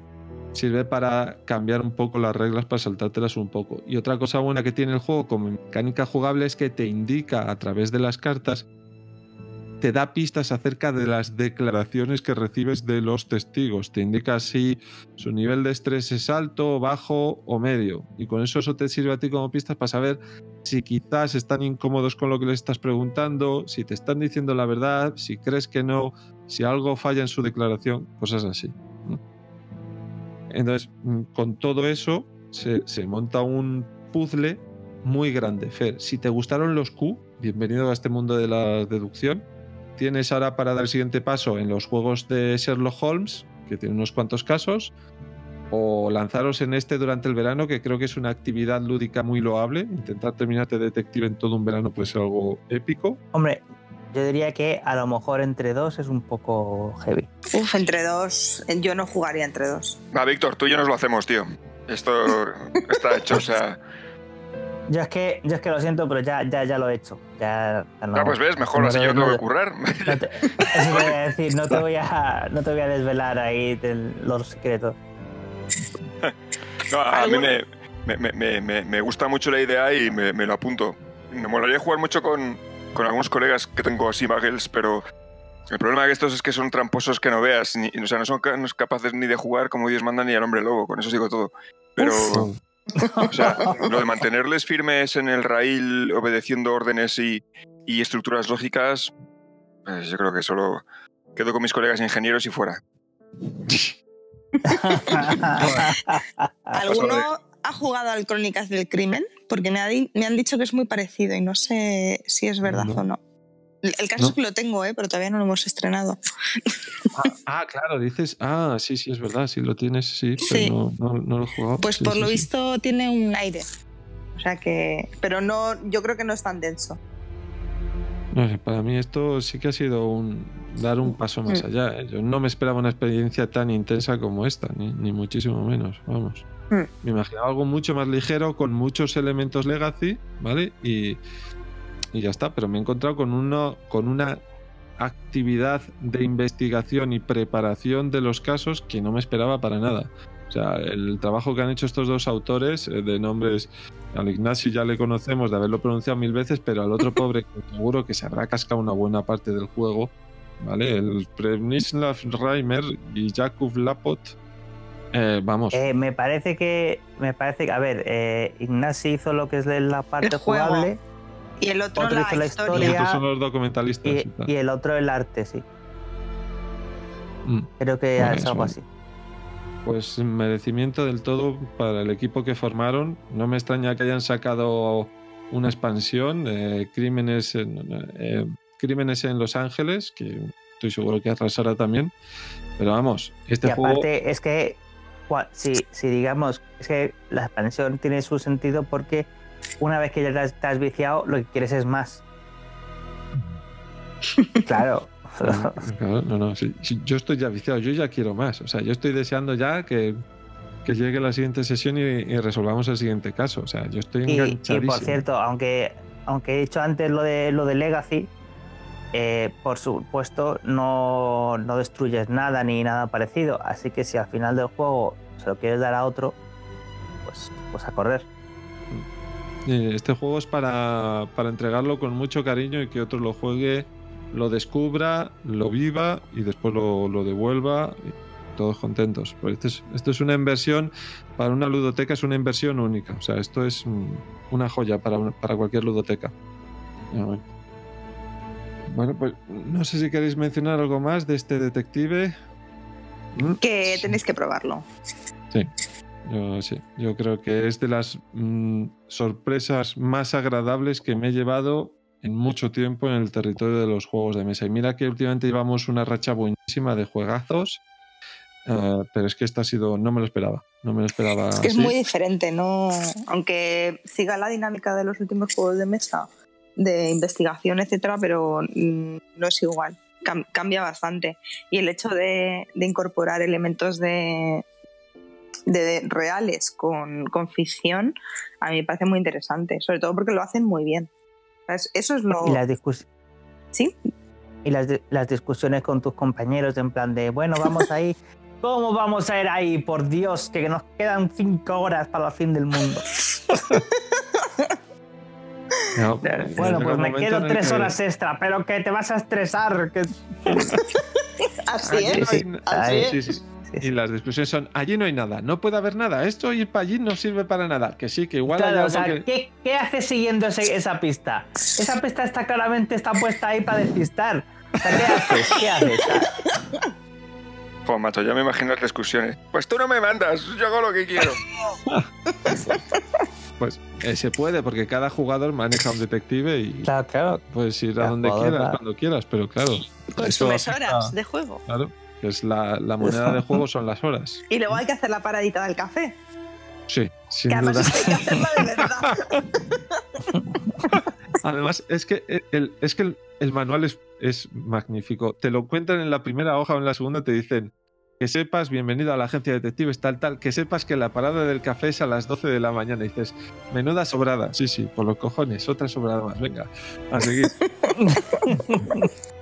A: Sirve para cambiar un poco las reglas, para saltártelas un poco. Y otra cosa buena que tiene el juego como mecánica jugable es que te indica a través de las cartas, te da pistas acerca de las declaraciones que recibes de los testigos. Te indica si su nivel de estrés es alto, bajo o medio. Y con eso eso te sirve a ti como pistas para saber si quizás están incómodos con lo que les estás preguntando, si te están diciendo la verdad, si crees que no, si algo falla en su declaración, cosas así. Entonces, mm, con todo eso, se monta un puzzle muy grande. Fer, si te gustaron los Q, bienvenido a este mundo de la deducción. Tienes ahora para dar el siguiente paso en los juegos de Sherlock Holmes, que tiene unos cuantos casos, o lanzaros en este durante el verano, que creo que es una actividad lúdica muy loable. Intentar terminarte detective en todo un verano puede ser algo épico.
C: Hombre, yo diría que a lo mejor entre dos es un poco heavy.
F: Uf, entre dos. Yo no jugaría entre dos.
G: Va, Víctor, tú y yo nos lo hacemos, tío. Esto está hecho, o sea.
C: Yo es que, yo es que lo siento, pero ya, ya, ya lo he hecho. Ya, ya no,
G: Ah, pues ves, mejor
C: no
G: así
C: te-
G: yo tengo
C: no
G: que
C: te-
G: currar.
C: no te- eso te voy a decir, no te voy a, no te voy a desvelar ahí del- los secretos.
G: No, a mí
F: ¿Algún-
G: me, me, me- me- me gusta mucho la idea y me, me lo apunto. Me molaría jugar mucho con, con algunos colegas que tengo así muggles, pero el problema de estos es que son tramposos que no veas. Ni, o sea, no son capaces ni de jugar como Dios manda ni al hombre lobo. Con eso digo todo. Pero, o sea, lo de mantenerles firmes en el rail, obedeciendo órdenes y, y estructuras lógicas, pues yo creo que solo quedo con mis colegas ingenieros y fuera.
F: ¿Alguno ha jugado al Crónicas del Crimen? Porque me, ha di- me han dicho que es muy parecido y no sé si es verdad
A: No.
F: o no. El caso
A: No.
F: es que lo tengo, ¿eh? pero todavía no lo hemos estrenado.
A: Ah, ah, claro, dices. Ah, sí, sí, es verdad, sí lo tienes, sí, pero
F: Sí.
A: no, no- no lo he jugado.
F: Pues
A: Sí,
F: por
A: sí,
F: lo
A: sí.
F: visto tiene un aire. O sea que. Pero no, yo creo que no es tan denso.
A: No sé, para mí esto sí que ha sido un dar un paso más
F: Mm.
A: allá. ¿eh? Yo no me esperaba una experiencia tan intensa como esta, ni, ni muchísimo menos, vamos.
F: Mm.
A: Me imaginaba algo mucho más ligero, con muchos elementos legacy, ¿vale? Y, y ya está, pero me he encontrado con, uno, con una actividad de investigación y preparación de los casos que no me esperaba para nada. O sea, el trabajo que han hecho estos dos autores eh, de nombres, al Ignacio ya le conocemos de haberlo pronunciado mil veces, pero al otro pobre que seguro que se habrá cascado una buena parte del juego, ¿vale? El Premislav Reimer y Jakub Lapot, eh, vamos,
C: Eh, me parece que, me parece que, a ver, eh, Ignasi hizo lo que es la parte
F: El juego. Y el otro,
C: Otro
F: la,
C: hizo la
F: historia.
C: historia.
A: estos son los documentalistas.
C: y,
A: y tal.
C: y el otro el arte, sí.
A: Mm.
C: Creo que
A: Bueno,
C: es algo así.
A: Pues merecimiento del todo para el equipo que formaron. No me extraña que hayan sacado una expansión, eh, crímenes, en, eh, crímenes en Los Ángeles, que estoy seguro que arrasará también. Pero vamos, este
C: y
A: juego...
C: aparte es que si, si digamos es que la expansión tiene su sentido porque una vez que ya te has, te has viciado lo que quieres es más claro
A: no, no, sí, yo estoy ya viciado, yo ya quiero más. O sea, yo estoy deseando ya que, que llegue la siguiente sesión y, y resolvamos el siguiente caso. O sea, yo estoy
C: y, y
A: enganchadísimo.
C: por cierto aunque aunque he dicho antes lo de lo de Legacy eh, por supuesto no, no destruyes nada ni nada parecido así que si al final del juego se lo quieres dar a otro pues pues a correr
A: Este juego es para, para entregarlo con mucho cariño y que otro lo juegue, lo descubra, lo viva y después lo, lo devuelva. y todos contentos. Pues esto, es, esto es una inversión, para una ludoteca es una inversión única. O sea, esto es una joya para, una- para cualquier ludoteca. Bueno. Pues no sé si queréis mencionar algo más de este detective.
F: Que
A: Sí.
F: tenéis que probarlo.
A: Yo sí, yo creo que es de las mm, sorpresas más agradables que me he llevado en mucho tiempo en el territorio de los juegos de mesa. Y mira que últimamente llevamos una racha buenísima de juegazos, eh, pero es que esta ha sido, no me lo esperaba, no me lo esperaba.
F: Es que es
A: así.
F: muy diferente, ¿no? Aunque siga la dinámica de los últimos juegos de mesa, de investigación, etcétera, pero mm, no es igual. Cam- cambia bastante. Y el hecho de, de incorporar elementos de, de reales con, con ficción, a mí me parece muy interesante. Sobre todo porque lo hacen muy bien. ¿Sabes? Eso es lo.
C: Y las, discus-
F: Sí,
C: y las, las discusiones con tus compañeros en plan de, bueno, vamos ahí. ¿Cómo vamos a ir ahí? Por Dios, que nos quedan cinco horas para el fin del mundo.
A: No,
C: Bueno, pues me quedo tres
A: que-
C: horas extra, pero que te vas a estresar. Que...
F: así es.
C: sí.
F: Así es.
A: Sí, sí.
C: Sí,
A: Y las discusiones son, allí no hay nada, no puede haber nada, esto ir para allí no sirve para nada, que sí, que igual hay
C: Claro, o
A: algo
C: sea,
A: que-
C: ¿qué, qué haces siguiendo ese- esa pista? Esa pista está claramente está puesta ahí para despistar. O sea, ¿qué haces? ¿Qué haces?
G: Jo, macho, ya me imagino las discusiones. Pues tú no me mandas, yo hago lo que quiero.
A: Pues eh, se puede, porque cada jugador maneja un detective y
C: Claro, claro.
A: puedes ir a donde quieras, cuando quieras, pero claro. Eso afecta-
F: horas de juego.
A: Claro, que es la, la moneda de juego son las horas.
F: Y luego hay que hacer la paradita del café.
A: Sí, sin
F: Que además
A: duda.
F: hay que hacerla de verdad.
A: Además, es que el, es que el, el manual es, es magnífico. Te lo cuentan en la primera hoja o en la segunda, te dicen que sepas, bienvenido a la agencia de detectives, tal, tal, que sepas que la parada del café es a las 12 de la mañana. Y dices, menuda sobrada. Sí, sí, por los cojones, otra sobrada más. Venga, a seguir.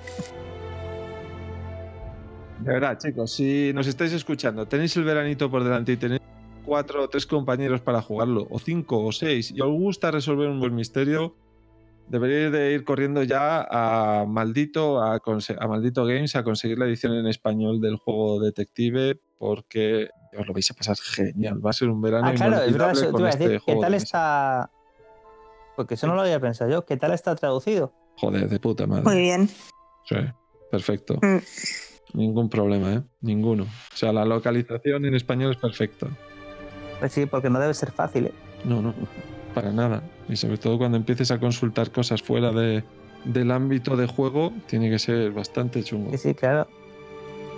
A: De verdad, chicos, si nos estáis escuchando, tenéis el veranito por delante y tenéis cuatro o tres compañeros para jugarlo, o cinco o seis, y os gusta resolver un buen misterio, deberíais de ir corriendo ya a Maldito, a, Maldito Games a conseguir la edición en español del juego Detective, porque os lo vais a pasar genial. Va a ser un verano
C: Ah, claro, es verdad, eso te
A: con
C: iba a
A: este
C: decir. ¿Qué tal está...? Porque eso no lo había pensado yo. ¿Qué tal está traducido?
A: Joder, de puta madre.
F: Muy bien.
A: Sí, perfecto.
F: Mm.
A: Ningún problema, ¿eh? Ninguno. O sea, la localización en español es perfecta.
C: Pues sí, porque no debe ser fácil. ¿eh?
A: No, no, para nada. Y sobre todo cuando empieces a consultar cosas fuera de, del ámbito de juego, tiene que ser bastante chungo.
C: Sí, sí, claro.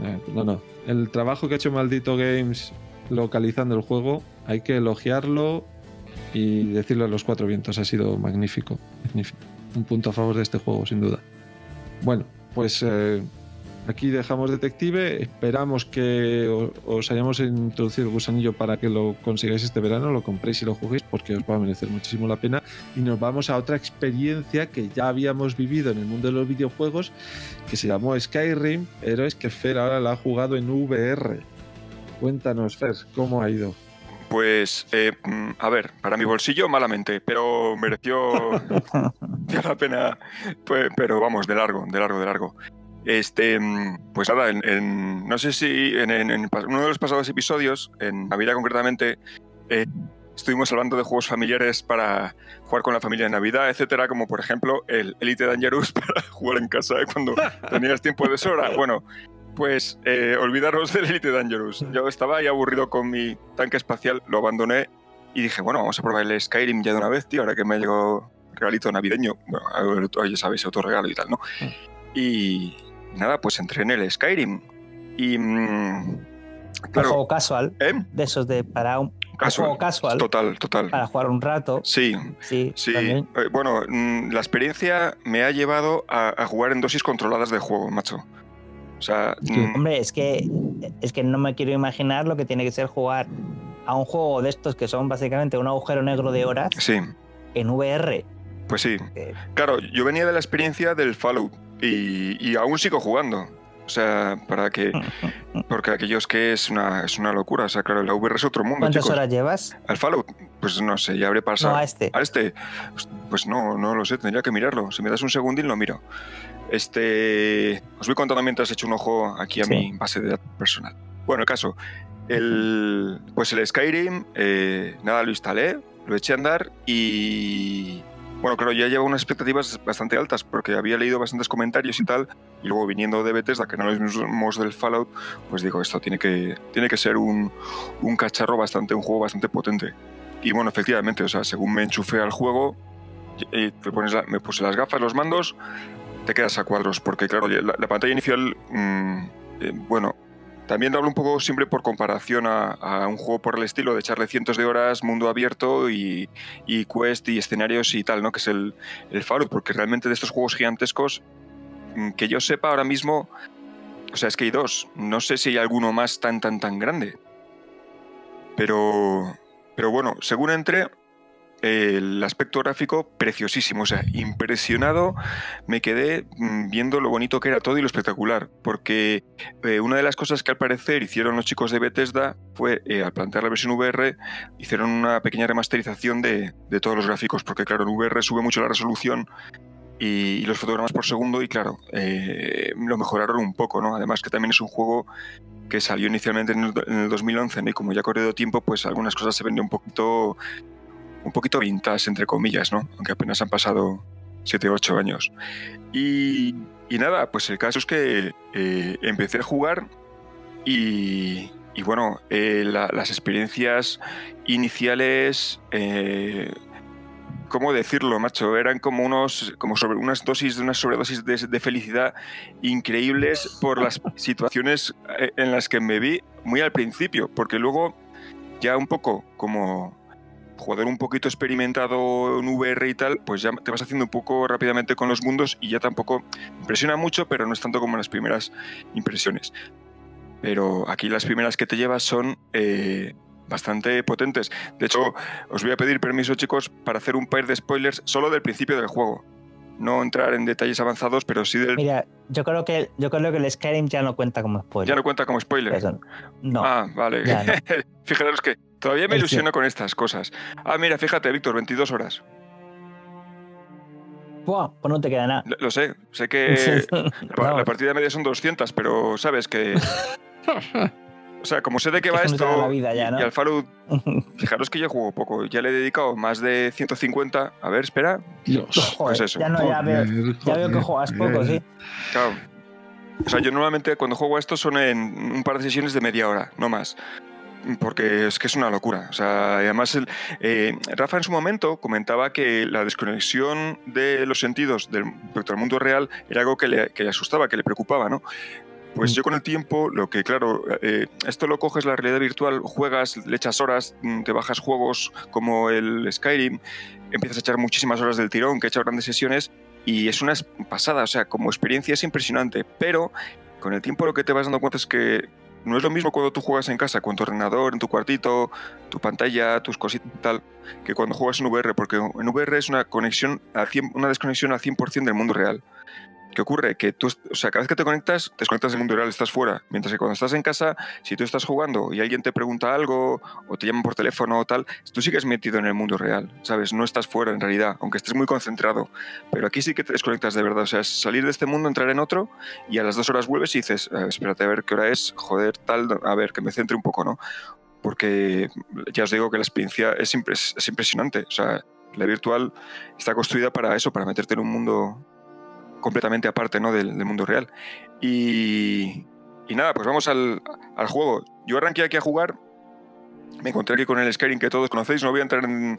A: Eh, No, no. El trabajo que ha hecho Maldito Games localizando el juego, hay que elogiarlo y decirlo a los cuatro vientos. Ha sido magnífico. magnífico. Un punto a favor de este juego, sin duda. Bueno, pues eh, aquí dejamos Detective. Esperamos que os hayamos introducido el gusanillo para que lo consigáis este verano, lo compréis y lo juguéis porque os va a merecer muchísimo la pena. Y nos vamos a otra experiencia que ya habíamos vivido en el mundo de los videojuegos que se llamó Skyrim, pero es que Fer ahora la ha jugado en VR. Cuéntanos, Fer, ¿cómo ha ido?
G: Pues, eh, mm, a ver, para mi bolsillo malamente, pero mereció mereció la pena, pues, pero vamos, de largo, de largo, de largo. Este, mm, pues nada, en, en- no sé si en, en- uno de los pasados episodios, en Navidad concretamente, eh, estuvimos hablando de juegos familiares para jugar con la familia en Navidad, etcétera, como por ejemplo el Elite Dangerous para jugar en casa ¿eh? cuando tenías tiempo de sobra. Bueno, pues eh, olvidaros del Elite Dangerous. Yo estaba ahí aburrido con mi tanque espacial, lo abandoné y dije, bueno, vamos a probar el Skyrim ya de una vez, tío, ahora que me ha llegado regalito navideño. Bueno, ya sabéis, autorregalo y tal, ¿no? Y nada, pues entré en el Skyrim. Y. mm,
C: Un juego casual.
G: ¿eh?
C: De esos de para un, un
G: Casual.
C: juego casual.
G: Total, total.
C: Para jugar un rato.
G: Sí,
C: Sí,
G: Sí, eh, bueno, mm, la experiencia me ha llevado a, a jugar en dosis controladas de juego, macho. O sea, mm,
C: Hombre, es que, es que no me quiero imaginar lo que tiene que ser jugar a un juego de estos que son básicamente un agujero negro de horas
G: sí,
C: en VR.
G: pues sí.
C: Eh,
G: Claro, yo venía de la experiencia del Fallout y, y aún sigo jugando. O sea, para que. Porque aquellos que es una, es una locura. O sea, claro, la VR es otro mundo,
C: ¿Cuántas
G: chicos.
C: horas llevas?
G: Al Fallout, pues no sé, ya habré pasado.
C: No, a este.
G: ¿A este? Pues no, no lo sé, tendría que mirarlo. Si me das un segundín, lo miro. Este. Os voy contando mientras echo un ojo aquí a
C: Sí.
G: mi base de datos personal. Bueno, el caso. El, pues el Skyrim, eh, nada, lo instalé, lo eché a andar y. Bueno, claro, ya llevo unas expectativas bastante altas porque había leído bastantes comentarios y tal. Y luego viniendo de Bethesda, que no los mismos del Fallout, pues digo, esto tiene que, tiene que ser un, un cacharro bastante, un juego bastante potente. Y bueno, efectivamente, o sea, según me enchufé al juego, te pones me puse las gafas, los mandos, te quedas a cuadros, porque claro, la, la pantalla inicial, mm, eh, bueno, también hablo un poco siempre por comparación a, un juego por el estilo de echarle cientos de horas, mundo abierto y, y quest y escenarios y tal, ¿no? Que es el, el Fallout, porque realmente de estos juegos gigantescos, mm, que yo sepa ahora mismo, o sea, es que hay dos, no sé si hay alguno más tan, tan, tan grande. Pero, pero bueno, según entré, el aspecto gráfico preciosísimo, o sea, impresionado me quedé mm, viendo lo bonito que era todo y lo espectacular, porque eh, una de las cosas que al parecer hicieron los chicos de Bethesda fue, eh, al plantear la versión VR, hicieron una pequeña remasterización de, de todos los gráficos, porque claro, en VR sube mucho la resolución y, los fotogramas por segundo y claro, eh, lo mejoraron un poco, ¿no? Además que también es un juego que salió inicialmente en el, en el 2011 ¿no? y como ya ha corrido tiempo, pues algunas cosas se ven un poquito un poquito vintage, entre comillas, ¿no? Aunque apenas han pasado 7 o 8 años. Y, nada, pues el caso es que eh, empecé a jugar y, bueno, eh, la- las experiencias iniciales, eh, ¿cómo decirlo, macho? Eran como, unos, como sobre unas dosis, unas sobredosis de, de felicidad increíbles por las situaciones en las que me vi muy al principio, porque luego ya un poco como jugador un poquito experimentado en VR y tal, pues ya te vas haciendo un poco rápidamente con los mundos y ya tampoco impresiona mucho, pero no es tanto como las primeras impresiones. Pero aquí las primeras que te llevas son eh, bastante potentes. De hecho, os voy a pedir permiso, chicos, para hacer un par de spoilers solo del principio del juego. No entrar en detalles avanzados, pero sí del...
C: Mira, yo creo que yo creo que el Skyrim ya no cuenta como spoiler.
G: Ya no cuenta como spoiler.
C: Eso, no.
G: Ah, vale.
C: No.
G: Fíjate, es que todavía me ilusiono con estas cosas. Ah, mira, fíjate, Víctor, 22 horas.
C: Buah, pues no te queda nada.
G: Lo- Lo sé, sé que la, partida media son 200, pero sabes que... O sea, como sé de qué va esto
C: la vida ya, ¿no?
G: y al Fallout, fijaros que yo juego poco, ya le he dedicado más de 150. A ver, espera.
A: Dios.
C: Joder,
G: Pues eso.
C: Ya, no, ya, veo, ya veo que juegas poco, sí.
G: Claro. O sea, yo normalmente cuando juego a esto son en un par de sesiones de media hora, no más. Porque es que es una locura. O sea, además, el- eh, Rafa en su momento comentaba que la desconexión de los sentidos del, respecto al mundo real era algo que le, que le asustaba, que le preocupaba, ¿no? Pues
C: Mm.
G: yo con el tiempo, lo que claro, eh, esto lo coges la realidad virtual, juegas, le echas horas, mm, te bajas juegos como el Skyrim, empiezas a echar muchísimas horas del tirón, que he hecho grandes sesiones, y es una pasada, o sea, como experiencia es impresionante, pero con el tiempo lo que te vas dando cuenta es que no es lo mismo cuando tú juegas en casa con tu ordenador, en tu cuartito, tu pantalla, tus cositas y tal, que cuando juegas en VR, porque en VR es una conexión, a 100 una desconexión al 100% del mundo real. ¿Qué ocurre? Que tú, o sea, cada vez que te conectas, te desconectas del mundo real, estás fuera. Mientras que cuando estás en casa, si tú estás jugando y alguien te pregunta algo o te llaman por teléfono o tal, tú sigues metido en el mundo real, ¿sabes? No estás fuera en realidad, aunque estés muy concentrado. Pero aquí sí que te desconectas de verdad. O sea, es salir de este mundo, entrar en otro y a las dos horas vuelves y dices, "Eh, espérate a ver qué hora es, joder, tal, a ver, que me centre un poco, ¿no? Porque ya os digo que la experiencia es, impres- es impresionante. O sea, la virtual está construida para eso, para meterte en un mundo completamente aparte ¿no? del, mundo real. Y, y nada, pues vamos al, al juego. Yo arranqué aquí a jugar, me encontré aquí con el Skyrim que todos conocéis, no voy a entrar en...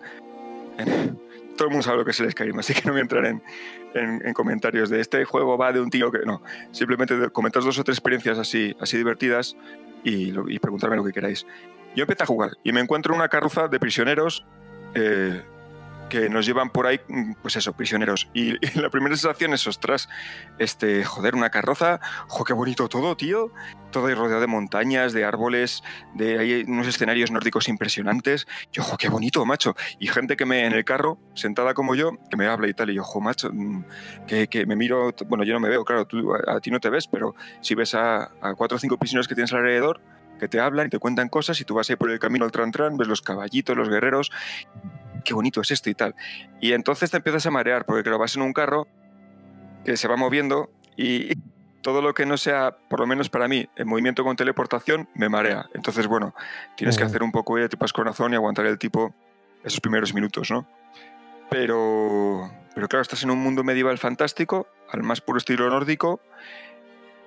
G: en- todo el mundo sabe lo que es el Skyrim, así que no voy a entrar en, en- en comentarios de este juego va de un tío que... No, simplemente comentaros dos o tres experiencias así, así divertidas y preguntarme lo que queráis. Yo empecé a jugar y me encuentro una carroza de prisioneros eh, que nos llevan por ahí, mm, pues eso, prisioneros. Y, la primera sensación es, ostras, este, joder, una carroza, jo, qué bonito todo, tío. Todo rodeado de montañas, de árboles, de hay unos escenarios nórdicos impresionantes. Y ojo, qué bonito, macho. Y gente que me en el carro, sentada como yo, que me habla y tal. Y ojo, macho, mm, que, que me miro, bueno, yo no me veo, claro, tú, a, a ti no te ves, pero si ves a, a cuatro o cinco prisioneros que tienes alrededor, que te hablan y te cuentan cosas y tú vas ahí por el camino al tran tran, ves los caballitos, los guerreros, qué bonito es esto y tal. Y entonces te empiezas a marear porque claro, vas en un carro que se va moviendo y todo lo que no sea, por lo menos para mí, en movimiento con teleportación, me marea. Entonces, bueno, tienes que hacer un poco de tipas corazón y aguantar el tipo esos primeros minutos, ¿no? Pero, pero claro, estás en un mundo medieval fantástico, al más puro estilo nórdico,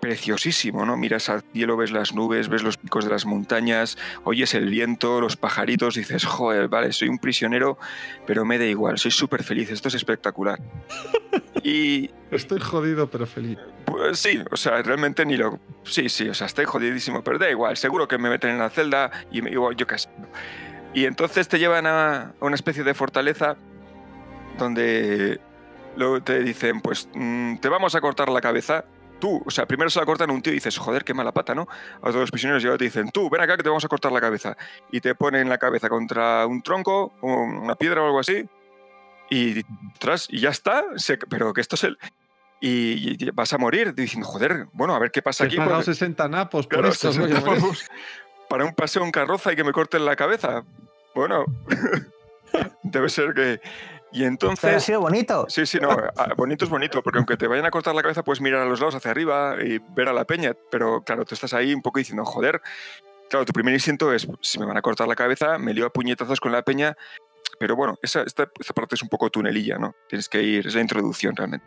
G: preciosísimo, ¿no? Miras al cielo, ves las nubes, ves los picos de las montañas, oyes el viento, los pajaritos, dices, joder, vale, soy un prisionero, pero me da igual, soy súper feliz, esto es espectacular. y
A: Estoy jodido, pero feliz.
G: pues sí, o sea, realmente ni lo... Sí, sí, o sea, estoy jodidísimo, pero da igual, seguro que me meten en la celda y me igual, yo qué sé. Y entonces te llevan a, una especie de fortaleza donde luego te dicen, pues mm, te vamos a cortar la cabeza. Tú, o sea, primero se la cortan a un tío y dices, joder, qué mala pata, ¿no? A todos los prisioneros y te dicen, tú, ven acá que te vamos a cortar la cabeza. Y te ponen la cabeza contra un tronco, o una piedra o algo así. Y, ostras, y ya está. Se- pero que esto es el... Y, y vas a morir diciendo, joder, bueno, a ver qué pasa
A: He
G: aquí.
A: pagado
G: porque-
A: 60 napos por
G: Claro,
A: esto.
G: 60
A: coño, ¿ves?
G: pavos para un paseo en carroza y que me corten la cabeza. Bueno, debe ser que... Y
C: Pero ha
G: entonces...
C: sido bonito.
G: Sí, sí, no, ah, bonito es bonito, porque aunque te vayan a cortar la cabeza, puedes mirar a los lados hacia arriba y ver a la peña, pero claro, tú estás ahí un poco diciendo, joder, claro, tu primer instinto es, si me van a cortar la cabeza, me lío a puñetazos con la peña, pero bueno, esa, esta, esta parte es un poco tunelilla, ¿no? Tienes que ir, es la introducción realmente.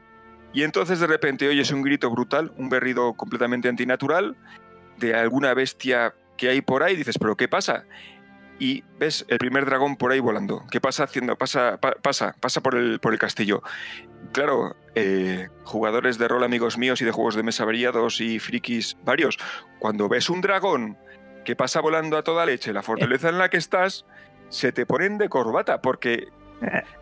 G: Y entonces de repente oyes un grito brutal, un berrido completamente antinatural de alguna bestia que hay por ahí, dices, pero ¿qué pasa? Y ves el primer dragón por ahí volando. ¿Qué pasa haciendo? Pasa, pa- pasa, pasa por el, por el castillo. Claro, eh, jugadores de rol, amigos míos, y de juegos de mesa variados y frikis varios, cuando ves un dragón que pasa volando a toda leche, la fortaleza en la que estás, se te ponen de corbata, porque,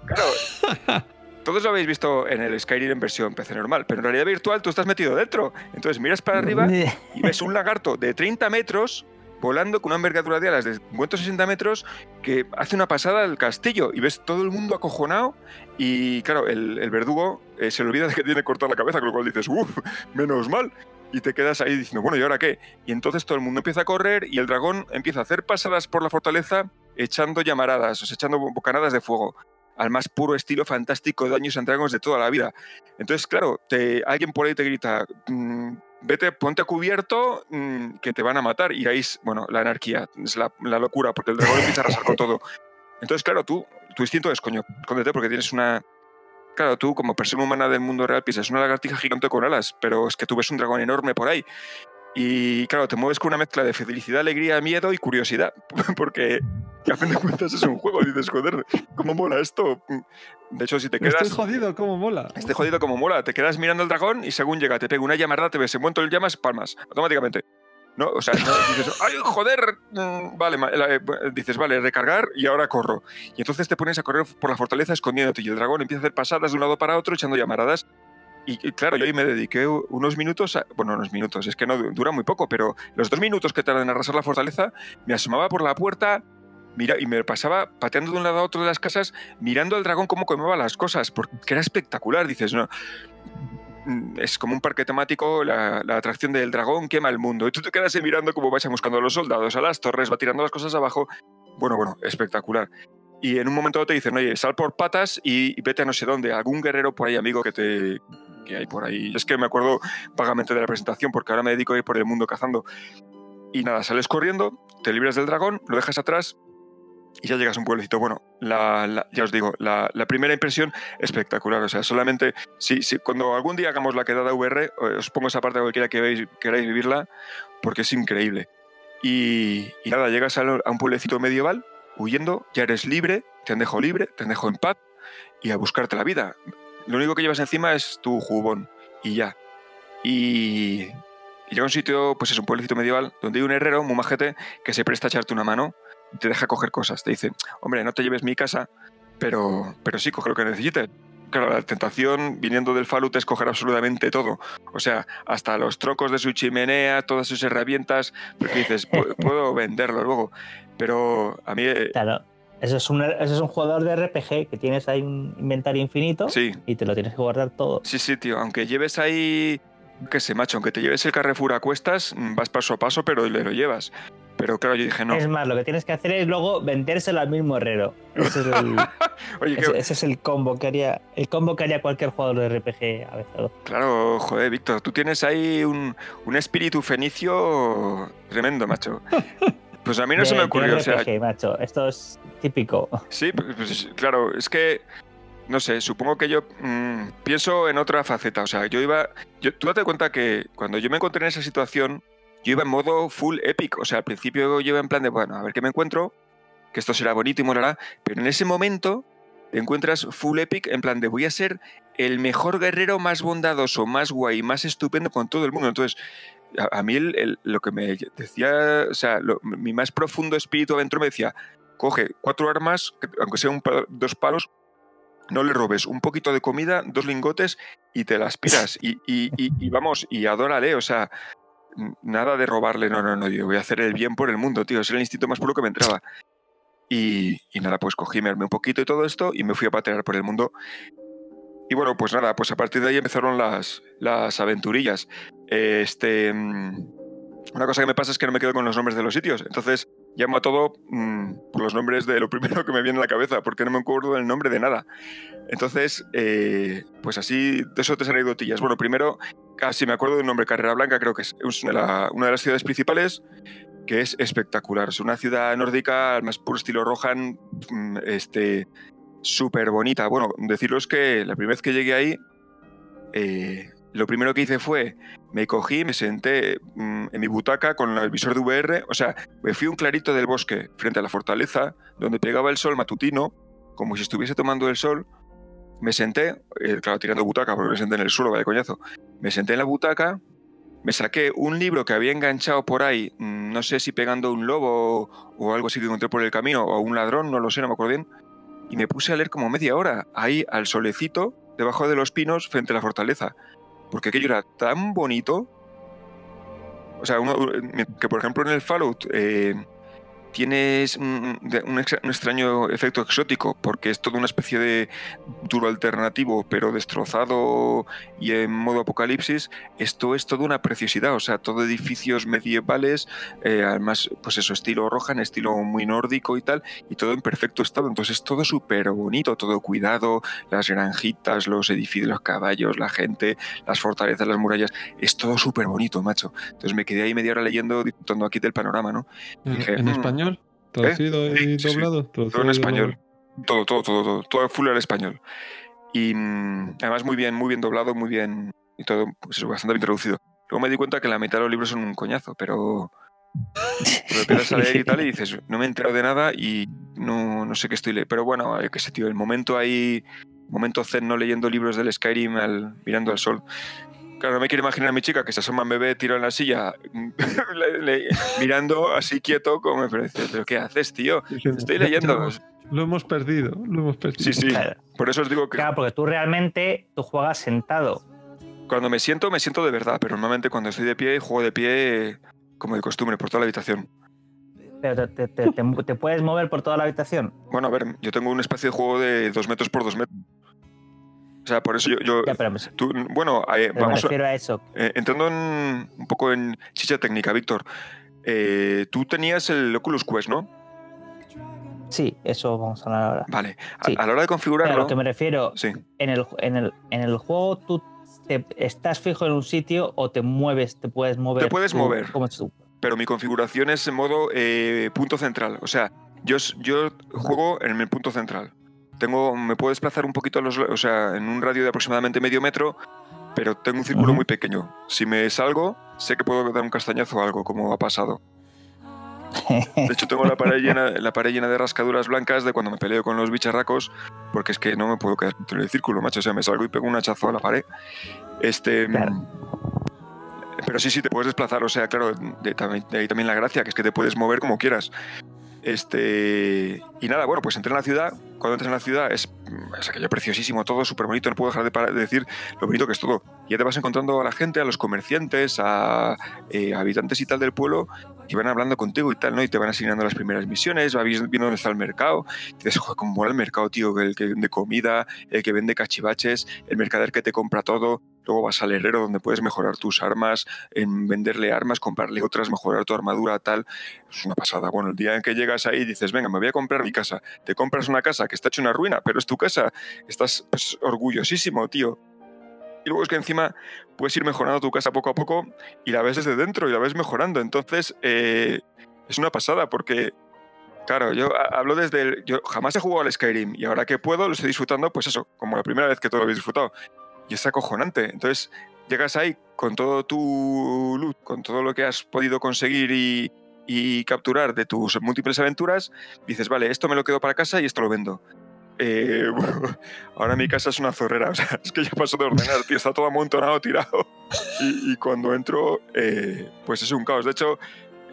G: claro, todos lo habéis visto en el Skyrim en versión PC normal, pero en realidad virtual tú estás metido dentro. Entonces miras para arriba y ves un lagarto de 30 metros volando con una envergadura de alas de 50 o 60 metros que hace una pasada al castillo y ves todo el mundo acojonado y claro, el, verdugo eh, se le olvida de que tiene que cortar la cabeza, con lo cual dices, uff, menos mal. Y te quedas ahí diciendo, bueno, ¿y ahora qué? Y entonces todo el mundo empieza a correr y el dragón empieza a hacer pasadas por la fortaleza echando llamaradas, o sea, echando bocanadas de fuego al más puro estilo fantástico de Dungeons and Dragons de toda la vida. Entonces, claro, te, alguien por ahí te grita, "Mm, vete, ponte a cubierto, mm, que te van a matar. Y ahí, es, bueno, la anarquía, es la, locura, porque el dragón empieza a arrasar con todo. Entonces, claro, tú, tu instinto es, coño, escóndete porque tienes una... Claro, tú como persona humana del mundo real piensas una lagartija gigante con alas, pero es que tú ves un dragón enorme por ahí. Y claro, te mueves con una mezcla de felicidad, alegría, miedo y curiosidad, porque a fin de cuentas es un juego y dices, joder, ¿cómo mola esto? De hecho, si te quedas...
A: Estoy jodido, ¿cómo mola?
G: Este jodido como mola. Te quedas mirando al dragón y según llega, te pega una llamarada, te ves en llamas, palmas, automáticamente. ¿No? O sea, no, dices, ¡ay, joder! mm, Vale, eh, dices, vale, recargar y ahora corro. Y entonces te pones a correr por la fortaleza escondiéndote y el dragón empieza a hacer pasadas de un lado para otro echando llamaradas. Y, y claro, yo ahí me dediqué unos minutos, a- bueno, unos minutos, es que no du- dura muy poco, pero los dos minutos que tardan en arrasar la fortaleza, me asomaba por la puerta mira, y me pasaba pateando de un lado a otro de las casas, mirando al dragón cómo comeba las cosas, porque era espectacular. Dices, no, mm, es como un parque temático, la, la atracción del dragón quema el mundo. Y tú te quedas ahí mirando cómo vais buscando a los soldados, a las torres, va tirando las cosas abajo. Bueno, bueno, espectacular. Y en un momento te dicen, oye, sal por patas y, y vete a no sé dónde, algún guerrero por ahí, amigo, que te que hay por ahí. Es que me acuerdo vagamente de la presentación porque ahora me dedico a ir por el mundo cazando. Y nada, sales corriendo, te libras del dragón, lo dejas atrás y ya llegas a un pueblecito. Bueno, la- ya os digo, la, primera impresión espectacular. O sea, solamente si, si- cuando algún día hagamos la quedada VR, eh, os pongo esa parte cualquiera que veis, queráis vivirla, porque es increíble. Y, y nada, llegas a, a un pueblecito medieval, huyendo, ya eres libre, te han dejado libre, te han dejado en paz y a buscarte la vida. Lo único que llevas encima es tu jubón y ya. Y, y llega a un sitio, pues es un pueblecito medieval, donde hay un herrero, muy majete, que se presta a echarte una mano te deja coger cosas. Te dice, hombre, no te lleves mi casa, pero, pero sí, coge lo que necesites. Claro, la tentación viniendo del Fallout es coger absolutamente todo. O sea, hasta los trocos de su chimenea, todas sus herramientas, porque dices, "Pu- puedo venderlo luego. Pero a mí, eh,
C: Claro. Eso es, un, eso es un jugador de RPG que tienes ahí un inventario infinito
G: sí,
C: y te lo tienes que guardar todo.
G: sí, sí, tío, aunque lleves ahí, qué sé, macho, aunque te lleves el Carrefour a cuestas, mm, vas paso a paso, pero le lo llevas. Pero claro, yo dije, no.
C: Es más, lo que tienes que hacer es luego vendérselo al mismo herrero. Ese es el,
G: Oye, que-
C: ese, ese es el combo que haría el combo que haría cualquier jugador de RPG avezado.
G: Claro, joder, Víctor, tú tienes ahí un, un espíritu fenicio tremendo, macho. Pues a mí no se
C: De-
G: me
C: de
G: ocurrió, o sea,
C: RPG, macho. Esto es típico.
G: sí, pues, pues, claro, es que, no sé, supongo que yo mm, pienso en otra faceta, o sea, yo iba, yo, tú date cuenta que cuando yo me encontré en esa situación, yo iba en modo full epic, o sea, al principio yo iba en plan de, bueno, a ver qué me encuentro, que esto será bonito y molará, pero en ese momento te encuentras full epic en plan de voy a ser el mejor guerrero más bondadoso, más guay, más estupendo con todo el mundo. Entonces, a, a mí el- el- lo que me decía, o sea, lo- mi más profundo espíritu adentro me decía, coge cuatro armas, que- aunque sean un dos palos, no le robes un poquito de comida, dos lingotes y te las piras. Y, y- y- y vamos, y adórale, o sea, nada de robarle, no, no, no, yo voy a hacer el bien por el mundo, tío, es el instinto más puro que me entraba. Y, y nada, pues cogí, me armé un poquito y todo esto y me fui a patear por el mundo. Y bueno, pues nada, pues a partir de ahí empezaron las, las aventurillas. Este, mm, una cosa que me pasa es que no me quedo con los nombres de los sitios. Entonces llamo a todo mm, por los nombres de lo primero que me viene a la cabeza, porque no me acuerdo del nombre de nada. Entonces, eh, pues así, de eso tres anécdotillas. Bueno, primero, casi me acuerdo de un nombre, Carrera Blanca, creo que es una una de las ciudades principales, que es espectacular. Es una ciudad nórdica, al más puro estilo Rohan, mm, este, súper bonita. Bueno, deciros que la primera vez que llegué ahí, eh, lo primero que hice fue, me cogí, me senté mm, en mi butaca con el visor de VR, o sea, me fui un clarito del bosque frente a la fortaleza, donde pegaba el sol matutino, como si estuviese tomando el sol. Me senté, eh, claro, tirando butaca, porque me senté en el suelo, vaya coñazo. Me senté en la butaca, me saqué un libro que había enganchado por ahí, mm, no sé si pegando un lobo o, o algo así que encontré por el camino, o un ladrón, no lo sé, no me acuerdo bien. Y me puse a leer como media hora, ahí al solecito, debajo de los pinos, frente a la fortaleza. Porque aquello era tan bonito. O sea, uno- que por ejemplo en el Fallout eh, tienes un, un ex- un extraño efecto exótico, porque es toda una especie de duro alternativo, pero destrozado y en modo apocalipsis. Esto es toda una preciosidad, o sea, todo edificios medievales, eh, además, pues eso, estilo Rohan, estilo muy nórdico y tal, y todo en perfecto estado. Entonces es todo súper bonito, todo cuidado, las granjitas, los edificios, los caballos, la gente, las fortalezas, las murallas, es todo súper bonito, macho. Entonces me quedé ahí media hora leyendo, disfrutando aquí del panorama, ¿no?
A: ¿En,
G: Dije,
A: en
G: "Mm".
A: español? ¿Traducido
G: Sí,
A: y
G: sí, sí.
A: doblado?
G: Todo
A: Traducido
G: en
A: y
G: español. Todo, todo, todo, todo, todo full al español. Y mm, además muy bien, muy bien doblado, muy bien y todo, pues bastante bien traducido. Luego me di cuenta que la mitad de los libros son un coñazo, pero lo empiezas a leer y tal y dices, no me he enterado de nada y no, no sé qué estoy leyendo. Pero bueno, qué sé, tío, el momento ahí, momento zen, no leyendo libros del Skyrim al- mirando al sol. Claro, no me quiero imaginar a mi chica que se asoma en bebé, tiro en la silla, le- le- mirando así quieto, como me parece, pero ¿qué haces, tío? Estoy
A: "Ya- ya
G: leyendo.
A: lo, lo hemos perdido, lo hemos perdido.
G: Sí, sí.
C: Claro.
G: Por eso os digo que
C: Claro, porque tú realmente tú juegas sentado.
G: cuando me siento, me siento de verdad, pero normalmente cuando estoy de pie, juego de pie como de costumbre, por toda la habitación.
C: Pero te, te- te- te- te puedes mover por toda la habitación.
G: Bueno, a ver, yo tengo un espacio de juego de dos metros por dos metros. O sea, por eso yo... yo-
C: Ya, pero, pues,
G: tú- bueno, eh,
C: pero me
G: vamos a-
C: refiero a eso.
G: eh, entrando en, un poco en chicha técnica, Víctor. eh, tú tenías el Oculus Quest, ¿no?
C: Sí, eso vamos a hablar ahora.
G: Vale. A,
C: Sí.
G: a la hora de
C: Pero a
G: configurarlo...
C: lo que me refiero,
G: Sí.
C: en el, en el, en el juego tú te, estás fijo en un sitio o te mueves, te puedes mover.
G: Te puedes
C: tú,
G: mover.
C: como tú.
G: pero mi configuración es en modo eh, punto central. O sea, yo, yo juego en el punto central. Tengo, me puedo desplazar un poquito, a los, o sea, en un radio de aproximadamente medio metro, pero tengo un círculo muy pequeño. Si me salgo, sé que puedo dar un castañazo o algo, como ha pasado. De hecho, tengo la pared llena, la pared llena de rascaduras blancas de cuando me peleo con los bicharracos, porque es que no me puedo quedar dentro del círculo, macho. O sea, me salgo y pego un hachazo a la pared. Este.
C: Claro.
G: mm, Pero sí, sí, te puedes desplazar. O sea, claro, de, también- de ahí también la gracia, que es que te puedes mover como quieras. Este. Y nada, bueno, pues entré en la ciudad cuando entras en la ciudad es, es aquello preciosísimo, todo súper bonito, no puedo dejar de, decir lo bonito que es todo. Y ya te vas encontrando a la gente, a los comerciantes, a eh, habitantes y tal del pueblo, y van hablando contigo y tal, ¿no? Y te van asignando las primeras misiones, vas viendo dónde está el mercado, y dices, joder, cómo mola el mercado, tío, el que vende comida, el que vende cachivaches, el mercader que te compra todo, luego vas al herrero donde puedes mejorar tus armas, en venderle armas, comprarle otras, mejorar tu armadura, tal. Es una pasada. Bueno, el día en que llegas ahí dices, venga, me voy a comprar mi casa. Te compras una casa que está hecha una ruina, pero es tu casa. Estás orgullosísimo, tío. Y luego es que encima puedes ir mejorando tu casa poco a poco y la ves desde dentro y la ves mejorando. Entonces, eh, es una pasada porque, claro, yo ha- hablo desde. Yo jamás he jugado al Skyrim y ahora que puedo lo estoy disfrutando, pues eso, como la primera vez que todo lo habéis disfrutado. Y es acojonante. Entonces, llegas ahí con todo tu loot, con todo lo que has podido conseguir y, y capturar de tus múltiples aventuras, dices, vale, esto me lo quedo para casa y esto lo vendo. Eh, ahora mi casa es una zorrera, o sea, es que ya paso de ordenar, tío, está todo amontonado, tirado. Y, y cuando entro, eh, pues es un caos. De hecho,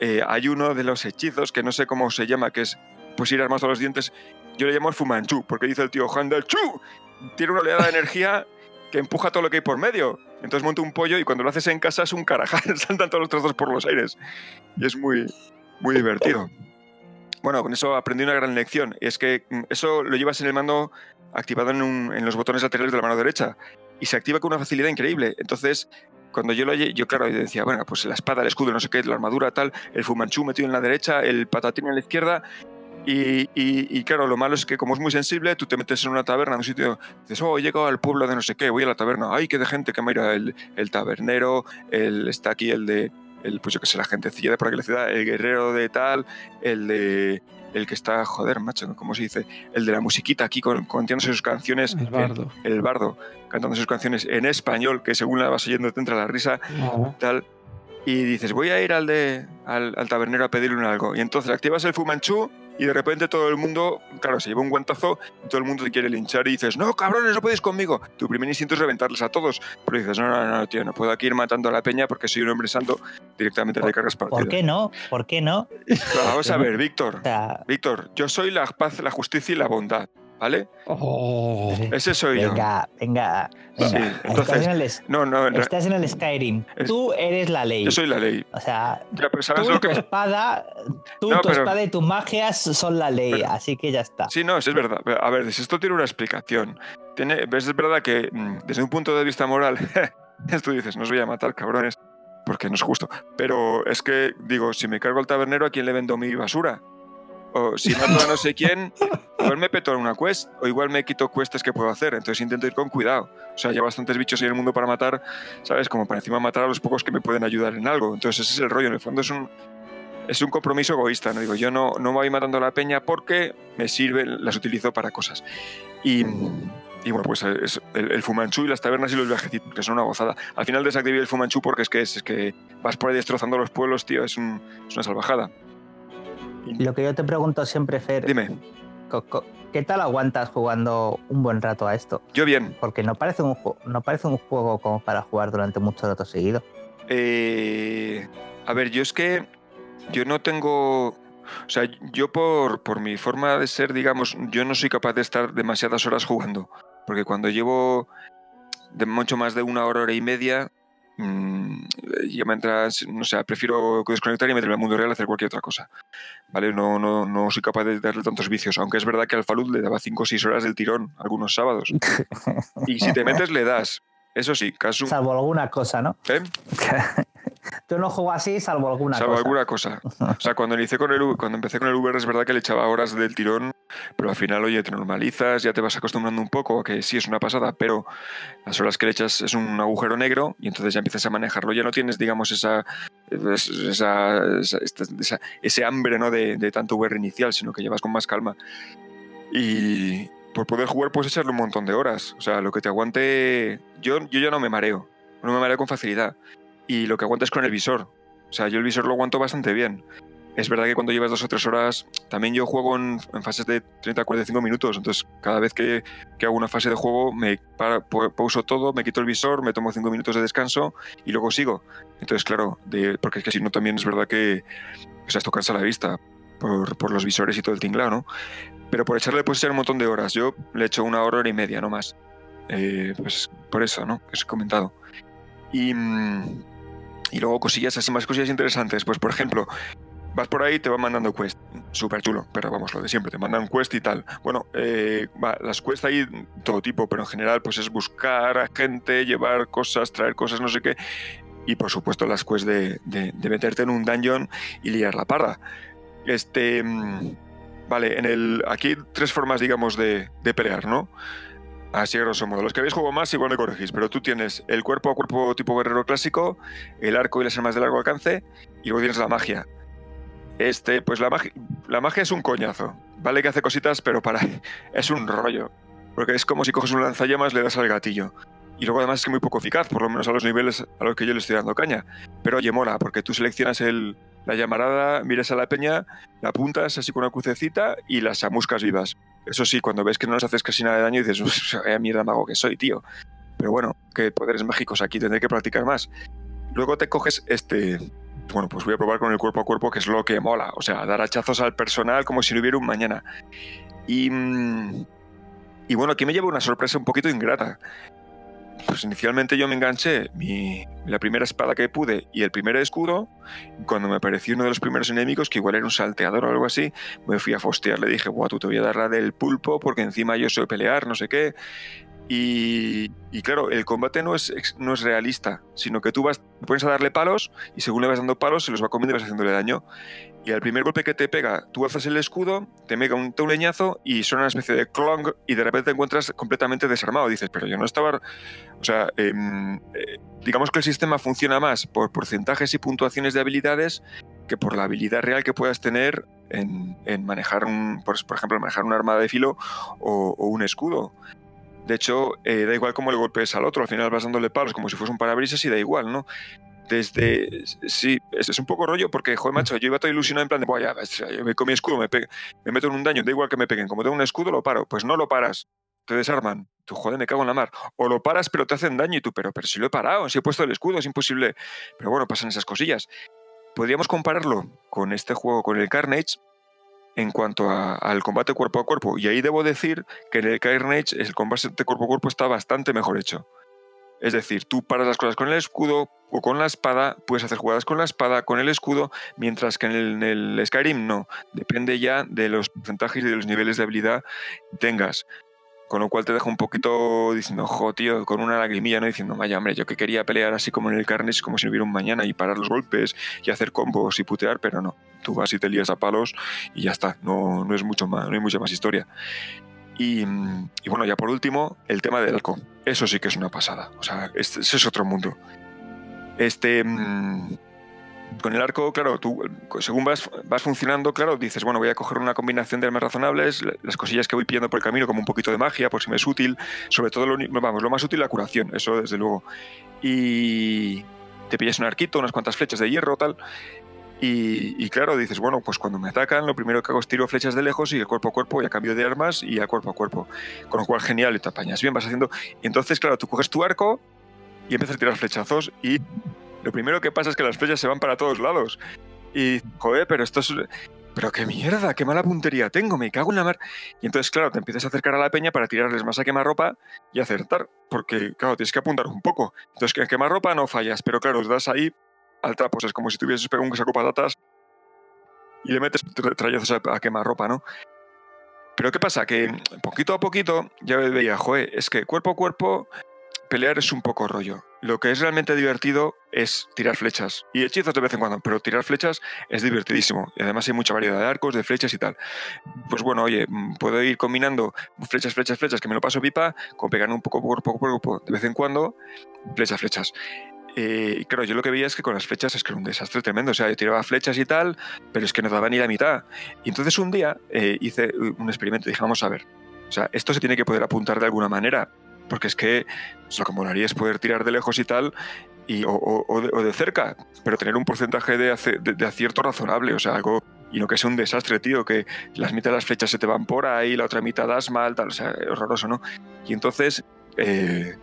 G: eh, hay uno de los hechizos que no sé cómo se llama, que es pues ir armado a los dientes. Yo le llamo el Fumanchu, porque dice el tío Handel Chu. Tiene una oleada de energía que empuja todo lo que hay por medio. Entonces monta un pollo y cuando lo haces en casa es un carajal, saltan todos los trozos por los aires. Y es muy, muy divertido. Bueno, con eso aprendí una gran lección. Y es que mm, eso lo llevas en el mando activado en, un- en los botones laterales de la mano derecha. Y se activa con una facilidad increíble. Entonces, cuando yo lo yo claro, yo decía, bueno, pues la espada, el escudo, no sé qué, la armadura, tal, el fumanchú metido en la derecha, el patatín en la izquierda. Y, y- y claro, lo malo es que como es muy sensible, tú te metes en una taberna, en un sitio, dices, oh, he llegado al pueblo de no sé qué, voy a la taberna, ay, qué de gente que me irá el, el tabernero, el, está aquí el de, el, pues yo qué sé, la gentecilla de por aquí la ciudad, el guerrero de tal, el de, el que está, joder, macho, ¿cómo se dice? El de la musiquita aquí con, contándose sus canciones,
A: El bardo.
G: el, el bardo, cantando sus canciones en español, que según la vas oyendo te entra la risa, tal. Y dices, voy a ir al, de, al, al tabernero a pedirle un algo. Y entonces activas el Fumanchu y de repente todo el mundo, claro, se lleva un guantazo y todo el mundo te quiere linchar y dices, no, cabrones, no podéis conmigo. Tu primer instinto es reventarles a todos. Pero dices, no, no, no, tío, no puedo aquí ir matando a la peña porque soy un hombre santo. Directamente te cargas partido.
C: ¿Por qué no? ¿Por qué no?
G: Pero vamos a ver, Víctor.
C: O sea,
G: Víctor, yo soy la paz, la justicia y la bondad. ¿Vale?
A: Oh.
G: Ese soy yo.
C: venga, venga.
G: Sí,
C: venga.
G: entonces-
C: estás, en el,
G: No, no, en
C: estás en el Skyrim.
G: Es-
C: Tú eres la ley.
G: yo soy la ley.
C: O sea,
G: Ya, pero ¿sabes
C: tú
G: lo
C: y tu
G: que.?
C: espada, tú,
G: No,
C: tu
G: pero-
C: espada y tus magias son la ley,
G: Pero-
C: así que ya está.
G: Sí, no, sí es verdad. A ver, si esto tiene una explicación. Tiene, es verdad que mm, desde un punto de vista moral, esto dices, no os voy a matar, cabrones, porque no es justo. Pero es que, digo, si me cargo al tabernero, ¿a quién le vendo mi basura? O si mato a no sé quién, igual me peto en una quest, o igual me quito quests que puedo hacer. Entonces intento ir con cuidado. O sea, hay bastantes bichos en el mundo para matar, ¿sabes? Como para encima matar a los pocos que me pueden ayudar en algo. Entonces ese es el rollo. En el fondo es un, es un compromiso egoísta. No digo, yo no, no voy matando a la peña porque me sirven, las utilizo para cosas. Y, y bueno, pues es el, el Fumanchu y las tabernas y los viajecitos, que son una gozada. Al final desactivé el Fumanchu porque es que, es, que vas por ahí destrozando los pueblos, tío, es una salvajada.
C: Lo que yo te pregunto siempre, Fer,
G: Dime,
C: ¿qué tal aguantas jugando un buen rato a esto?
G: yo bien.
C: Porque no parece un, no parece un juego como para jugar durante mucho rato seguido.
G: Eh, a ver, yo es que yo no tengo... O sea, yo por, por mi forma de ser, digamos, yo no soy capaz de estar demasiadas horas jugando. Porque cuando llevo de mucho más de una hora, hora y media, mm, ya me entras, no sé, prefiero desconectar y meterme al mundo real a hacer cualquier otra cosa. ¿Vale? No, no, no soy capaz de darle tantos vicios. Aunque es verdad que al Falud le daba 5 o 6 horas del tirón algunos sábados. Y si te metes, le das. Eso sí, caso.
C: Salvo alguna cosa, ¿no?
G: ¿eh?
C: Yo no juego así, salvo alguna
G: Salvo
C: cosa.
G: alguna cosa. O sea, cuando, inicié con el, cuando empecé con el Uber es verdad que le echaba horas del tirón, pero al final, oye, te normalizas, ya te vas acostumbrando un poco a que sí es una pasada, pero las horas que le echas es un agujero negro y entonces ya empiezas a manejarlo. Ya no tienes, digamos, esa, es- esa, esa- esa- ese hambre ¿no? de, de tanto Uber inicial, sino que llevas con más calma. Y por poder jugar puedes echarle un montón de horas. O sea, lo que te aguante... Yo, yo ya no me mareo, no me mareo con facilidad. Y lo que aguantas con el visor. O sea, yo el visor lo aguanto bastante bien. Es verdad que cuando llevas dos o tres horas, también yo juego en, en fases de 30 a 45 minutos. Entonces, cada vez que, que hago una fase de juego, me para- pa- pauso todo, me quito el visor, me tomo cinco minutos de descanso y luego sigo. Entonces, claro, de- porque es que si no, también es verdad que o sea, esto cansa la vista por, por los visores y todo el tinglado, ¿no? pero por echarle puedes echar un montón de horas. Yo le echo una hora, hora y media, no más. Eh, pues por eso, ¿no? Que os he comentado. Y, mm, y luego cosillas así, más cosillas interesantes. Pues por ejemplo, vas por ahí y te van mandando quest. Súper chulo, pero vamos, lo de siempre, te mandan quest y tal. Bueno, eh, las quest hay todo tipo, pero en general pues es buscar a gente, llevar cosas, traer cosas, no sé qué. Y por supuesto las quests de meterte en un dungeon y liar la parda. Este... mm, Vale, en el, aquí hay tres formas, digamos, de, de pelear, ¿no? Así grosso modo. Los que habéis jugado más igual me corregís, pero tú tienes el cuerpo a cuerpo tipo guerrero clásico, el arco y las armas de largo alcance, y luego tienes la magia. Este, pues la magia, la magia es un coñazo. Vale que hace cositas, pero para es un rollo. Porque es como si coges un lanzallamas, le das al gatillo. Y luego además es que muy poco eficaz, por lo menos a los niveles a los que yo le estoy dando caña. Pero oye, mola, porque tú seleccionas el, la llamarada, miras a la peña, la apuntas así con una crucecita y las chamuscas vivas. Eso sí, cuando ves que no les haces casi nada de daño, dices, "Uf, vaya mierda mago que soy, tío. Pero bueno, que poderes mágicos aquí, tendré que practicar más. Luego te coges este. Bueno, pues voy a probar con el cuerpo a cuerpo, que es lo que mola. O sea, dar hachazos al personal como si no hubiera un mañana. Y. mm, Y bueno, aquí me lleva una sorpresa un poquito ingrata. Pues inicialmente yo me enganché mi, la primera espada que pude y el primer escudo. Cuando me apareció uno de los primeros enemigos, que igual era un salteador o algo así, me fui a fostear. Le dije, guau, tú te voy a dar la del pulpo porque encima yo sé pelear, no sé qué. Y, claro, el combate no es, no es realista, sino que tú vas, pones a darle palos y según le vas dando palos se los va comiendo y vas haciéndole daño. Y al primer golpe que te pega, tú alzas el escudo, te mega un, te un leñazo y suena una especie de clong y de repente te encuentras completamente desarmado. Dices, pero yo no estaba... O sea, em, eh, digamos que el sistema funciona más por porcentajes y puntuaciones de habilidades que por la habilidad real que puedas tener en, en manejar, un, por, ejemplo, manejar un arma de filo o, o un escudo. De hecho, eh, da igual cómo le golpees al otro, al final vas dándole palos como si fuese un parabrisas y da igual, ¿no? Desde. Sí, es, un poco rollo porque, joder, macho, yo iba todo ilusionado en plan de, "Buah, ya, ves, yo me con mi escudo, me, pe- me meto en un daño, da igual que me peguen, como tengo un escudo, lo paro. Pues no lo paras, te desarman. Tú, joder, me cago en la mar. O lo paras, pero te hacen daño y tú, pero, pero si lo he parado, si he puesto el escudo, es imposible. Pero bueno, pasan esas cosillas. Podríamos compararlo con este juego, con el Carnage, en cuanto a- al combate cuerpo a cuerpo. Y ahí debo decir que en el Carnage el combate cuerpo a cuerpo está bastante mejor hecho. Es decir, tú paras las cosas con el escudo o con la espada, puedes hacer jugadas con la espada, con el escudo, mientras que en el, Skyrim no. Depende ya de los porcentajes y de los niveles de habilidad tengas. Con lo cual te deja un poquito diciendo, jo, tío, con una lagrimilla, ¿no? Diciendo, vaya, hombre, yo que quería pelear así como en el Carnage, como si no hubiera un mañana, y parar los golpes y hacer combos y putear, pero no. Tú vas y te lías a palos y ya está. No, no es mucho más, no hay mucha más historia. Y, bueno, ya por último, el tema del arco. Eso sí que es una pasada. O sea, ese es otro mundo. Este. mm, Con el arco, claro, tú según vas, vas funcionando, claro, dices, bueno, voy a coger una combinación de armas razonables, la- las cosillas que voy pillando por el camino, como un poquito de magia, por si me es útil, sobre todo, lo, vamos, lo más útil la curación, eso desde luego. Y te pillas un arquito, unas cuantas flechas de hierro, tal, y, claro, dices, bueno, pues cuando me atacan, lo primero que hago es tiro flechas de lejos y el cuerpo a cuerpo y a cambio de armas y a cuerpo a cuerpo. Con lo cual, genial, y te apañas bien, vas haciendo. Y entonces, claro, tú coges tu arco y empiezas a tirar flechazos y lo primero que pasa es que las flechas se van para todos lados. Y, joder, pero esto es. Pero qué mierda, qué mala puntería tengo, me cago en la mar. Y entonces, claro, te empiezas a acercar a la peña para tirarles más a quemarropa y acertar, porque, claro, tienes que apuntar un poco. Entonces, que en quemarropa no fallas, pero claro, os das ahí al trapo, es como si tuvieses pegado un saco patatas y le metes tra- trayazos a, a quemarropa, ¿no? Pero ¿qué pasa? Que poquito a poquito ya veía, joder, es que cuerpo a cuerpo pelear es un poco rollo. Lo que es realmente divertido es tirar flechas y hechizos de vez en cuando, pero tirar flechas es divertidísimo. Y además hay mucha variedad de arcos, de flechas y tal. Pues bueno, oye, mm, puedo ir combinando flechas, flechas, flechas, que me lo paso pipa, con pegar un poco cuerpo a cuerpo de vez en cuando, flechas, flechas. Eh, y claro, yo lo que veía es que con las flechas es que era un desastre tremendo. O sea, yo tiraba flechas y tal, pero es que no daba ni la mitad. Y entonces un día eh, hice un experimento y dije, vamos a ver. O sea, esto se tiene que poder apuntar de alguna manera. Porque es que o sea, lo que molaría es poder tirar de lejos y tal, y, o, o- o de, o de cerca, pero tener un porcentaje de, ace- de- de acierto razonable. O sea, algo. Y no que sea un desastre, tío, que las mitad de las flechas se te van por ahí, la otra mitad das mal, tal. O sea, horroroso, ¿no? Y entonces. eh,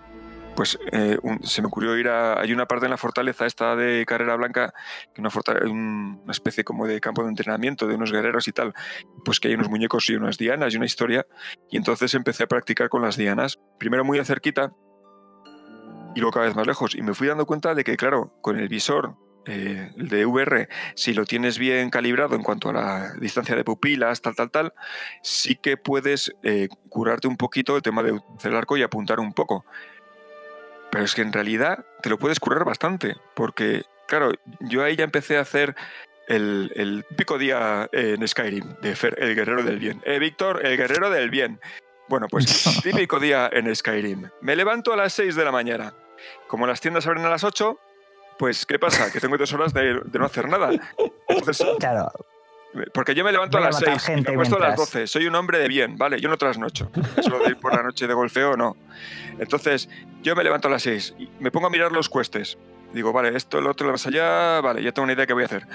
G: pues eh, se me ocurrió ir a. Hay una parte en la fortaleza esta de Carrera Blanca, que una, un- una especie como de campo de entrenamiento de unos guerreros y tal, pues que hay unos muñecos y unas dianas y una historia. Y entonces empecé a practicar con las dianas, primero muy de cerquita y luego cada vez más lejos. Y me fui dando cuenta de que, claro, con el visor. eh, el de VR, si lo tienes bien calibrado en cuanto a la distancia de pupilas, tal, tal, tal, sí que puedes eh, curarte un poquito el tema de utilizar el arco y apuntar un poco. Pero es que en realidad te lo puedes curar bastante, porque, claro, yo ahí ya empecé a hacer el, el típico día en Skyrim de Fer, el guerrero del bien. Eh, Víctor, el guerrero del bien. Bueno, pues típico día en Skyrim. Me levanto a las 6 de la mañana. Como las tiendas abren a las 8, pues ¿qué pasa? Que tengo dos horas de, de no hacer nada. Entonces,
C: Claro,
G: porque yo me levanto
C: Voy
G: a las
C: matar
G: 6 y me acuesto a las
C: mientras.
G: 12. Soy un hombre de bien, ¿vale? Yo no trasnocho. Eso de ir por la noche de golfeo, no. Entonces, yo me levanto a las 6 y me pongo a mirar los cuestes. Digo, vale, esto, lo otro, lo más allá, vale, ya tengo una idea de qué voy a hacer.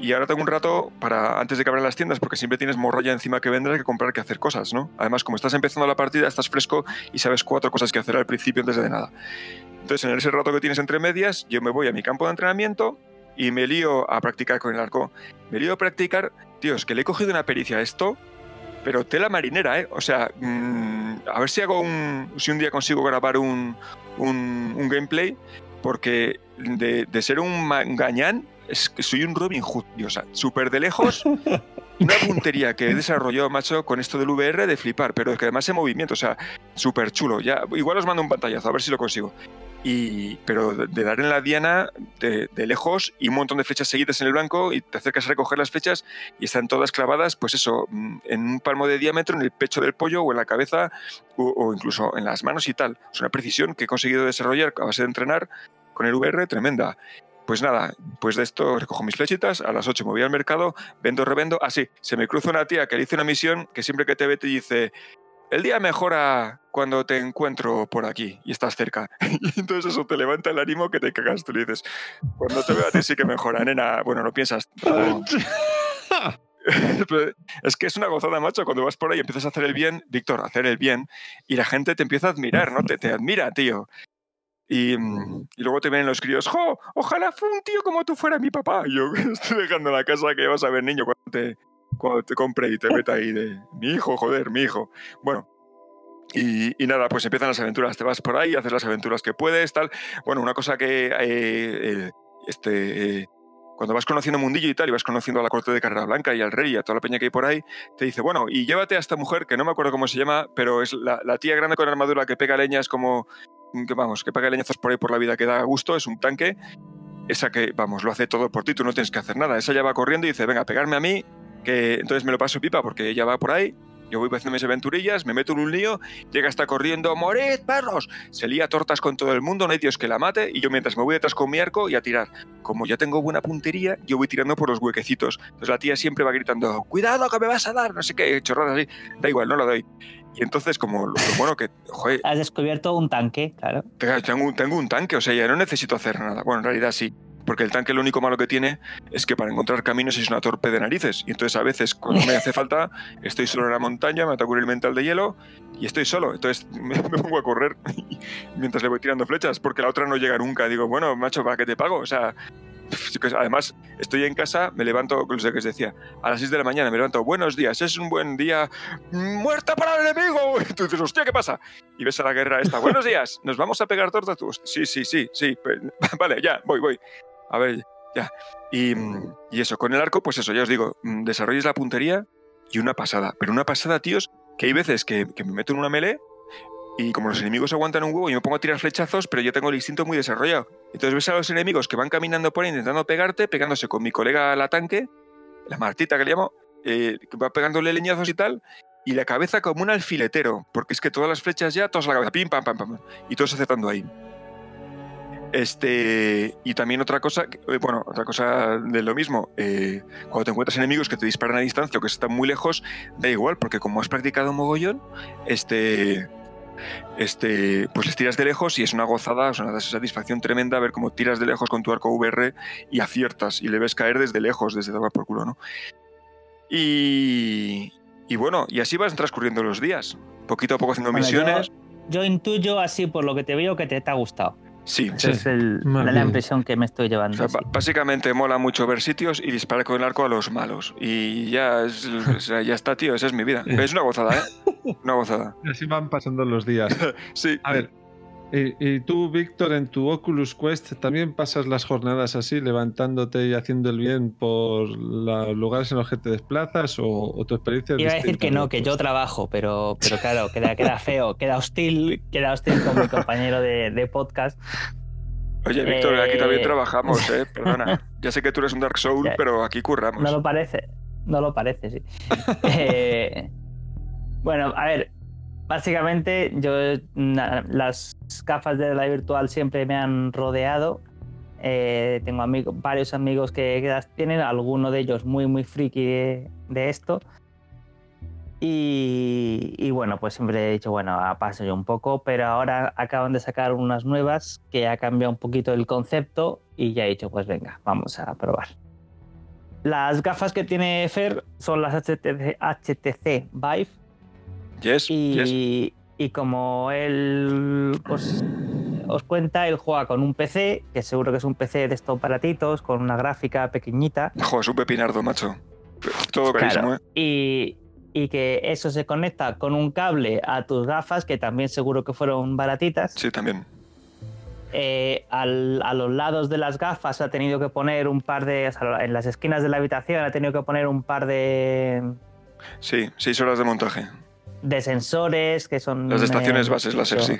G: Y ahora tengo un rato para, antes de que abran las tiendas, porque siempre tienes morralla encima que vender, que comprar, que hacer cosas, ¿no? Además, como estás empezando la partida, estás fresco y sabes cuatro cosas que hacer al principio antes de nada. Entonces, en ese rato que tienes entre medias, yo me voy a mi campo de entrenamiento y me lío a practicar con el arco. Me lío a practicar, tío, es que le he cogido una pericia a esto, pero tela marinera, ¿eh? O sea, mm, a ver si hago un. Si un día consigo grabar un, un, un gameplay, porque de, de ser un es que soy un Robin Hood, tío, o sea, súper de lejos. Una puntería que he desarrollado, macho, con esto del VR de flipar, pero es que además en movimiento, o sea, súper chulo. Ya, igual os mando un pantallazo, a ver si lo consigo. Y, pero de, dar en la diana de, lejos y un montón de flechas seguidas en el blanco y te acercas a recoger las flechas y están todas clavadas, pues eso, mm, en un palmo de diámetro, en el pecho del pollo o en la cabeza o, incluso en las manos y tal. Es una precisión que he conseguido desarrollar a base de entrenar con el VR tremenda. Pues nada, pues de esto recojo mis flechitas, a las 8 me voy al mercado, vendo, revendo. Ah, sí, se me cruza una tía que le hice una misión que siempre que te ve te dice, el día mejora cuando te encuentro por aquí y estás cerca. Y entonces eso te levanta el ánimo que te cagas. Tú le dices, cuando te veo a ti sí que mejora, nena. Bueno, no piensas. es que es una gozada, macho, cuando vas por ahí y empiezas a hacer el bien, Víctor, hacer el bien, y la gente te empieza a admirar, ¿no? Te, te admira, tío. Y, y luego te ven los críos, ¡jo! Ojalá fue un tío como tú fuera mi papá. Y yo estoy dejando la casa que vas a ver, niño, cuando te, cuando te compre y te meta ahí de mi hijo, joder, mi hijo. Bueno, y, y nada, pues empiezan las aventuras. Te vas por ahí, haces las aventuras que puedes, tal. Bueno, una cosa que eh, eh, este, eh, cuando vas conociendo mundillo y tal, y vas conociendo a la corte de Carrera Blanca y al rey y a toda la peña que hay por ahí, te dice, bueno, y llévate a esta mujer, que no me acuerdo cómo se llama, pero es la, la tía grande con armadura que pega leñas como, que vamos, que pega leñazos por ahí por la vida que da gusto, es un tanque. Esa que, vamos, lo hace todo por ti, tú no tienes que hacer nada. Esa ya va corriendo y dice, venga, pegarme a mí, que entonces me lo paso pipa porque ella va por ahí. Yo voy haciendo mis aventurillas, me meto en un lío, llega hasta corriendo, ¡morid, perros! Se lía tortas con todo el mundo, no hay Dios que la mate, y yo mientras me voy detrás con mi arco y a tirar. Como ya tengo buena puntería, yo voy tirando por los huequecitos. Entonces la tía siempre va gritando, ¡cuidado que me vas a dar! No sé qué, chorradas así. Da igual, no lo doy. Y entonces, como lo, lo bueno que, joder,
C: has descubierto un tanque, claro.
G: tengo, un- tengo un tanque, o sea, ya no necesito hacer nada. Bueno, en realidad sí. Porque el tanque lo único malo que tiene es que para encontrar caminos es una torpe de narices. Y entonces a veces cuando me hace falta, estoy solo en la montaña, me ataco el mental de hielo y estoy solo. Entonces me, me pongo a correr mientras le voy tirando flechas, porque la otra no llega nunca. Digo, bueno, macho, ¿para qué te pago? O sea, además estoy en casa, me levanto, sé qué os decía, a las 6 de la mañana me levanto, buenos días, es un buen día, muerta para el enemigo. Y tú dices, hostia, ¿qué pasa? Y ves a la guerra esta, buenos días, nos vamos a pegar tortas. Sí, sí, sí, sí, vale, ya, voy, voy. A ver, ya. Y, mm, y eso, con el arco, pues eso, ya os digo, mm, desarrolles la puntería y una pasada. Pero una pasada, tíos, que hay veces que, que me meto en una melee y como los enemigos aguantan un huevo y me pongo a tirar flechazos, pero yo tengo el instinto muy desarrollado. Entonces ves a los enemigos que van caminando por ahí intentando pegarte, pegándose con mi colega la tanque, la Martita que le llamo, eh, que va pegándole leñazos y tal, y la cabeza como un alfiletero, porque es que todas las flechas ya, todas a la cabeza, pim, pam, pam, pam, y todos acertando ahí. Este, y también otra cosa, eh, bueno, otra cosa de lo mismo, eh, cuando te encuentras enemigos que te disparan a distancia o que están muy lejos, da igual, porque como has practicado mogollón, este, este, pues les tiras de lejos y es una gozada, es una satisfacción tremenda ver cómo tiras de lejos con tu arco VR y aciertas y le ves caer desde lejos, desde tomar por culo, ¿no? Y, y bueno, y así van transcurriendo los días, poquito a poco haciendo
C: Bueno,
G: misiones.
C: yo- yo intuyo así por lo que te veo que te, te ha gustado.
G: Sí.
C: Esa es el- la,
A: bien.
C: impresión que me estoy
G: O
C: llevando.
G: sea,
C: sí.
G: básicamente mola mucho ver sitios y disparar con el arco a los malos. Y ya, es- o sea, ya está, tío. Esa es mi vida. Es una gozada, ¿eh? Una gozada.
A: Así van pasando los días.
G: Sí.
A: A ver, y, y tú, Víctor, en tu Oculus Quest también pasas las jornadas así, levantándote y haciendo el bien por los lugares en los que te desplazas o, o tu experiencia
C: Iba a decir que no, que yo
A: Quest?
C: trabajo, pero, pero claro, queda, queda feo, queda hostil, queda hostil con mi compañero de, de podcast.
G: Oye, Víctor, aquí también
C: Eh,
G: trabajamos, ¿eh? Perdona. Ya sé que tú eres un Dark Soul,
C: Ya.
G: pero aquí curramos.
C: No lo parece, no lo parece, sí. Eh, bueno, a ver, básicamente yo las gafas de la virtual siempre me han rodeado. Eh, tengo amigos, varios amigos que, las tienen, alguno de ellos muy, muy friki de, esto. Y, bueno, pues siempre he dicho, bueno, paso yo un poco, pero ahora acaban de sacar unas nuevas que ha cambiado un poquito el concepto y ya he dicho, pues venga, vamos a probar. Las gafas que tiene Fer son las HTC, HTC Vive
G: Yes, yes.
C: y, y como él os, os cuenta, él juega con un PC, que seguro que es un PC de estos baratitos, con una gráfica pequeñita.
G: Joder, es un pepinardo, macho. Todo carísimo,
C: Claro,
G: ¿eh?
C: y, y que eso se conecta con un cable a tus gafas, que también seguro que fueron baratitas.
G: Sí, también.
C: Eh, al- a los lados de las gafas ha tenido que poner un par de. o sea, en las esquinas de la habitación ha tenido que poner un par de,
G: Sí, seis horas de montaje.
C: De sensores que son.
G: Las de estaciones
C: eh,
G: bases láser, sí.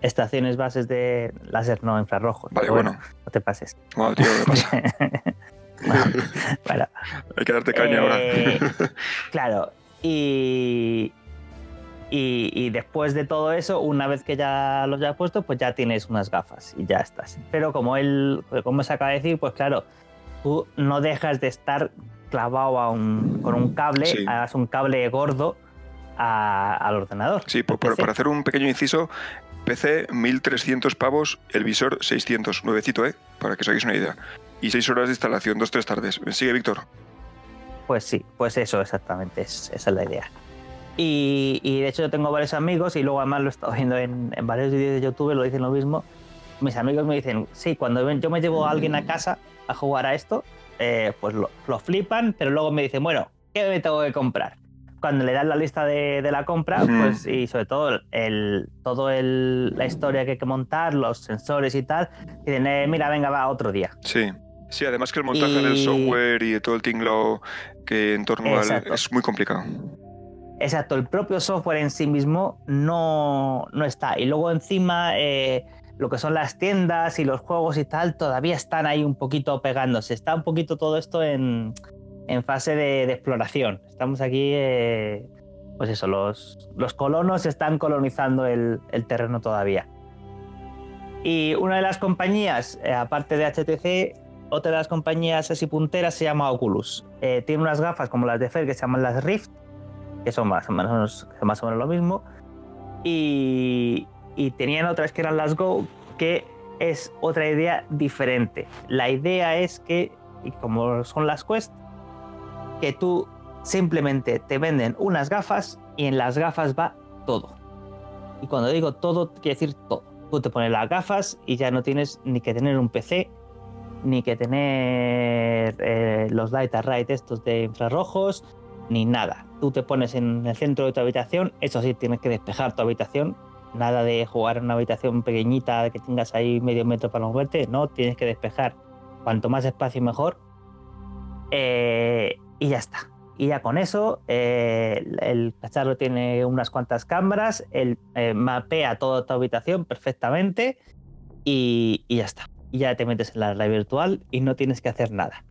C: Estaciones bases de láser, no infrarrojos.
G: Vale, bueno.
C: No te pases.
G: Wow, tío, ¿qué pasa?
C: Bueno, bueno,
G: Hay que darte caña
C: Eh,
G: ahora.
C: claro, y, y, y después de todo eso, una vez que ya los has puesto, pues ya tienes unas gafas y ya estás. Pero como él, como se acaba de decir, pues claro, tú no dejas de estar clavado a un- con un cable,
G: Sí.
C: hagas un cable gordo a- al ordenador.
G: Sí, para hacer un pequeño inciso, PC 1300 pavos, el visor 600, nuevecito, ¿eh? Para que os hagáis una idea. Y seis horas de instalación, dos, tres tardes. Sigue, Víctor.
C: Pues sí, pues eso exactamente, es- esa es la idea. Y, y de hecho yo tengo varios amigos y luego además lo he estado viendo en, en varios vídeos de YouTube, lo dicen lo mismo. Mis amigos me dicen, sí, cuando yo me llevo a alguien a casa a jugar a esto, eh, pues lo, lo flipan, pero luego me dicen, bueno, ¿qué me tengo que comprar? Cuando le dan la lista de, de la compra, pues y sobre todo el, todo el, la historia que hay que montar, los sensores y tal, dicen, eh, mira, venga, va, otro día.
G: Sí. Sí, además que el montaje del
C: Y-
G: software y de todo el tinglao que en torno al... Es muy complicado.
C: Exacto, el propio software en sí mismo no, no está. Y luego encima eh, lo que son las tiendas y los juegos y tal todavía están ahí un poquito pegándose. Está un poquito todo esto en, en fase de, exploración. Estamos aquí, eh, pues eso, los, colonos están colonizando el, el terreno todavía. Y una de las compañías, eh, aparte de HTC, otra de las compañías así punteras se llama Oculus. Eh, tiene unas gafas como las de Fer que se llaman las Rift, que son más o menos, más o menos lo mismo. Y, y tenían otras que eran las Go, que es otra idea diferente. La idea es que, y como son las Quest, que tú simplemente te venden unas gafas y en las gafas va todo. Y cuando digo todo, quiere decir todo. Tú te pones las gafas y ya no tienes ni que tener un PC, ni que tener eh, los light right estos de infrarrojos, ni nada. Tú te pones en el centro de tu habitación, eso sí, tienes que despejar tu habitación. Nada de jugar en una habitación pequeñita que tengas ahí medio metro para moverte, no, tienes que despejar. Cuanto más espacio mejor. Eh, y ya está. Y ya con eso, eh, el, el cacharro tiene unas cuantas cámaras, él eh, mapea toda tu habitación perfectamente y, y ya está. Y ya te metes en la realidad virtual y no tienes que hacer nada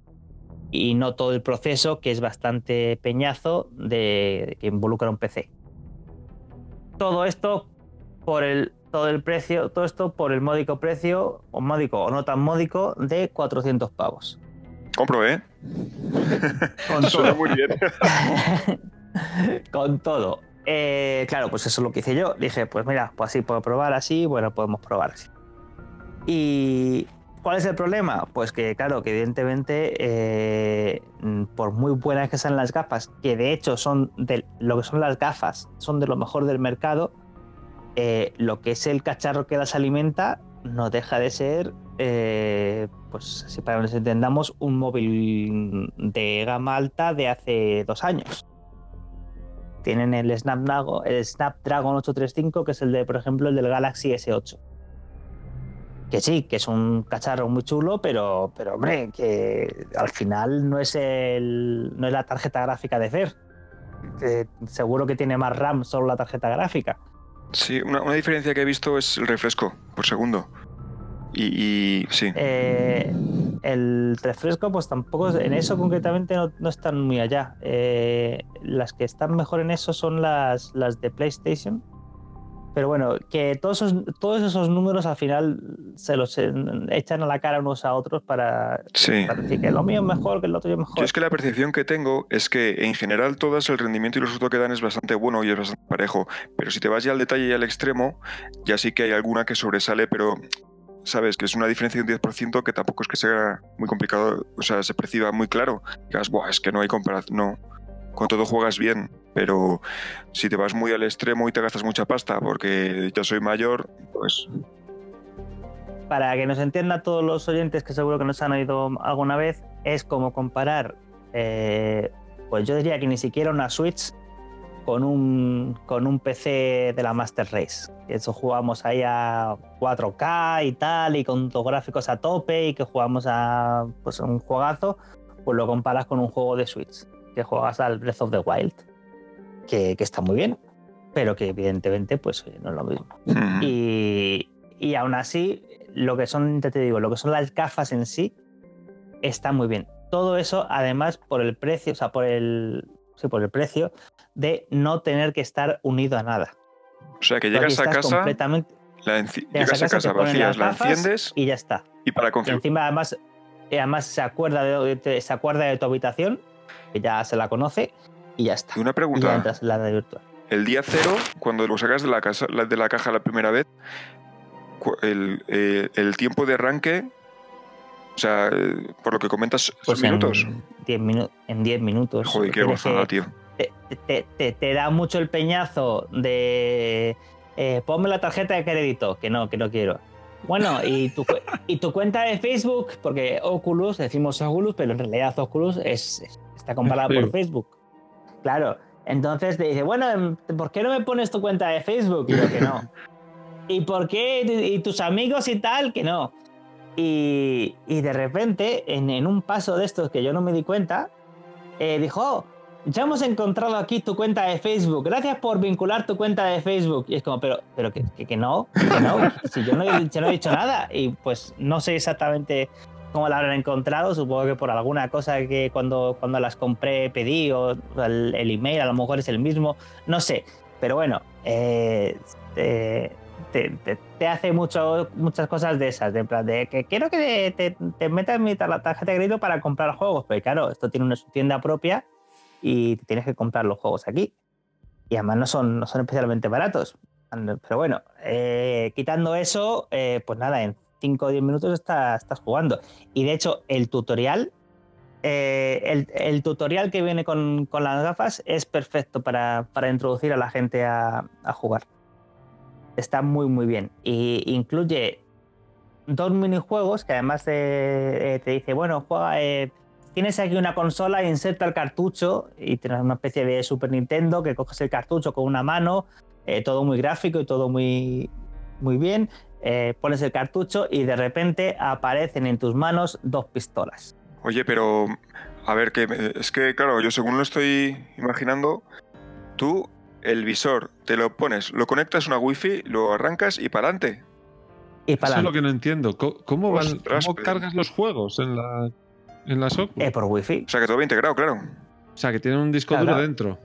C: y no todo el proceso que es bastante peñazo de que involucra un PC. Todo esto por el todo el precio, todo esto por el módico precio o módico o no tan módico de 400 pavos.
G: Compro, ¿eh?
C: Con todo.
G: muy bien.
C: Con todo. Eh, claro, pues eso es lo que hice yo. Dije, pues mira, pues así puedo probar así, bueno, podemos probar así. Y ¿Cuál es el problema? Pues que, claro, que evidentemente, eh, mm, por muy buenas que sean las gafas, que de hecho son de lo que son las gafas, son de lo mejor del mercado, eh, lo que es el cacharro que las alimenta no deja de ser, eh, pues si para que nos entendamos, un móvil de gama alta de hace dos años. Tienen el Snapdragon, el Snapdragon 835, que es el de, por ejemplo, el del Galaxy S8. Que sí, que es un cacharro muy chulo, pero, pero hombre, que al final no es, el, no es la tarjeta gráfica de Fer. Seguro que tiene más RAM solo la tarjeta gráfica.
G: Sí, una, una diferencia que he visto es el refresco por segundo. Y, y sí.
C: Eh, el refresco, pues tampoco, en eso concretamente no, están muy allá. Eh, las que están mejor en eso son las, las de PlayStation. Pero bueno, que todos esos, todos esos números al final se los echan a la cara unos a otros para,
G: Sí.
C: para decir que lo mío es mejor, que lo tuyo es mejor.
G: Yo es que la percepción que tengo es que en general todas el rendimiento y el resultado que dan es bastante bueno y es bastante parejo. Pero si te vas ya al detalle y al extremo, ya sí que hay alguna que sobresale, pero sabes que es una diferencia de un 10% que tampoco es que sea muy complicado, o sea, se perciba muy claro. Digas, Buah, es que no hay comparación. No. Con todo juegas bien, pero si te vas muy al extremo y te gastas mucha pasta porque ya soy mayor, pues
C: para que nos entienda todos los oyentes que seguro que nos han oído alguna vez, es como comparar, eh, pues yo diría que ni siquiera una Switch con un, con un PC de la Master Race. Eso jugamos ahí a 4K y tal, y con los gráficos a tope, y que jugamos a pues, un juegazo, pues lo comparas con un juego de Switch, que juegas al Breath of the Wild, que, que está muy bien, pero que evidentemente pues oye, no es lo mismo.
G: mm,
C: Y, y aún así, lo que son, te digo, lo que son las gafas en sí, está muy bien. Todo eso, además, por el precio, o sea, por el, sí, por el precio de no tener que estar unido a nada.
G: o sea que llegas a casa,
C: completamente
G: la
C: llegas
G: a casa, vacías, la enciendes
C: y ya está.
G: y para configurar.
C: encima, además, y además se acuerda de, se acuerda de tu habitación, que ya se la conoce, y ya está.
G: Y una
C: Y ya
G: pregunta.
C: entras en la virtual.
G: El día cero, cuando lo sacas de la, casa, de la caja la primera vez, el, eh, el tiempo de arranque, o sea, eh, por lo que comentas,
C: Pues
G: minutos.
C: en 10 minu- en 10 minutos.
G: Joder, qué gozada, tío.
C: te, te- te- te da mucho el peñazo de eh, ponme la tarjeta de crédito, que no, que no quiero. Bueno, y tu, y tu cuenta de Facebook, porque Oculus, decimos Oculus, pero en realidad Oculus es, es- está comparada por. Facebook. Claro, entonces te dice, bueno, em, ¿por qué no me pones tu cuenta de Facebook? Y yo que no. ¿Y por qué? ¿Y tus amigos y tal? Que no. Y, y de repente, en, en un paso de estos que yo no me di cuenta, eh, dijo, "Oh, ya hemos encontrado aquí tu cuenta de Facebook. Gracias por vincular tu cuenta de Facebook. Y es como, pero, pero que, que- que no, que no. Si yo no, yo no he dicho nada. Y pues no sé exactamente cómo la habrán encontrado. Supongo que por alguna cosa que cuando, cuando las compré pedí o el, el email a lo mejor es el mismo. No sé. Pero bueno, eh, eh, te, te- te hace mucho, muchas cosas de esas. De, de que quiero que te, te metas mi tar- tarjeta de crédito para comprar juegos. Pero claro, esto tiene una tienda propia y tienes que comprar los juegos aquí. Y además no son, no son especialmente baratos. Pero bueno, eh, quitando eso, eh, pues nada, en 5 o 10 minutos está- estás jugando. Y de hecho, el tutorial, eh, el, el tutorial que viene con, con las gafas es perfecto para, para introducir a la gente a, a jugar. Está muy, muy bien. Y incluye dos minijuegos que además te, eh, te dice, bueno, juega, eh, tienes aquí una consola, inserta el cartucho y tienes una especie de Super Nintendo que coges el cartucho con una mano, eh, todo muy gráfico y todo muy, muy bien. Eh, pones el cartucho y de repente aparecen en tus manos dos pistolas.
G: Oye, pero a ver, que me- es que, claro, yo según lo estoy imaginando, tú el visor te lo pones, lo conectas a una wifi, lo arrancas y para adelante.
C: Y
A: Eso
C: para
A: es lo que no entiendo. ¿Cómo, van,
G: Ostras,
A: cómo
G: pero-
A: cargas los juegos en la, en las Oculus?
C: eh, por wifi.
G: O sea, que todo va integrado, claro.
A: O sea, que tienen un disco
C: Claro.
A: duro dentro.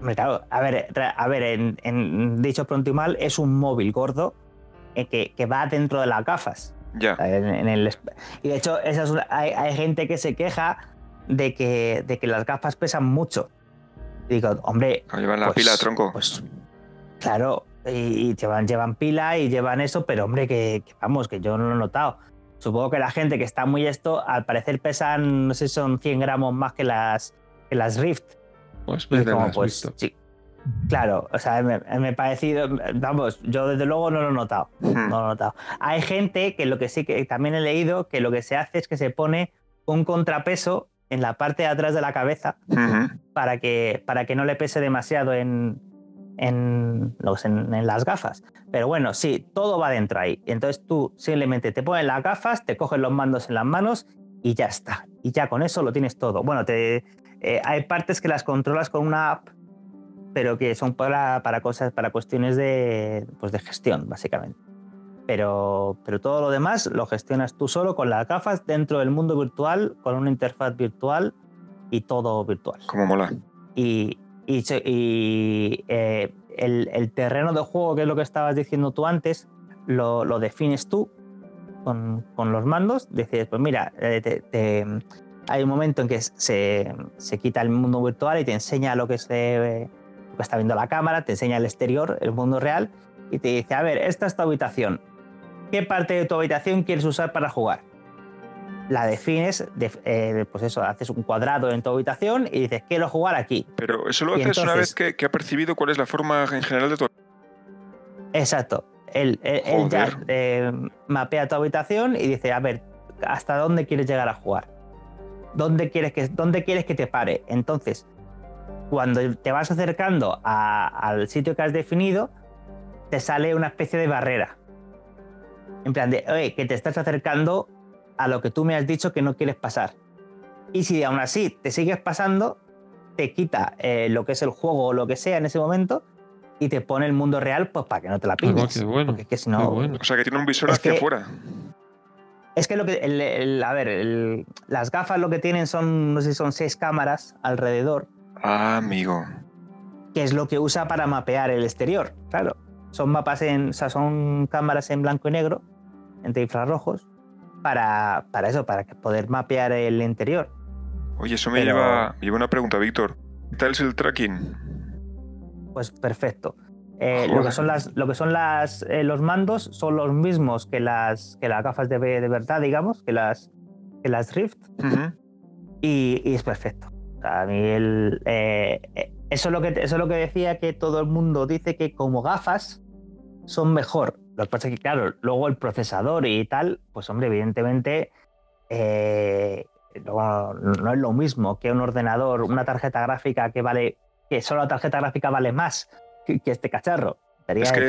C: Hombre, claro, a ver, a ver en, en dicho pronto y mal, es un móvil gordo eh, que, que va dentro de las gafas.
G: Ya.
C: En- en el y de hecho, esa es una- hay, hay gente que se queja de que, de que las gafas pesan mucho. Digo, hombre,
G: Claro, Llevan la
C: Pues-
G: pila, tronco.
C: pues claro, y, y llevan, llevan pila y llevan eso, pero hombre, que, que vamos, que yo no lo he notado. Supongo que la gente que está muy esto, al parecer pesan, no sé si son 100 gramos más que las, que las Rift.
A: Pues
C: Y como, pues
A: visto.
C: sí. Claro, o sea, me, me ha parecido, vamos, yo desde luego no lo he notado, no lo he notado. Hay gente que lo que sí que también he leído que lo que se hace es que se pone un contrapeso en la parte de atrás de la cabeza para que, para que no le pese demasiado en, en, los- en- en las gafas. Pero bueno, sí, todo va dentro ahí. Entonces tú simplemente te pones las gafas, te coges los mandos en las manos y ya está. Y ya con eso lo tienes todo. Bueno, te, eh, hay partes que las controlas con una app, pero que son para, para cosas, para cuestiones de, pues de gestión, básicamente. Pero, pero todo lo demás lo gestionas tú solo con las gafas dentro del mundo virtual, con una interfaz virtual y todo virtual
G: Como mola.
C: y, y y, eh, el, el terreno de juego, que es lo que estabas diciendo tú antes, lo, lo defines tú con, con los mandos. Dices, pues mira, eh, te- te- hay un momento en que se, se quita el mundo virtual y te enseña lo que, se, lo que está viendo la cámara, te enseña el exterior, el mundo real, y te dice, a ver, esta es tu habitación. ¿Qué parte de tu habitación quieres usar para jugar? La defines, de- eh, pues eso, haces un cuadrado en tu habitación y dices, quiero jugar aquí.
G: Pero eso lo haces una vez que, que ha percibido cuál es la forma en general de tu.
C: Exacto. Él, él- él ya eh, mapea tu habitación y dice, a ver, ¿hasta dónde quieres llegar a jugar? ¿Dónde quieres que, dónde quieres que te pare? Entonces, cuando te vas acercando a- al sitio que has definido, te sale una especie de barrera. En plan de, oye, que te estás acercando a lo que tú me has dicho que no quieres pasar. Y si aún así te sigues pasando, te quita eh, lo que es el juego o lo que sea en ese momento y te pone el mundo real pues para que no te la
A: Ah,
C: pilles.
A: bueno.
C: Porque es que si no,
A: bueno.
G: O sea, que tiene un visor
C: Es
G: hacia afuera.
C: es que lo que, el- el- a ver, el- las gafas lo que tienen son, no sé si son seis cámaras alrededor,
G: Ah, amigo.
C: que es lo que usa para mapear el exterior. Claro, son mapas en, o sea, son cámaras en blanco y negro, entre infrarrojos, para, para eso, para poder mapear el interior.
G: Oye, eso me
C: Pero-
G: lleva, me lleva una pregunta, Víctor. ¿Qué tal es el tracking?
C: Pues perfecto. Eh, lo que son, las, lo que son las, eh, los mandos son los mismos que las, que las gafas de, de verdad, digamos, que las, que las Rift. Y, y es perfecto. A mí el, eh, eh, eso, es lo que, eso es lo que decía que todo el mundo dice que como gafas son mejor. Lo que pasa es que, claro, luego el procesador y tal, pues hombre, evidentemente eh, no, no es lo mismo que un ordenador, una tarjeta gráfica que vale, que solo la tarjeta gráfica vale más que, que este cacharro. Sería
G: Es que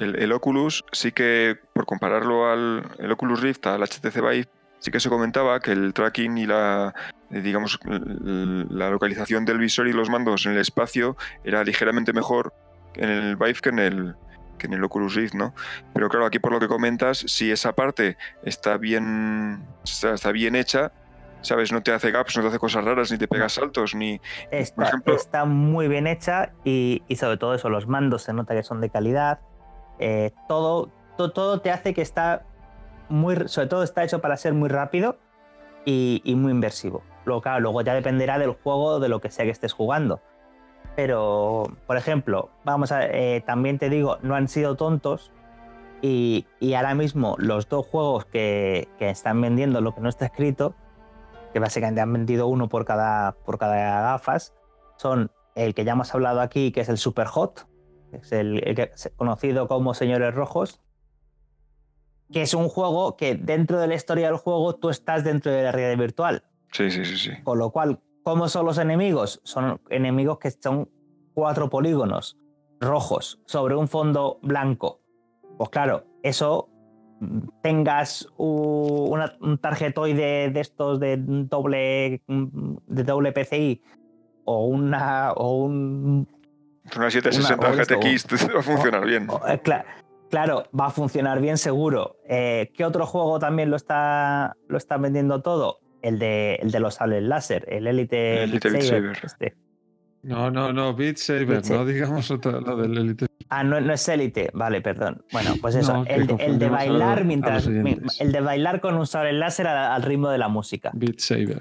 G: el- el Oculus sí que, por compararlo al el Oculus Rift, al HTC Vive, sí que se comentaba que el tracking y la, eh, digamos, la localización del visor y los mandos en el espacio era ligeramente mejor en el Vive que en el, que en el Oculus Rift, ¿no? Pero claro, aquí por lo que comentas, si esa parte está bien, está, está bien hecha, ¿sabes? No te hace gaps, no te hace cosas raras, ni te pega saltos, ni...
C: Está,
G: ejemplo-
C: está muy bien hecha y, y sobre todo eso, los mandos se nota que son de calidad. Eh, todo, to- todo te hace que está muy, sobre todo está hecho para ser muy rápido y, muy inversivo. Luego, claro, luego ya dependerá del juego, de lo que sea que estés jugando. Pero, por ejemplo, vamos a, eh, también te digo, no han sido tontos y, ahora mismo los dos juegos que, están vendiendo lo que no está escrito, que básicamente han vendido uno por cada, por cada gafas, son el que ya hemos hablado aquí, que es el Super Hot, es el, conocido como Señores Rojos, que es un juego que dentro de la historia del juego tú estás dentro de la realidad virtual.
G: Sí, sí, sí, sí.
C: Con lo cual, ¿cómo son los enemigos? Son enemigos que son cuatro polígonos rojos sobre un fondo blanco. Pues claro, eso tengas un tarjetoide de estos de doble, de doble PCI o una o un
G: Una 760
C: Una- o esto,
G: GTX te va a funcionar bien.
C: o- eh, cla- claro, va a funcionar bien seguro. Eh, ¿Qué otro juego también lo está, lo está vendiendo todo? El de, el de los sables láser, el Elite,
G: El Elite
C: Beat
G: Beat
C: Saber,
G: Saber.
C: este.
A: No, no, no, Beat Saber,
C: Beat Saber.
A: no digamos otra, lo del Elite.
C: Ah, no, no es Elite, vale, perdón. Bueno, pues eso,
A: No,
C: el, de- el bailar
A: a
C: mientras. el de bailar con un sable láser al, al ritmo de la música.
A: Beat Saber.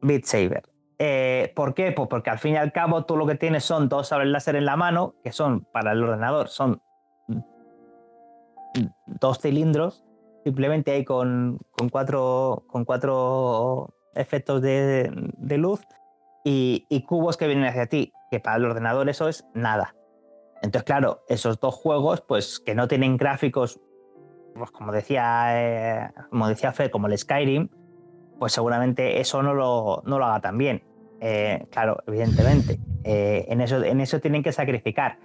C: Beat Saber. Eh, ¿Por qué? Pues porque al fin y al cabo tú lo que tienes son dos sables láser en la mano, que son para el ordenador, son dos cilindros, simplemente ahí con, con, cuatro, con cuatro efectos de, de luz, y, cubos que vienen hacia ti, que para el ordenador eso es nada. Entonces, claro, esos dos juegos, pues que no tienen gráficos, pues como decía, eh, como decía Fred, como el Skyrim, pues seguramente eso no lo, no lo haga tan bien. Eh, claro, evidentemente. Eh, en, eso, en eso tienen que sacrificar.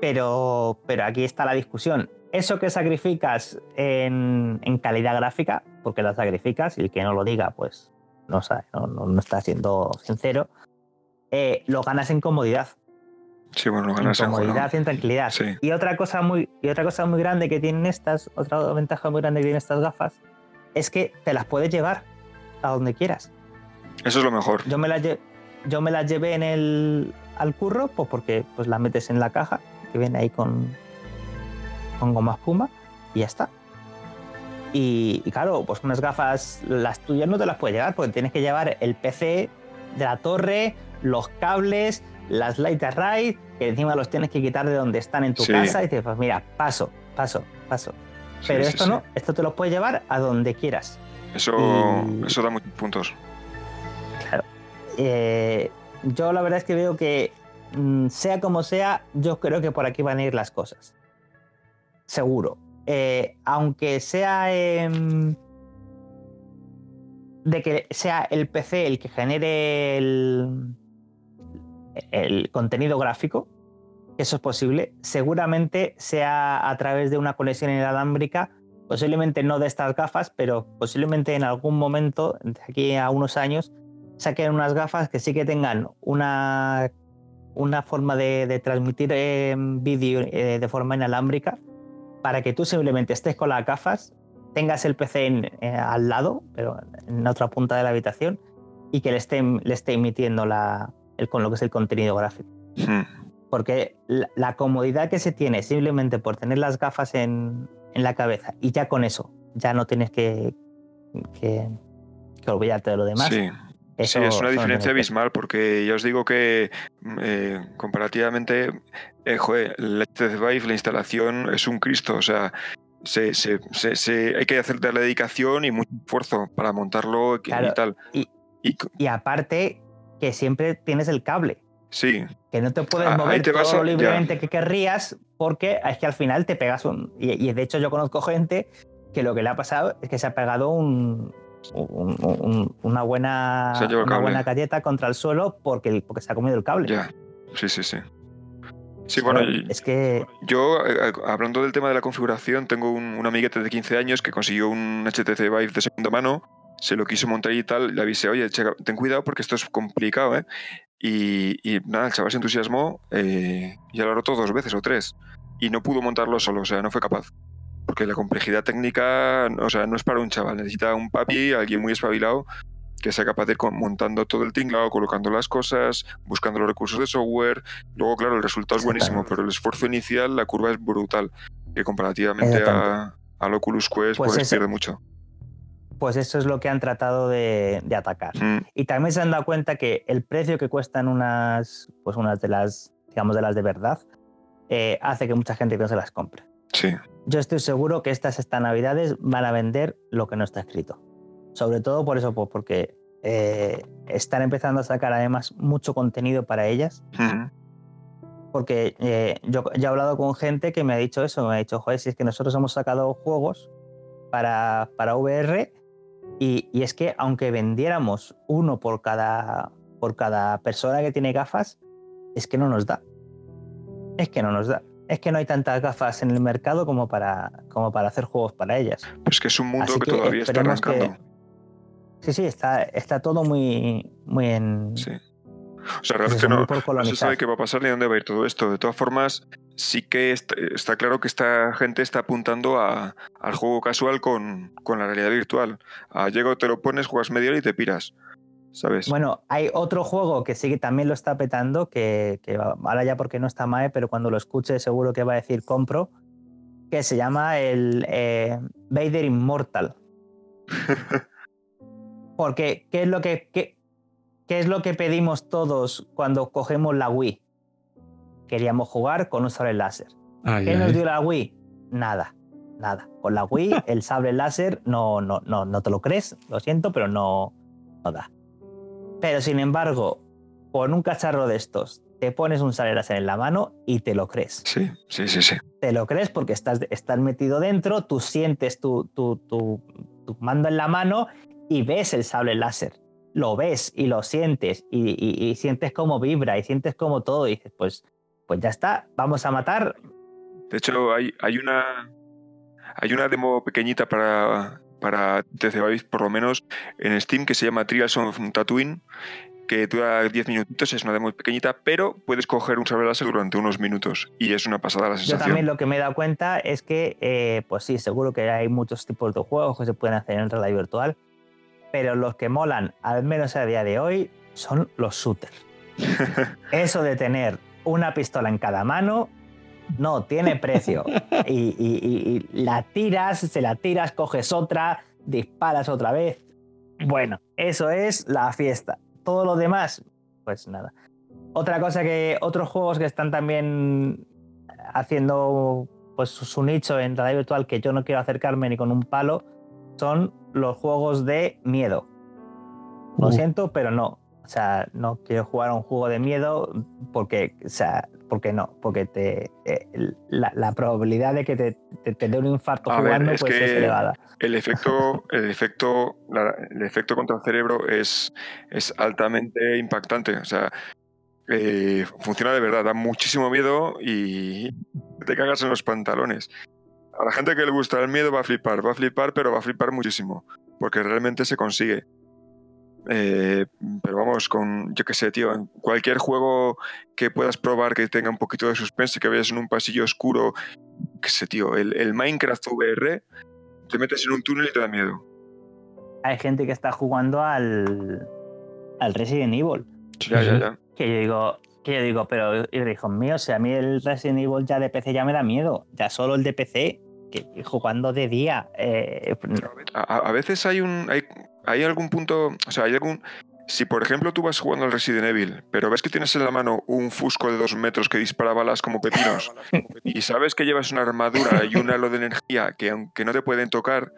C: Pero, pero aquí está la discusión. Eso que sacrificas en, en calidad gráfica, porque la sacrificas, y el que no lo diga, pues no, sabe, no, no- no está siendo sincero, eh, lo ganas en comodidad
G: Sí, bueno, lo
C: en
G: ganas en
C: comodidad y en tranquilidad.
G: Sí.
C: Y otra cosa muy y otra cosa muy grande que tienen estas, otra ventaja muy grande que tienen estas gafas es que te las puedes llevar a donde quieras.
G: Eso es lo mejor.
C: Yo me las yo me las llevé en el al curro pues porque pues las metes en la caja que viene ahí con con goma espuma y ya está. Y, y claro, pues unas gafas, las tuyas no te las puedes llevar porque tienes que llevar el PC de la torre, los cables, las light array, que encima los tienes que quitar de donde están en tu
G: Sí.
C: casa y dices, pues mira, paso, paso, paso. Pero
G: sí,
C: esto
G: sí.
C: no, esto te lo puedes llevar a donde quieras.
G: Eso,
C: Y-
G: eso da muchos puntos.
C: Eh, yo la verdad es que veo que, sea como sea, yo creo que por aquí van a ir las cosas. Seguro. Eh, aunque sea em, de que sea el PC el que genere el, el contenido gráfico, eso es posible, seguramente sea a través de una conexión inalámbrica, posiblemente no de estas gafas, pero posiblemente en algún momento, de aquí a unos años, saquen unas gafas que sí que tengan una, una forma de, de transmitir eh, vídeo eh, de forma inalámbrica para que tú simplemente estés con las gafas, tengas el PC en- eh, al lado, pero en otra punta de la habitación, y que le esté, le esté emitiendo la, el, con lo que es el contenido gráfico.
G: Hmm.
C: Porque la, la comodidad que se tiene simplemente por tener las gafas en, en la cabeza y ya con eso, ya no tienes que, que, que olvidarte de lo demás.
G: Sí.
C: Eso-
G: sí, es una diferencia abismal porque ya os digo que mm, eh, comparativamente, eh, joder, Vive, la instalación es un Cristo, o sea, se, se- se- se- hay que hacer darle dedicación y mucho esfuerzo para montarlo y tal.
C: y-
G: Y c-
C: Y aparte, que siempre tienes el cable.
G: sí,
C: Que no te puedes
G: Ah,
C: mover
G: te
C: todo
G: a-
C: lo
G: ya.
C: libremente que querrías, porque es que al final te pegas un. Y, y de hecho, yo conozco gente que lo que le ha pasado es que se ha pegado un, un- un- una buena, una buena galleta contra el suelo porque, porque se ha comido el cable.
G: ya. Sí, sí, sí. Sí, bueno,
C: es que.
G: Yo, eh, hablando del tema de la configuración, tengo un, un amiguete de 15 años que consiguió un HTC Vive de segunda mano, se lo quiso montar y tal, le avisé, oye, checa, ten cuidado porque esto es complicado, ¿eh? Y, y nada, el chaval se entusiasmó eh, y ya lo rotó dos veces o tres. Y no pudo montarlo solo, o sea, no fue capaz. Porque la complejidad técnica, o sea, no es para un chaval, necesita un papi, alguien muy espabilado, que sea capaz de ir montando todo el tinglado, colocando las cosas, buscando los recursos de software. Luego, claro, el resultado es buenísimo, pero el esfuerzo inicial, la curva es brutal. Que comparativamente a, al Oculus Quest,
C: Pues
G: pues, pierde mucho.
C: Pues eso es lo que han tratado de, de atacar.
G: Mm,
C: Y también se han dado cuenta que el precio que cuestan unas, pues unas de las, digamos, de las de verdad, eh, hace que mucha gente no se las compre.
G: sí,
C: Yo estoy seguro que estas esta navidades van a vender lo que no está escrito. Sobre todo por eso, pues porque eh, están empezando a sacar además mucho contenido para ellas. Porque eh, yo, yo he hablado con gente que me ha dicho eso, me ha dicho, joder, si es que nosotros hemos sacado juegos para, para VR y, y es que aunque vendiéramos uno por cada, por cada persona que tiene gafas, es que no nos da. Es que no nos da. Es que no hay tantas gafas en el mercado como para, como para hacer juegos para ellas.
G: Pues que es un mundo que,
C: que
G: todavía está
C: que-
G: arrancando.
C: Sí, sí, está, está todo muy, muy en...
G: Sí. O sea, realmente no, se sabe qué va a pasar ni dónde va a ir todo esto. De todas formas, sí que est- está, claro que esta gente está apuntando a- al juego casual con, con la realidad virtual. A llego, te lo pones, juegas media hora y te piras. ¿Sabes?
C: Bueno, hay otro juego que sí que también lo está petando, que, ahora ya porque no está Mae, pero cuando lo escuche seguro que va a decir compro, que se llama el eh, Vader Immortal. Porque, ¿qué es lo que, qué, qué es lo que pedimos todos cuando cogemos la Wii? Queríamos jugar con un sable láser.
A: Ay,
C: ¿Qué nos dio la Wii? Nada, nada. Con la Wii, el sable láser no, no, no, no te lo crees, lo siento, pero no, no da. Pero sin embargo, con un cacharro de estos, te pones un sable láser en la mano y te lo crees.
G: Sí, sí, sí, sí.
C: Te lo crees porque estás, estás metido dentro, tú sientes tu, tu, tu, tu mando en la mano y ves el sable láser. Lo ves y lo sientes y, y- y sientes cómo vibra y sientes como todo y dices, pues, pues ya está, vamos a matar.
G: De hecho, hay, hay una hay una demo pequeñita para, para TC Vive, por lo menos en Steam, que se llama Trials of Tatooine, que dura 10 minutitos, es una demo pequeñita, pero puedes coger un sable láser durante unos minutos y es una pasada la
C: Yo
G: sensación.
C: también lo que me he dado cuenta es que, eh, pues sí, seguro que hay muchos tipos de juegos que se pueden hacer en realidad virtual, pero los que molan, al menos a día de hoy, son los shooters. Eso de tener una pistola en cada mano no tiene precio. Y, y- y- y la tiras, se la tiras, coges otra, disparas otra vez. Bueno, eso es la fiesta. Todo lo demás, pues nada. Otra cosa que otros juegos que están también haciendo pues su nicho en realidad virtual que yo no quiero acercarme ni con un palo son los juegos de miedo. Lo
A: Uh.
C: siento, pero no. O sea, no quiero jugar a un juego de miedo porque, o sea, porque no, porque te, eh, la, la probabilidad de que te, te- te dé un infarto
G: A ver,
C: jugando
G: es
C: pues es elevada.
G: El efecto, el efecto, la- el efecto contra el cerebro es, es altamente impactante. O sea, eh, funciona de verdad, da muchísimo miedo y te cagas en los pantalones. A la gente que le gusta el miedo va a flipar, va a flipar, pero va a flipar muchísimo, porque realmente se consigue. Eh, pero vamos, con, yo qué sé, tío, en cualquier juego que puedas probar que tenga un poquito de suspense, que vayas en un pasillo oscuro, qué sé, tío, el, el Minecraft VR, te metes en un túnel y te da miedo.
C: Hay gente que está jugando al, al Resident Evil.
G: Ya, ya, ya.
C: Que yo digo, que yo digo, pero hijos míos, si a mí el Resident Evil ya de PC ya me da miedo, ya solo el de PC, que jugando de día, eh,
G: A, a- a veces hay un. Hay, hay algún punto. O sea, hay algún. Si por ejemplo tú vas jugando al Resident Evil, pero ves que tienes en la mano un fusco de dos metros que dispara balas como pepinos, y sabes que llevas una armadura y un halo de energía que aunque no te pueden tocar,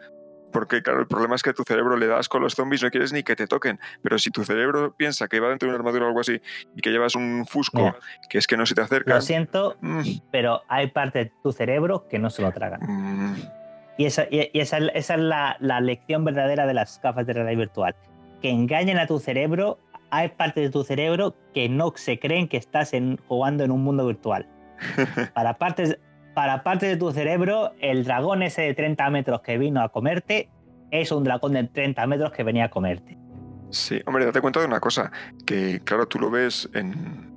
G: porque claro, el problema es que a tu cerebro le das con los zombies, no quieres ni que te toquen, pero si tu cerebro piensa que va dentro de una armadura o algo así, y que llevas un fusco
C: Mira.
G: que es que no se te acerca,
C: lo siento,
G: mm,
C: pero hay partes de tu cerebro que no se lo tragan.
G: mm,
C: Y esa, y esa, esa es la, la lección verdadera de las gafas de realidad virtual. Que engañan a tu cerebro. Hay partes de tu cerebro que no se creen que estás en- jugando en un mundo virtual. Para partes, para partes de tu cerebro, el dragón ese de 30 metros que vino a comerte es un dragón de 30 metros que venía a comerte.
G: Sí, hombre, date cuenta de una cosa, que claro, tú lo ves en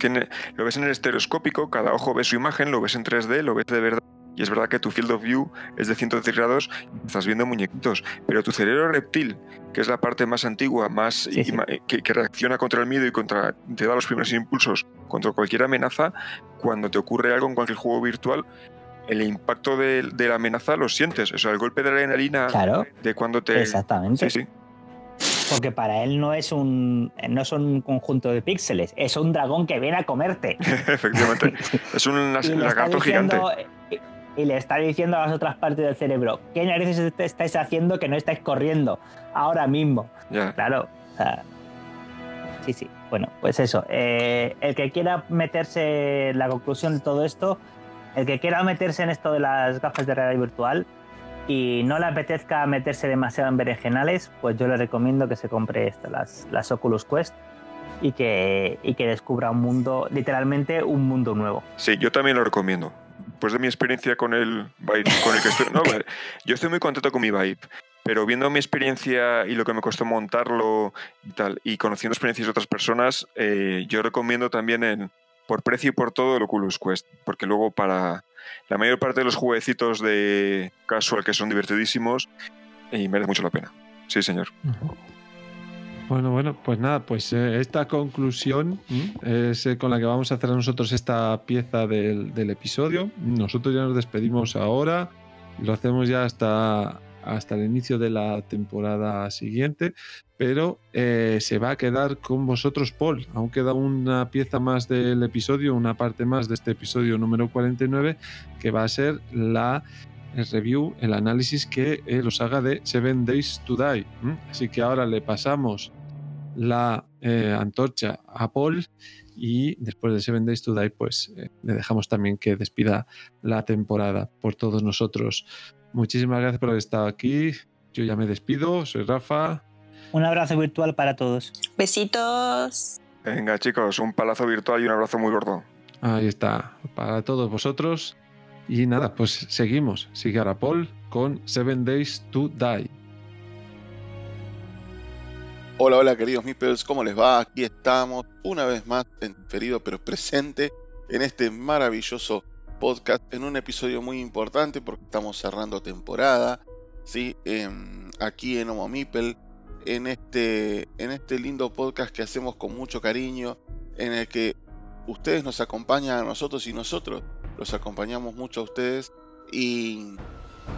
G: tiene, lo ves en el estereoscópico, cada ojo ve su imagen, lo ves en 3D, lo ves de verdad, y es verdad que tu field of view es de 110 grados y estás viendo muñequitos, pero tu cerebro reptil, que es la parte más antigua, más
C: Sí, sí.
G: y ma- que, que reacciona contra el miedo y contra te da los primeros impulsos contra cualquier amenaza, cuando te ocurre algo en cualquier juego virtual, el impacto de, de la amenaza lo sientes, o sea, el golpe de adrenalina
C: Claro,
G: de cuando te
C: exactamente.
G: Sí.
C: Porque para él no es un no es un conjunto de píxeles, es un dragón que viene a comerte.
G: Efectivamente. Es un lagarto gigante.
C: Y- le está diciendo a las otras partes del cerebro, ¿qué narices est- estáis haciendo que no estáis corriendo ahora mismo? Claro, o sea, sí, sí. Bueno, pues eso. eh, el que quiera meterse, la conclusión de todo esto, el que quiera meterse en esto de las gafas de realidad virtual y no le apetezca meterse demasiado en berenjenales, pues yo le recomiendo que se compre esta, las, las Oculus Quest y que, y que descubra un mundo, literalmente un mundo nuevo.
G: Sí, yo también lo recomiendo. Después de mi experiencia con el Vibe, con el que estoy. No, yo estoy muy contento con mi Vibe, pero viendo mi experiencia y lo que me costó montarlo y tal, y conociendo experiencias de otras personas, eh, yo recomiendo también en, por precio y por todo el Oculus Quest, porque luego para la mayor parte de los jueguecitos de casual que son divertidísimos y merece mucho la pena. Sí, señor.
A: Bueno, bueno, pues nada, pues eh, esta conclusión ¿m? es eh, con la que vamos a hacer nosotros esta pieza del, del episodio. Nosotros ya nos despedimos ahora, lo hacemos ya hasta, hasta el inicio de la temporada siguiente, pero eh, se va a quedar con vosotros, Paul. Aún queda una pieza más del episodio, una parte más de este episodio número 49, que va a ser la el review, el análisis que eh, los haga de Seven Days to Die. Así que ahora le pasamos la eh, antorcha a Paul y después de Seven Days to Die, pues eh, le dejamos también que despida la temporada por todos nosotros. Muchísimas gracias por haber estado aquí. Yo ya me despido, soy Rafa.
C: Un abrazo virtual para todos.
F: Besitos.
G: Venga, chicos, un palazo virtual y un abrazo muy gordo.
A: Ahí está, para todos vosotros. Y nada, pues seguimos. Sigue ahora Paul con Seven Days to Die.
H: Hola, hola queridos Meeples, ¿cómo les va? Aquí estamos una vez más en pero presente en este maravilloso podcast, en un episodio muy importante porque estamos cerrando temporada, ¿sí? Em, aquí en Homo Meeple, en este, en este lindo podcast que hacemos con mucho cariño, en el que ustedes nos acompañan a nosotros y nosotros los acompañamos mucho a ustedes y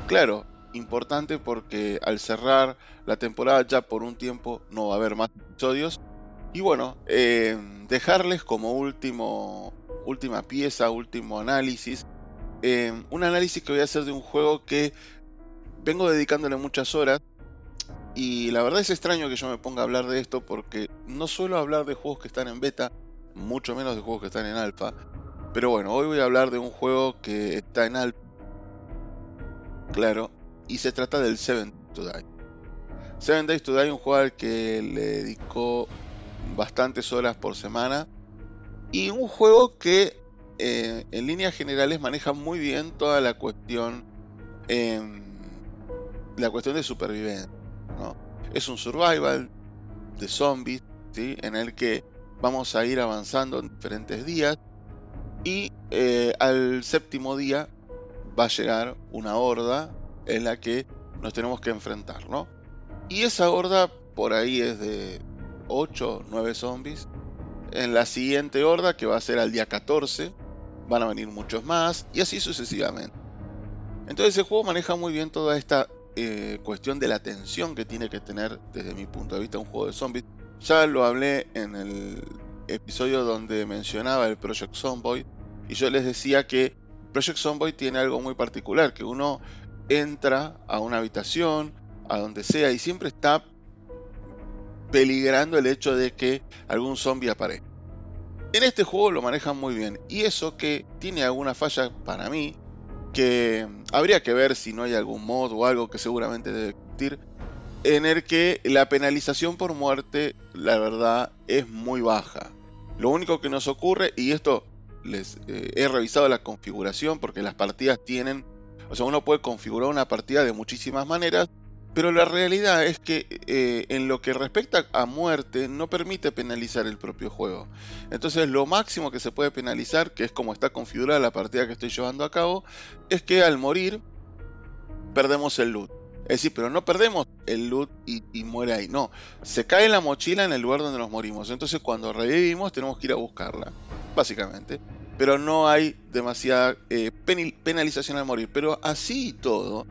H: claro, importante porque al cerrar la temporada ya por un tiempo no va a haber más episodios. Y bueno, eh, dejarles como último, última pieza, último análisis, eh, un análisis que voy a hacer de un juego que vengo dedicándole muchas horas. Y la verdad es extraño que yo me ponga a hablar de esto porque no suelo hablar de juegos que están en beta, mucho menos de juegos que están en alfa. Pero bueno, hoy voy a hablar de un juego que está en alfa. Claro, y se trata del Seven to Die. Seven Days to Die, un juego al que le dedicó bastantes horas por semana y un juego que eh, en líneas generales maneja muy bien toda la cuestión em, la cuestión de supervivencia. Es un survival de zombies en el que vamos a ir avanzando en diferentes días y eh, al séptimo día va a llegar una horda en la que nos tenemos que enfrentar, ¿no? Y esa horda por ahí es de 8, 9 zombies. En la siguiente horda, que va a ser al día 14, van a venir muchos más, y así sucesivamente. Entonces el juego maneja muy bien toda esta eh, cuestión de la tensión que tiene que tener desde mi punto de vista un juego de zombies. Ya lo hablé en el episodio donde mencionaba el Project Zomboid, y yo les decía que Project Zomboid tiene algo muy particular, que uno entra a una habitación, a donde sea, y siempre está peligrando el hecho de que algún zombie aparezca. En este juego lo manejan muy bien, y eso que tiene alguna falla para mí, que habría que ver si no hay algún mod o algo que seguramente debe existir, en el que la penalización por muerte, la verdad, es muy baja. Lo único que nos ocurre, y esto les eh, he revisado la configuración porque las partidas tienen o sea, uno puede configurar una partida de muchísimas maneras, pero la realidad es que eh, en lo que respecta a muerte no permite penalizar el propio juego. Entonces lo máximo que se puede penalizar, que es como está configurada la partida que estoy llevando a cabo, es que al morir perdemos el loot. Es decir, pero no perdemos el loot y, muere ahí. No, se cae la mochila en el lugar donde nos morimos. Entonces cuando revivimos tenemos que ir a buscarla. Básicamente pero no hay demasiada eh, penalización al morir. Pero así y todo,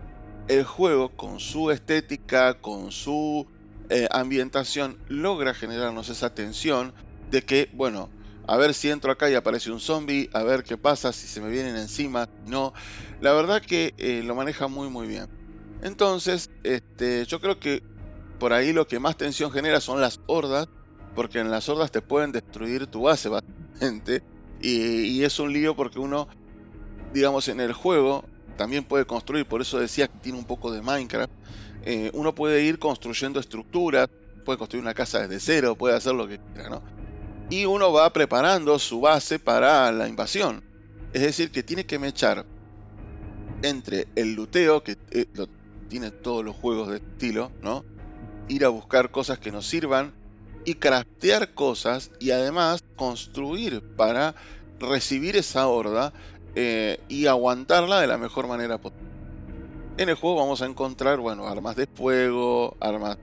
H: el juego con su estética, con su eh, ambientación, logra generarnos esa tensión de que, bueno, a ver si entro acá y aparece un zombie, a ver qué pasa, si se me vienen encima, no. La verdad que eh, lo maneja muy muy bien. Entonces, este, yo creo que por ahí lo que más tensión genera son las hordas, porque en las hordas te pueden destruir tu base básicamente. Y, es un lío porque uno, digamos, en el juego también puede construir, por eso decía que tiene un poco de Minecraft. Eh, uno puede ir construyendo estructuras, puede construir una casa desde cero, puede hacer lo que quiera, ¿no? Y uno va preparando su base para la invasión. Es decir, que tiene que mechar entre el luteo, que eh, lo, tiene todos los juegos de estilo, ¿no? Ir a buscar cosas que nos sirvan y craftear cosas y además construir para recibir esa horda eh, y aguantarla de la mejor manera posible. En el juego vamos a encontrar, bueno, armas de fuego, armas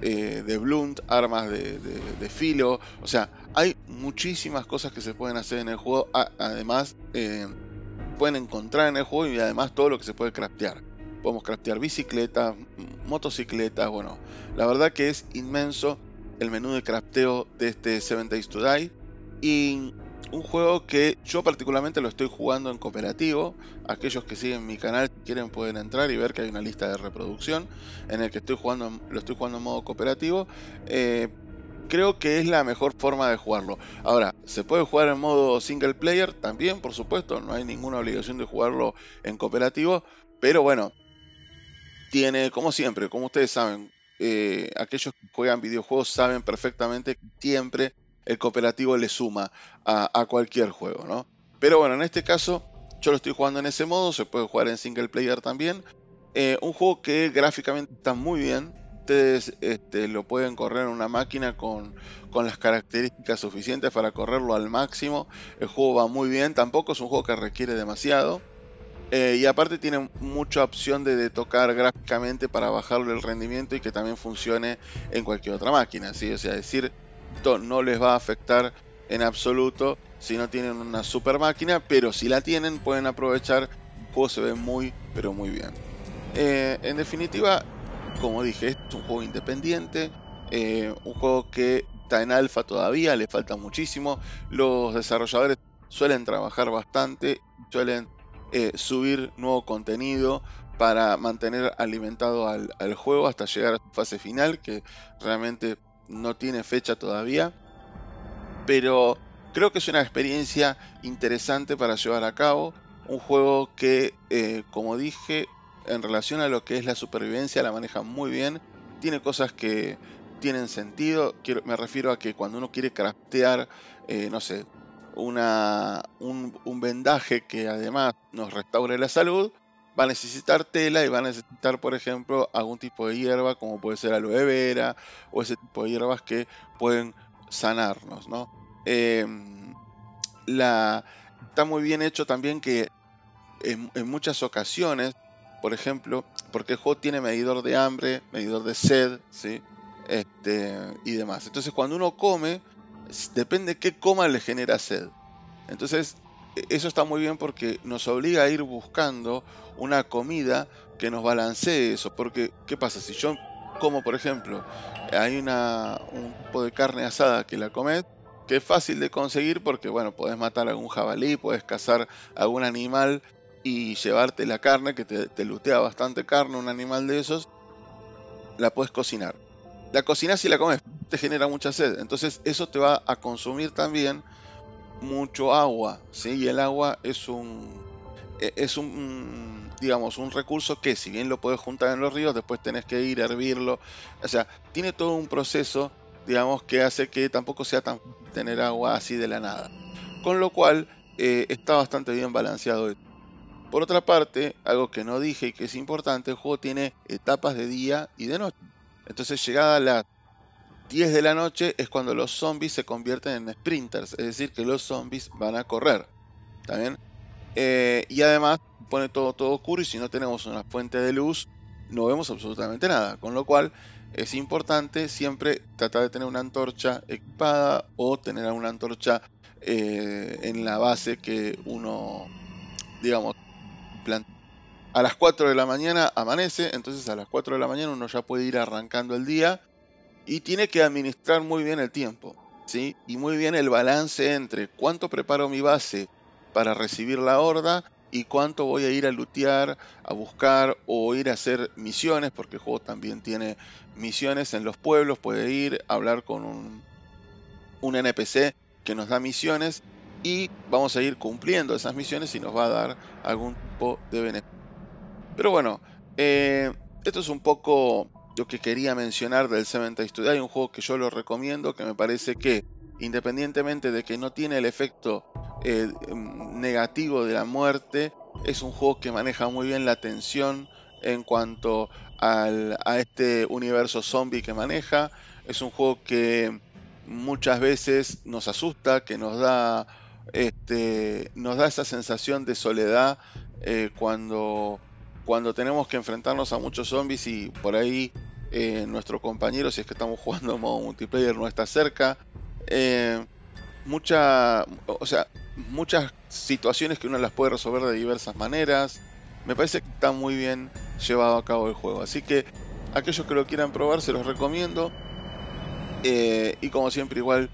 H: eh, de blunt, armas de, filo, o sea, hay muchísimas cosas que se pueden hacer en el juego, además eh, pueden encontrar en el juego y además todo lo que se puede craftear. Podemos craftear bicicletas, motocicletas, bueno, la verdad que es inmenso el menú de crafteo de este Seven Days to Die. Y un juego que yo particularmente lo estoy jugando en cooperativo. Aquellos que siguen mi canal si quieren pueden entrar y ver que hay una lista de reproducción en el que estoy jugando, lo estoy jugando en modo cooperativo. Eh, creo que es la mejor forma de jugarlo. Ahora, ¿se puede jugar en modo single player? También, por supuesto, no hay ninguna obligación de jugarlo en cooperativo, pero bueno, tiene, como siempre, como ustedes saben, eh, aquellos que juegan videojuegos saben perfectamente que siempre el cooperativo le suma a, cualquier juego, ¿no? Pero bueno, en este caso yo lo estoy jugando en ese modo, se puede jugar en single player también. Eh, un juego que gráficamente está muy bien, ustedes este, lo pueden correr en una máquina con, con, las características suficientes para correrlo al máximo. El juego va muy bien, tampoco es un juego que requiere demasiado. Eh, y aparte tiene mucha opción de, tocar gráficamente para bajarle el rendimiento y que también funcione en cualquier otra máquina. ¿sí? O sea, decir, esto no les va a afectar en absoluto si no tienen una super máquina, pero si la tienen pueden aprovechar. El juego se ve muy, pero muy bien. Eh, en definitiva, como dije, es un juego independiente, eh, un juego que está en alfa todavía, le falta muchísimo. Los desarrolladores suelen trabajar bastante, suelen eh, subir nuevo contenido para mantener alimentado al, juego hasta llegar a su fase final, que realmente no tiene fecha todavía. Pero creo que es una experiencia interesante para llevar a cabo. Un juego que, eh, como dije, en relación a lo que es la supervivencia, la maneja muy bien. Tiene cosas que tienen sentido. Me refiero a que cuando uno quiere craftear, eh, no sé, una, un, vendaje que además nos restaure la salud, va a necesitar tela y va a necesitar, por ejemplo, algún tipo de hierba, como puede ser aloe vera o ese tipo de hierbas que pueden sanarnos, ¿no? Em, la, está muy bien hecho también que en, muchas ocasiones, por ejemplo, porque el juego tiene medidor de hambre, medidor de sed, ¿sí? Este, y demás. Entonces, cuando uno come, depende qué coma le genera sed. Entonces, e, eso está muy bien porque nos obliga a ir buscando una comida que nos balancee eso. Porque, ¿qué pasa? Si yo como, por ejemplo, hay un tipo de carne asada que la comes, que es fácil de conseguir porque, bueno, podés matar algún jabalí, puedes cazar algún animal y llevarte la carne, que te, te lutea bastante carne, un animal de esos, la puedes cocinar la cocinas y la comes, te genera mucha sed. Entonces eso te va a consumir también mucho agua, ¿sí? Y el agua es un e, es un digamos un recurso que si bien lo puedes juntar en los ríos, después tenés que ir a hervirlo. O sea, tiene todo un proceso, digamos, que hace que tampoco sea tan tener agua así de la nada. Con lo cual eh, está bastante bien balanceado. Por otra parte, algo que no dije y que es importante, el juego tiene etapas de día y de noche. Entonces, llegada a las 10 de la noche es cuando los zombies se convierten en sprinters, es decir, que los zombies van a correr. ¿Está eh, y además pone todo, todo oscuro y si no tenemos una fuente de luz, no vemos absolutamente nada. Con lo cual es importante siempre tratar de tener una antorcha equipada o tener una antorcha eh, en la base que uno, digamos, plantea a las 4 de la mañana amanece, entonces a las 4 de la mañana uno ya puede ir arrancando el día y tiene que administrar muy bien el tiempo, ¿sí? Y muy bien el balance entre cuánto preparo mi base para recibir la horda y cuánto voy a ir a lutear, a buscar o ir a hacer misiones, porque el juego también tiene misiones en los pueblos, puede ir a hablar con un, un NPC que nos da misiones y vamos a ir cumpliendo esas misiones y nos va a dar algún tipo de beneficio. Pero bueno, eh, esto es un poco lo que quería mencionar del Seven Days Hay un juego que yo lo recomiendo, que me parece que, independientemente de que no tiene el efecto eh, negativo de la muerte, es un juego que maneja muy bien la tensión en cuanto a este universo zombie que maneja. Es un juego que muchas veces nos asusta, que nos da, este, nos da esa sensación de soledad eh, cuando cuando tenemos que enfrentarnos a muchos zombies y por ahí eh, nuestro compañero, si es que estamos jugando modo multiplayer, no está cerca. Eh, mucha, o sea, muchas situaciones que uno las puede resolver de diversas maneras. Me parece que está muy bien llevado a cabo el juego. Así que aquellos que lo quieran probar, se los recomiendo. Eh, y como siempre, igual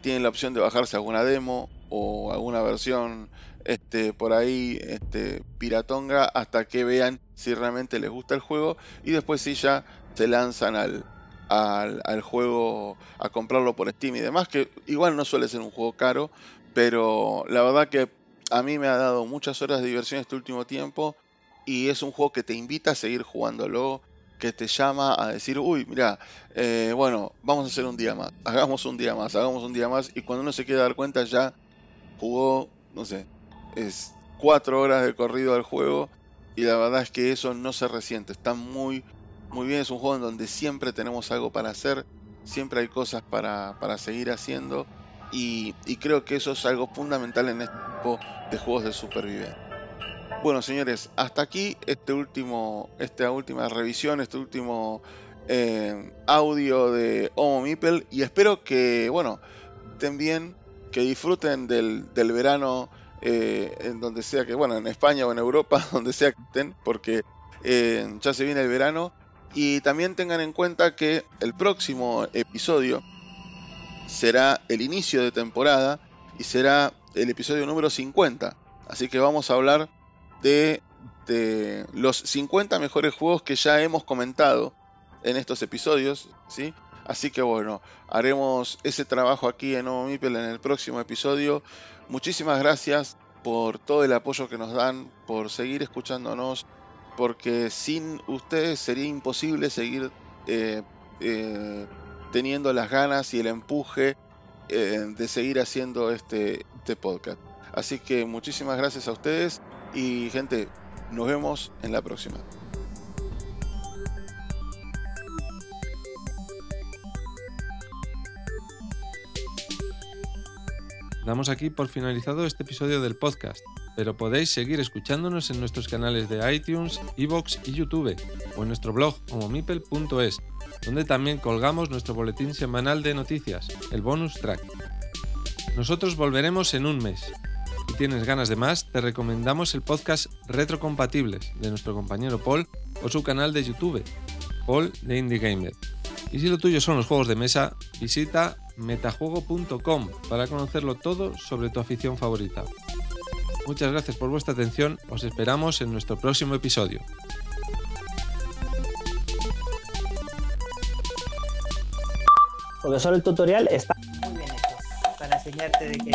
H: tienen la opción de bajarse alguna demo o alguna versión este, por ahí este, piratonga hasta que vean si realmente les gusta el juego y después sí ya se lanzan al, al, al juego, a comprarlo por Steam y demás, que igual no suele ser un juego caro, pero la verdad que a mí me ha dado muchas horas de diversión este último tiempo y es un juego que te invita a seguir jugándolo, que te llama a decir, uy, mira, eh, bueno, vamos a hacer un día más, hagamos un día más, hagamos un día más y cuando uno se quiere dar cuenta ya jugó, no sé, es cuatro horas de corrido al juego y la verdad es que eso no se resiente, está muy, muy bien, es un juego en donde siempre tenemos algo para hacer, siempre hay cosas para, para seguir haciendo y, y creo que eso es algo fundamental en este tipo de juegos de supervivencia. Bueno, señores, hasta aquí este último, esta última revisión, este último eh, audio de Homo Mipel y espero que, bueno, estén bien, que disfruten del, del verano eh, en donde sea que, bueno, en España o en Europa, donde sea que estén, porque eh, ya se viene el verano. Y también tengan en cuenta que el próximo episodio será el inicio de temporada y será el episodio número 50. Así que vamos a hablar de, los 50 mejores juegos que ya hemos comentado en estos episodios, ¿sí? Así que bueno, haremos ese trabajo aquí en Mipel en el próximo episodio. Muchísimas gracias por todo el apoyo que nos dan, por seguir escuchándonos, porque sin ustedes sería imposible seguir eh, eh, teniendo las ganas y el empuje eh, de seguir haciendo este, este podcast. Así que muchísimas gracias a ustedes y gente, nos vemos en la próxima.
A: Damos aquí por finalizado este episodio del podcast, pero podéis seguir escuchándonos en nuestros canales de iTunes, Evox y YouTube, o en nuestro blog homomipel.es, donde también colgamos nuestro boletín semanal de noticias, el bonus track. Nosotros volveremos en un mes. Si tienes ganas de más, te recomendamos el podcast Retrocompatibles de nuestro compañero Paul o su canal de YouTube, Paul de Indie Gamer. Y si lo tuyo son los juegos de mesa, visita metajuego.com para conocerlo todo sobre tu afición favorita. Muchas gracias por vuestra atención, os esperamos en nuestro próximo episodio.
C: Porque solo el tutorial está
E: Muy bien hecho. Para enseñarte de que,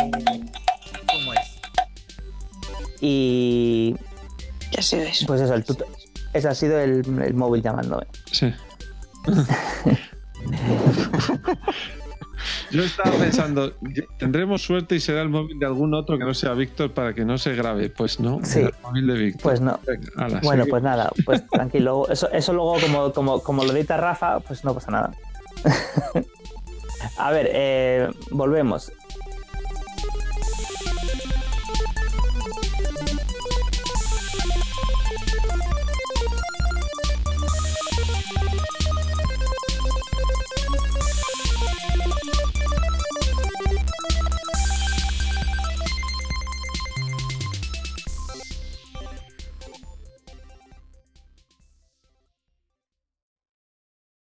E: cómo es.
C: y
F: Ya se ves.
C: pues eso, el tuto- ese ha sido el, el móvil llamándome.
A: Sí. Yo estaba pensando, ¿tendremos suerte y será el móvil de algún otro que no sea Víctor para que no se grabe? Pues no,
C: Sí.
A: el móvil de Víctor.
C: Pues no.
A: Venga, ala,
C: Bueno,
A: seguimos.
C: pues nada, pues tranquilo. Eso, eso luego, como, como, como lo edita Rafa, pues no pasa nada. A ver, eh, volvemos.